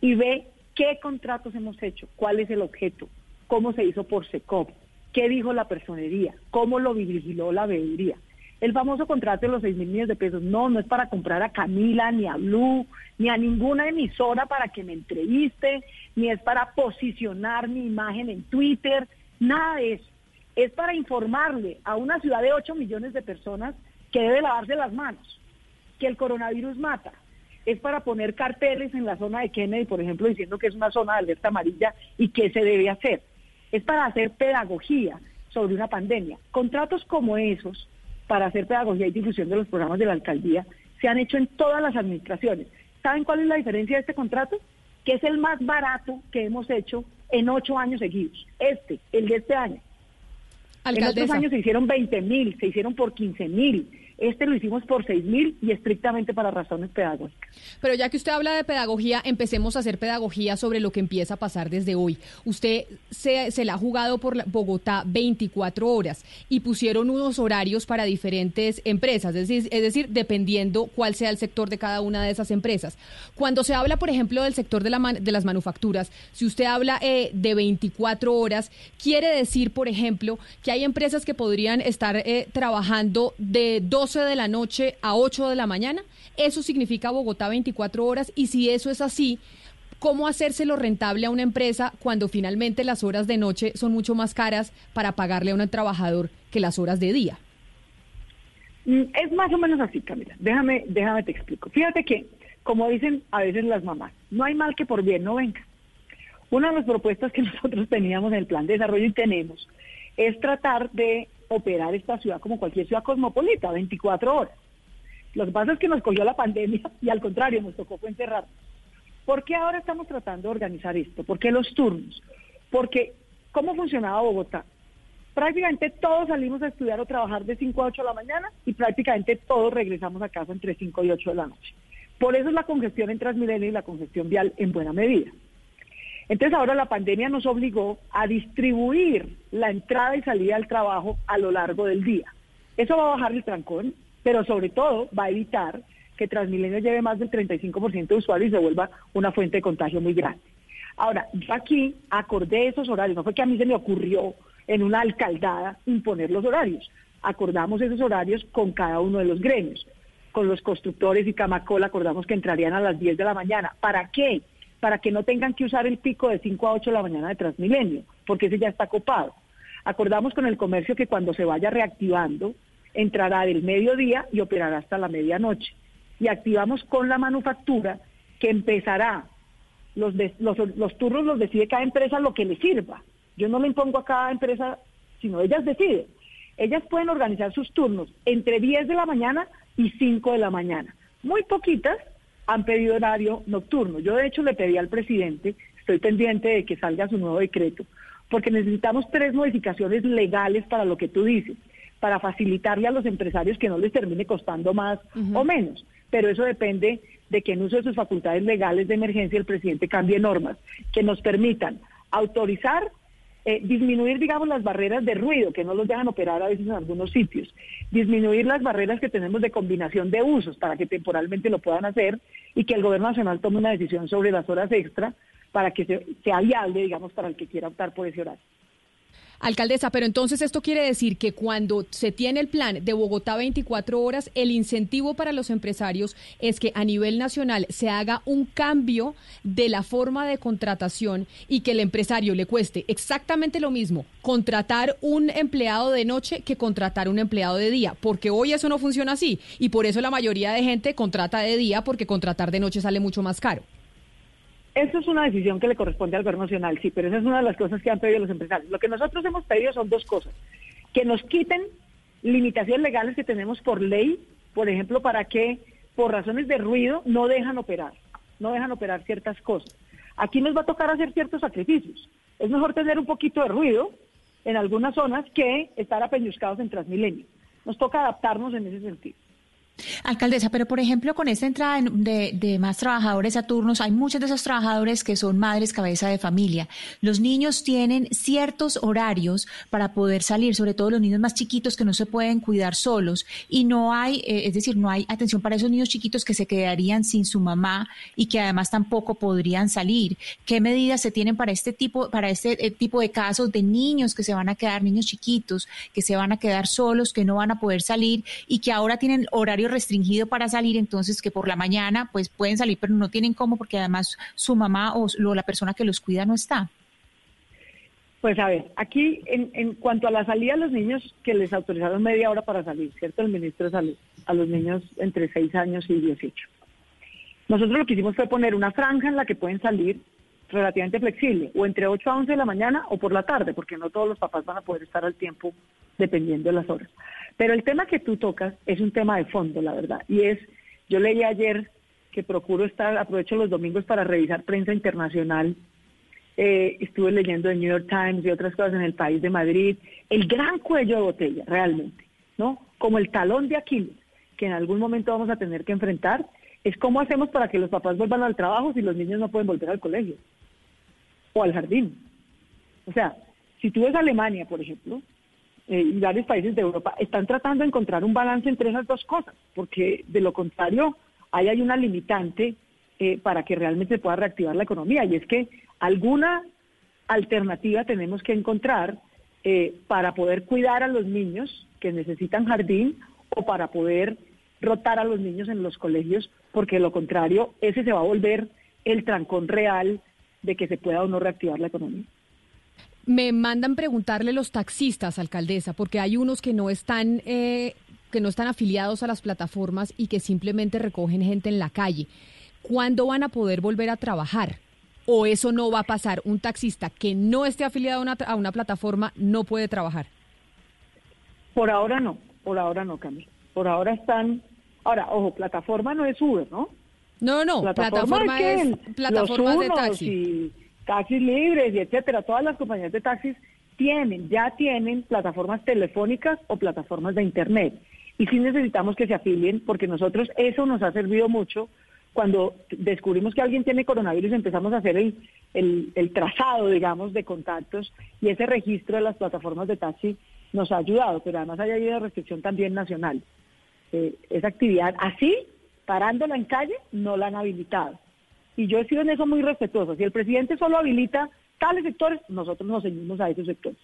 y ve qué contratos hemos hecho, cuál es el objeto, cómo se hizo por SECOP, qué dijo la personería, cómo lo vigiló la veeduría. El famoso contrato de los 6 mil millones de pesos, no, no es para comprar a Camila, ni a Blue, ni a ninguna emisora para que me entreviste, ni es para posicionar mi imagen en Twitter, nada de eso. Es para informarle a una ciudad de 8 millones de personas que debe lavarse las manos, que el coronavirus mata. Es para poner carteles en la zona de Kennedy, por ejemplo, diciendo que es una zona de alerta amarilla y qué se debe hacer. Es para hacer pedagogía sobre una pandemia. Contratos como esos para hacer pedagogía y difusión de los programas de la alcaldía se han hecho en todas las administraciones. ¿Saben cuál es la diferencia de este contrato? Que es el más barato que hemos hecho en ocho años seguidos. Este, el de este año. En otros años se hicieron 20 mil, se hicieron por 15 mil. Este lo hicimos por 6 mil y estrictamente para razones pedagógicas.
Pero ya que usted habla de pedagogía, empecemos a hacer pedagogía sobre lo que empieza a pasar desde hoy. Usted se, se la ha jugado por Bogotá 24 horas y pusieron unos horarios para diferentes empresas, es decir, es decir, dependiendo cuál sea el sector de cada una de esas empresas. Cuando se habla, por ejemplo, del sector de, la de las manufacturas, si usted habla eh, de 24 horas, quiere decir, por ejemplo, que hay empresas que podrían estar eh, trabajando de 12 de la noche a 8 de la mañana. Eso significa Bogotá 24 horas y si eso es así, ¿cómo hacérselo rentable a una empresa cuando finalmente las horas de noche son mucho más caras para pagarle a un trabajador que las horas de día?
Mm, Es más o menos así, Camila. Déjame, déjame te explico. Fíjate que, como dicen a veces las mamás, no hay mal que por bien no venga. Una de las propuestas que <laughs> nosotros teníamos en el plan de desarrollo y tenemos es tratar de operar esta ciudad como cualquier ciudad cosmopolita, 24 horas. Lo que pasa es que nos cogió la pandemia <laughs> y al contrario, nos tocó encerrarnos. ¿Por qué ahora estamos tratando de organizar esto? ¿Por qué los turnos? Porque, ¿cómo funcionaba Bogotá? Prácticamente todos salimos a estudiar o trabajar de 5 a 8 de la mañana y prácticamente todos regresamos a casa entre 5 y 8 de la noche. Por eso es la congestión en Transmilenio y la congestión vial en buena medida. Entonces ahora la pandemia nos obligó a distribuir la entrada y salida al trabajo a lo largo del día. Eso va a bajar el trancón, pero sobre todo va a evitar que Transmilenio lleve más del 35% de usuarios y se vuelva una fuente de contagio muy grande. Ahora, yo aquí acordé esos horarios, no fue que a mí se me ocurrió en una alcaldada imponer los horarios, acordamos esos horarios con cada uno de los gremios. Con los constructores y Camacol acordamos que entrarían a las 10 de la mañana. ¿Para qué? Para que no tengan que usar el pico de 5 a 8 de la mañana de Transmilenio, porque ese ya está copado. Acordamos con el comercio que cuando se vaya reactivando, entrará del mediodía y operará hasta la medianoche. Y activamos con la manufactura que empezará, los, de- los, los turnos los decide cada empresa lo que le sirva. Yo no le impongo a cada empresa, sino ellas deciden. Ellas pueden organizar sus turnos entre 10 de la mañana y 5 de la mañana. Muy poquitas han pedido horario nocturno. Yo de hecho le pedí al presidente, estoy pendiente de que salga su nuevo decreto, porque necesitamos tres modificaciones legales para lo que tú dices, para facilitarle a los empresarios que no les termine costando más o menos. Pero eso depende de que en uso de sus facultades legales de emergencia el presidente cambie normas que nos permitan autorizar eh, disminuir, digamos, las barreras de ruido que no los dejan operar a veces en algunos sitios, disminuir las barreras que tenemos de combinación de usos para que temporalmente lo puedan hacer y que el gobierno nacional tome una decisión sobre las horas extra para que se- sea viable, digamos, para el que quiera optar por ese horario.
Alcaldesa, pero entonces esto quiere decir que cuando se tiene el plan de Bogotá 24 horas, el incentivo para los empresarios es que a nivel nacional se haga un cambio de la forma de contratación y que el empresario le cueste exactamente lo mismo contratar un empleado de noche que contratar un empleado de día, porque hoy eso no funciona así y por eso la mayoría de gente contrata de día porque contratar de noche sale mucho más caro.
Eso es una decisión que le corresponde al gobierno nacional, sí, pero esa es una de las cosas que han pedido los empresarios. Lo que nosotros hemos pedido son dos cosas. Que nos quiten limitaciones legales que tenemos por ley, por ejemplo, para que por razones de ruido no dejan operar, no dejan operar ciertas cosas. Aquí nos va a tocar hacer ciertos sacrificios. Es mejor tener un poquito de ruido en algunas zonas que estar apeñuscados en Transmilenio. Nos toca adaptarnos en ese sentido.
Alcaldesa, pero por ejemplo, con esta entrada de, más trabajadores a turnos, hay muchos de esos trabajadores que son madres cabeza de familia. Los niños tienen ciertos horarios para poder salir, sobre todo los niños más chiquitos que no se pueden cuidar solos y no hay, eh, es decir, no hay atención para esos niños chiquitos que se quedarían sin su mamá y que además tampoco podrían salir. ¿Qué medidas se tienen para este tipo, para este eh, tipo de casos de niños que se van a quedar, niños chiquitos, que se van a quedar solos, que no van a poder salir y que ahora tienen horarios restringido para salir, entonces que por la mañana pues pueden salir, pero no tienen cómo porque además su mamá o, la persona que los cuida no está.
Pues a ver, aquí en, en cuanto a la salida los niños que les autorizaron media hora para salir, ¿cierto? El ministro de Salud, a los niños entre 6 años y 18. Nosotros lo que hicimos fue poner una franja en la que pueden salir relativamente flexible, o entre 8 a 11 de la mañana o por la tarde, porque no todos los papás van a poder estar al tiempo dependiendo de las horas. Pero el tema que tú tocas es un tema de fondo, la verdad, y es, yo leí ayer que procuro estar, aprovecho los domingos para revisar prensa internacional, eh, estuve leyendo el New York Times y otras cosas en el país de Madrid, el gran cuello de botella, realmente, ¿no? Como el talón de Aquiles, que en algún momento vamos a tener que enfrentar, es cómo hacemos para que los papás vuelvan al trabajo si los niños no pueden volver al colegio o al jardín. O sea, si tú ves Alemania, por ejemplo, eh, y varios países de Europa están tratando de encontrar un balance entre esas dos cosas, porque de lo contrario, ahí hay una limitante eh, para que realmente se pueda reactivar la economía, y es que alguna alternativa tenemos que encontrar eh, para poder cuidar a los niños que necesitan jardín o para poder rotar a los niños en los colegios, porque de lo contrario, ese se va a volver el trancón real de que se pueda o no reactivar la economía.
Me mandan preguntarle los taxistas, alcaldesa, porque hay unos que no están eh, que no están afiliados a las plataformas y que simplemente recogen gente en la calle. ¿Cuándo van a poder volver a trabajar? ¿O eso no va a pasar? Un taxista que no esté afiliado a una, a una plataforma no puede trabajar.
Por ahora no, por ahora no, Camila. Por ahora están... Ahora, ojo, plataforma no es Uber, ¿no?
No, no, plataforma, es, plataforma de taxi
taxis libres y etcétera, todas las compañías de taxis tienen, ya tienen plataformas telefónicas o plataformas de internet. Y sí necesitamos que se afilien porque nosotros eso nos ha servido mucho cuando descubrimos que alguien tiene coronavirus empezamos a hacer el, el, trazado, digamos, de contactos y ese registro de las plataformas de taxi nos ha ayudado, pero además hay habido restricción también nacional. Eh, esa actividad así, parándola en calle, no la han habilitado. Y yo he sido en eso muy respetuoso. Si el presidente solo habilita tales sectores, nosotros nos seguimos a esos sectores.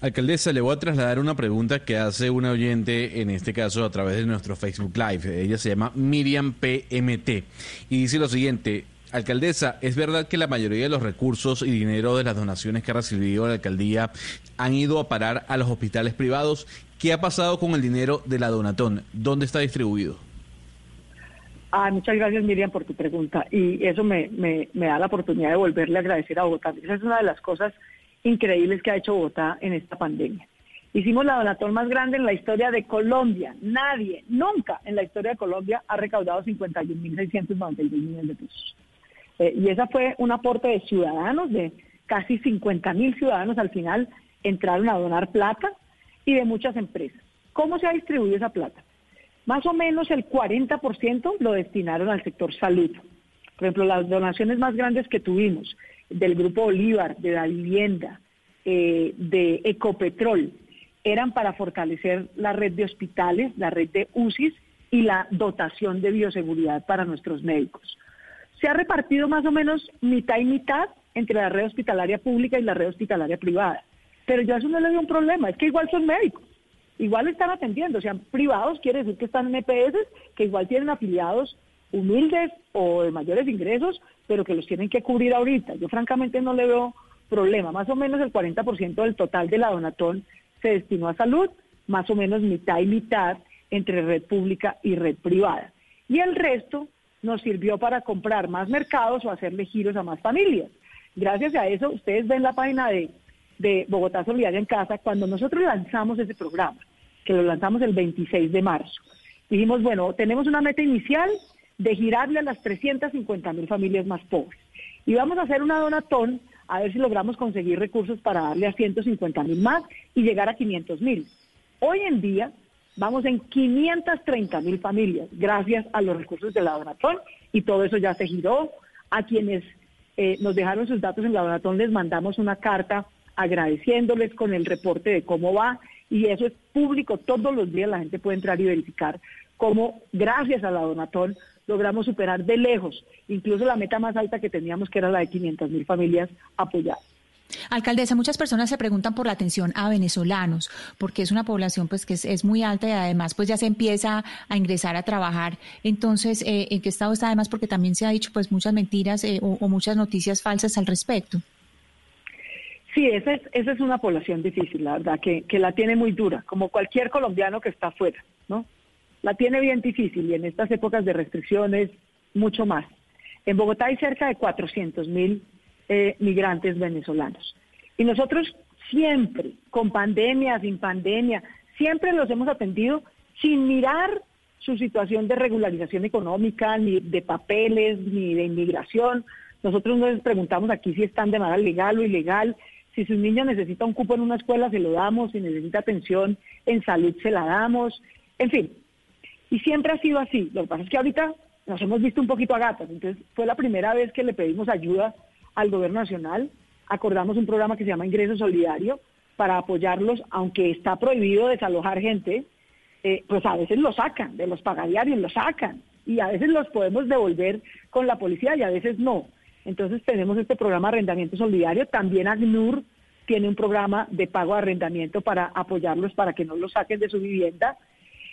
Alcaldesa, le voy a trasladar una pregunta que hace una oyente, en este caso a través de nuestro Facebook Live. Ella se llama Miriam PMT y dice lo siguiente. Alcaldesa, ¿es verdad que la mayoría de los recursos y dinero de las donaciones que ha recibido la alcaldía han ido a parar a los hospitales privados? ¿Qué ha pasado con el dinero de la Donatón? ¿Dónde está distribuido?
Ah, muchas gracias Miriam por tu pregunta y eso me, me, da la oportunidad de volverle a agradecer a Bogotá. Esa es una de las cosas increíbles que ha hecho Bogotá en esta pandemia. Hicimos la donatón más grande en la historia de Colombia. Nadie, nunca en la historia de Colombia ha recaudado 51.692 millones de pesos. Eh, y esa fue un aporte de ciudadanos, de casi 50.000 ciudadanos al final entraron a donar plata y de muchas empresas. ¿Cómo se ha distribuido esa plata? Más o menos el 40% lo destinaron al sector salud. Por ejemplo, las donaciones más grandes que tuvimos del Grupo Bolívar, de la vivienda, eh, de Ecopetrol, eran para fortalecer la red de hospitales, la red de UCIs y la dotación de bioseguridad para nuestros médicos. Se ha repartido más o menos mitad y mitad entre la red hospitalaria pública y la red hospitalaria privada. Pero yo a eso no le veo un problema, es que igual son médicos, igual están atendiendo, o sea, privados quiere decir que están en EPS, que igual tienen afiliados humildes o de mayores ingresos, pero que los tienen que cubrir ahorita. Yo francamente no le veo problema, más o menos el 40% del total de la donatón se destinó a salud, más o menos mitad y mitad entre red pública y red privada. Y el resto nos sirvió para comprar más mercados o hacerle giros a más familias. Gracias a eso, ustedes ven la página de, de Bogotá Solidaria en Casa, cuando nosotros lanzamos ese programa, que lo lanzamos el 26 de marzo, dijimos, bueno, tenemos una meta inicial de girarle a las 350 mil familias más pobres. Y vamos a hacer una donatón a ver si logramos conseguir recursos para darle a 150 mil más y llegar a 500 mil. Hoy en día vamos en 530 mil familias gracias a los recursos de la donatón y todo eso ya se giró. A quienes eh, nos dejaron sus datos en la donatón les mandamos una carta agradeciéndoles con el reporte de cómo va y eso es público todos los días la gente puede entrar y verificar cómo gracias a la donatón logramos superar de lejos incluso la meta más alta que teníamos que era la de 500 mil familias apoyadas.
Alcaldesa, muchas personas se preguntan por la atención a venezolanos, porque es una población pues que es, muy alta y además pues ya se empieza a ingresar a trabajar. Entonces, eh, ¿en qué estado está además? Porque también se ha dicho pues muchas mentiras eh, o, muchas noticias falsas al respecto.
Sí, esa es, esa es una población difícil, la verdad, que, que la tiene muy dura, como cualquier colombiano que está afuera, ¿no? La tiene bien difícil y en estas épocas de restricciones mucho más. En Bogotá hay cerca de 400 mil eh, migrantes venezolanos. Y nosotros siempre, con pandemia, sin pandemia, siempre los hemos atendido sin mirar su situación de regularización económica, ni de papeles, ni de inmigración. Nosotros nos preguntamos aquí si están de manera legal o ilegal, si su niño necesita un cupo en una escuela, se lo damos, si necesita atención en salud, se la damos, en fin. Y siempre ha sido así. Lo que pasa es que ahorita nos hemos visto un poquito a gatas. Entonces, fue la primera vez que le pedimos ayuda al gobierno nacional, acordamos un programa que se llama Ingreso Solidario para apoyarlos, aunque está prohibido desalojar gente, eh, pues a veces lo sacan, de los pagadiarios lo sacan, y a veces los podemos devolver con la policía y a veces no. Entonces tenemos este programa de arrendamiento solidario, también ACNUR tiene un programa de pago de arrendamiento para apoyarlos para que no los saquen de su vivienda.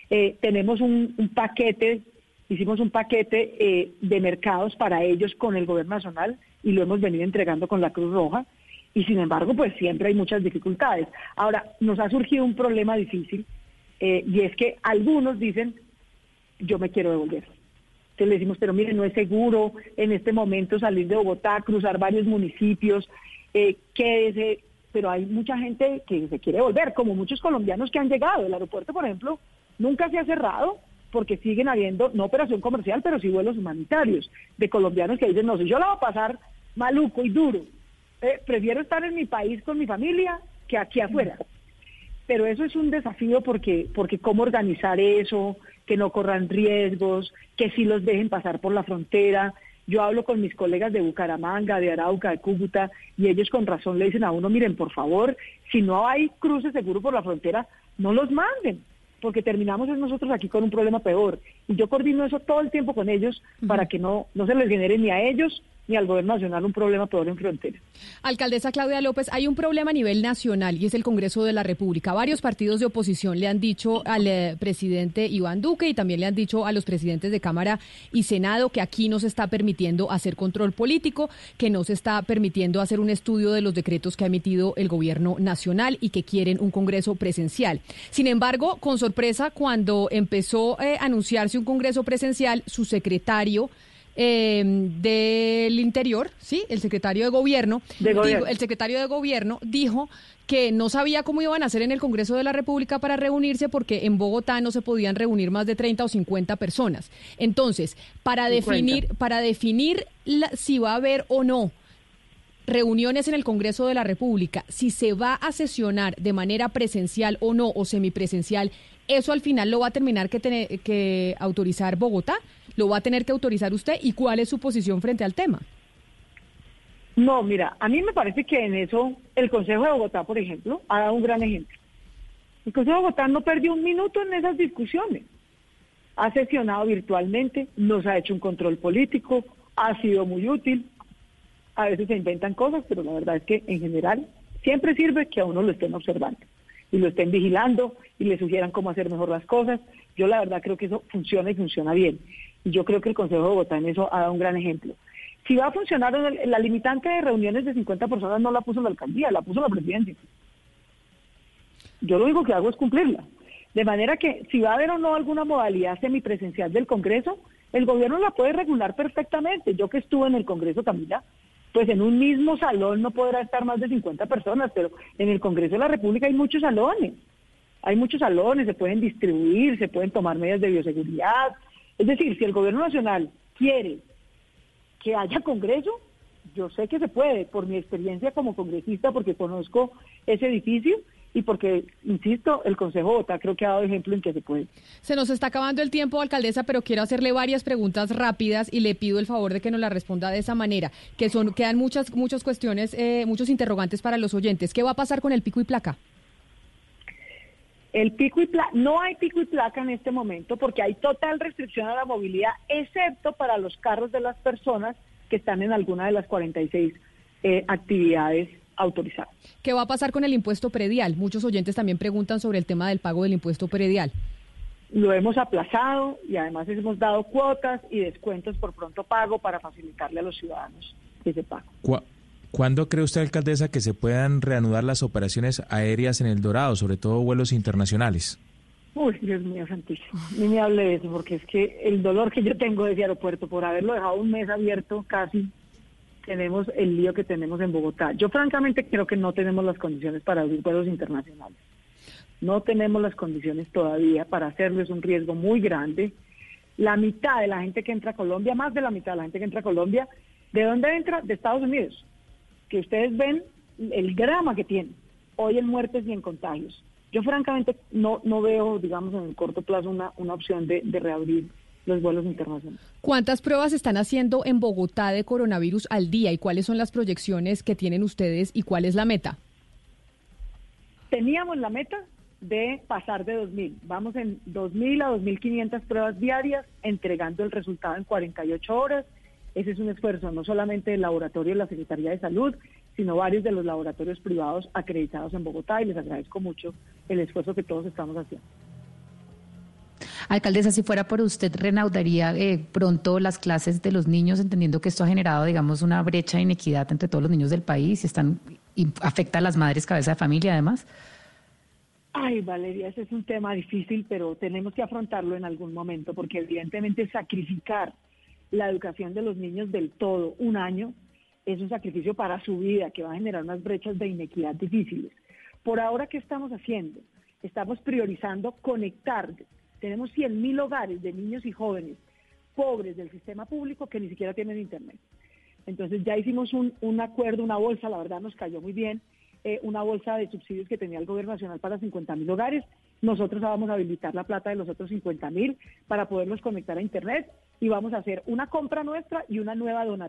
Eh, tenemos un, paquete, hicimos un paquete eh, de mercados para ellos con el gobierno nacional y lo hemos venido entregando con la Cruz Roja y sin embargo pues siempre hay muchas dificultades. Ahora, nos ha surgido un problema difícil eh, y es que algunos dicen yo me quiero devolver. Le decimos, pero mire, no es seguro en este momento salir de Bogotá, cruzar varios municipios, eh, quédese, pero hay mucha gente que se quiere volver, como muchos colombianos que han llegado. El aeropuerto, por ejemplo, nunca se ha cerrado, porque siguen habiendo, no operación comercial, pero sí vuelos humanitarios de colombianos que dicen, no, si yo la voy a pasar maluco y duro, eh, prefiero estar en mi país con mi familia que aquí afuera. Pero eso es un desafío porque, porque cómo organizar eso, que no corran riesgos, que sí los dejen pasar por la frontera. Yo hablo con mis colegas de Bucaramanga, de Arauca, de Cúcuta, y ellos con razón le dicen a uno, miren, por favor, si no hay cruce seguro por la frontera, no los manden porque terminamos nosotros aquí con un problema peor. Y yo coordino eso todo el tiempo con ellos para que no, no se les genere ni a ellos ni al gobierno nacional un problema peor en frontera.
Alcaldesa Claudia López, hay un problema a nivel nacional y es el Congreso de la República. Varios partidos de oposición le han dicho al eh, presidente Iván Duque y también le han dicho a los presidentes de Cámara y Senado que aquí no se está permitiendo hacer control político, que no se está permitiendo hacer un estudio de los decretos que ha emitido el gobierno nacional y que quieren un Congreso presencial. Sin embargo, con sorpresa, cuando empezó eh, a anunciarse un Congreso presencial, su secretario eh, del Interior, sí, el secretario de gobierno, el secretario de gobierno dijo que no sabía cómo iban a hacer en el Congreso de la República para reunirse porque en Bogotá no se podían reunir más de 30 o 50 personas. Entonces, para definir para definir si va a haber o no reuniones en el Congreso de la República, si se va a sesionar de manera presencial o no o semipresencial, eso al final lo va a terminar que, tener, que autorizar Bogotá, lo va a tener que autorizar usted y cuál es su posición frente al tema.
No, mira, a mí me parece que en eso el Consejo de Bogotá, por ejemplo, ha dado un gran ejemplo. El Consejo de Bogotá no perdió un minuto en esas discusiones. Ha sesionado virtualmente, nos ha hecho un control político, ha sido muy útil. A veces se inventan cosas, pero la verdad es que en general Siempre sirve que a uno lo estén observando y lo estén vigilando y le sugieran cómo hacer mejor las cosas. Yo la verdad creo que eso funciona y funciona bien. Yo creo que el Consejo de Bogotá en eso ha dado un gran ejemplo. Si va a funcionar, la limitante de reuniones de 50 personas no la puso la alcaldía, la puso la presidencia. Yo lo único que hago es cumplirla. De manera que si va a haber o no alguna modalidad semipresencial del Congreso, el gobierno la puede regular perfectamente. Yo que estuve en el Congreso, Camila, pues en un mismo salón no podrá estar más de 50 personas, pero en el Congreso de la República hay muchos salones. Hay muchos salones, se pueden distribuir, se pueden tomar medidas de bioseguridad. Es decir, si el gobierno nacional quiere que haya Congreso, yo sé que se puede, por mi experiencia como congresista, porque conozco ese edificio y porque, insisto, el Consejo Bogotá creo que ha dado ejemplo en que se puede.
Se nos está acabando el tiempo, alcaldesa, pero quiero hacerle varias preguntas rápidas y le pido el favor de que nos la responda de esa manera, que son quedan muchas muchas cuestiones, eh, muchos interrogantes para los oyentes. ¿Qué va a pasar con el pico y placa?
El pico y placa, no hay pico y placa en este momento porque hay total restricción a la movilidad, excepto para los carros de las personas que están en alguna de las 46 eh, actividades autorizadas.
¿Qué va a pasar con el impuesto predial? Muchos oyentes también preguntan sobre el tema del pago del impuesto predial.
Lo hemos aplazado y además hemos dado cuotas y descuentos por pronto pago para facilitarle a los ciudadanos ese pago.
¿Cuándo cree usted, alcaldesa, que se puedan reanudar las operaciones aéreas en El Dorado, sobre todo vuelos internacionales?
Uy, Dios mío santísimo, ni me hable de eso, porque es que el dolor que yo tengo de ese aeropuerto por haberlo dejado un mes abierto casi, tenemos el lío que tenemos en Bogotá. Yo francamente creo que no tenemos las condiciones para abrir vuelos internacionales. No tenemos las condiciones todavía para hacerlo, es un riesgo muy grande. La mitad de la gente que entra a Colombia, más de la mitad de la gente que entra a Colombia, ¿de dónde entra? De Estados Unidos que ustedes ven el drama que tiene hoy en muertes y en contagios. Yo francamente no, no veo, digamos, en el corto plazo una, una opción de, de reabrir los vuelos internacionales.
¿Cuántas pruebas están haciendo en Bogotá de coronavirus al día y cuáles son las proyecciones que tienen ustedes y cuál es la meta?
Teníamos la meta de pasar de 2.000. Vamos en 2.000 a 2.500 pruebas diarias, entregando el resultado en 48 horas ese es un esfuerzo no solamente del laboratorio de la Secretaría de Salud, sino varios de los laboratorios privados acreditados en Bogotá y les agradezco mucho el esfuerzo que todos estamos haciendo.
Alcaldesa, si fuera por usted, ¿renaudaría eh, pronto las clases de los niños, entendiendo que esto ha generado, digamos, una brecha de inequidad entre todos los niños del país y, están, y afecta a las madres cabeza de familia además?
Ay, Valeria, ese es un tema difícil, pero tenemos que afrontarlo en algún momento, porque evidentemente sacrificar la educación de los niños del todo un año es un sacrificio para su vida que va a generar unas brechas de inequidad difíciles. Por ahora, ¿qué estamos haciendo? Estamos priorizando conectar. Tenemos 100.000 hogares de niños y jóvenes pobres del sistema público que ni siquiera tienen internet. Entonces ya hicimos un, un acuerdo, una bolsa, la verdad nos cayó muy bien, eh, una bolsa de subsidios que tenía el gobierno nacional para 50.000 hogares. Nosotros vamos a habilitar la plata de los otros 50.000 para poderlos conectar a internet y vamos a hacer una compra nuestra y una nueva donación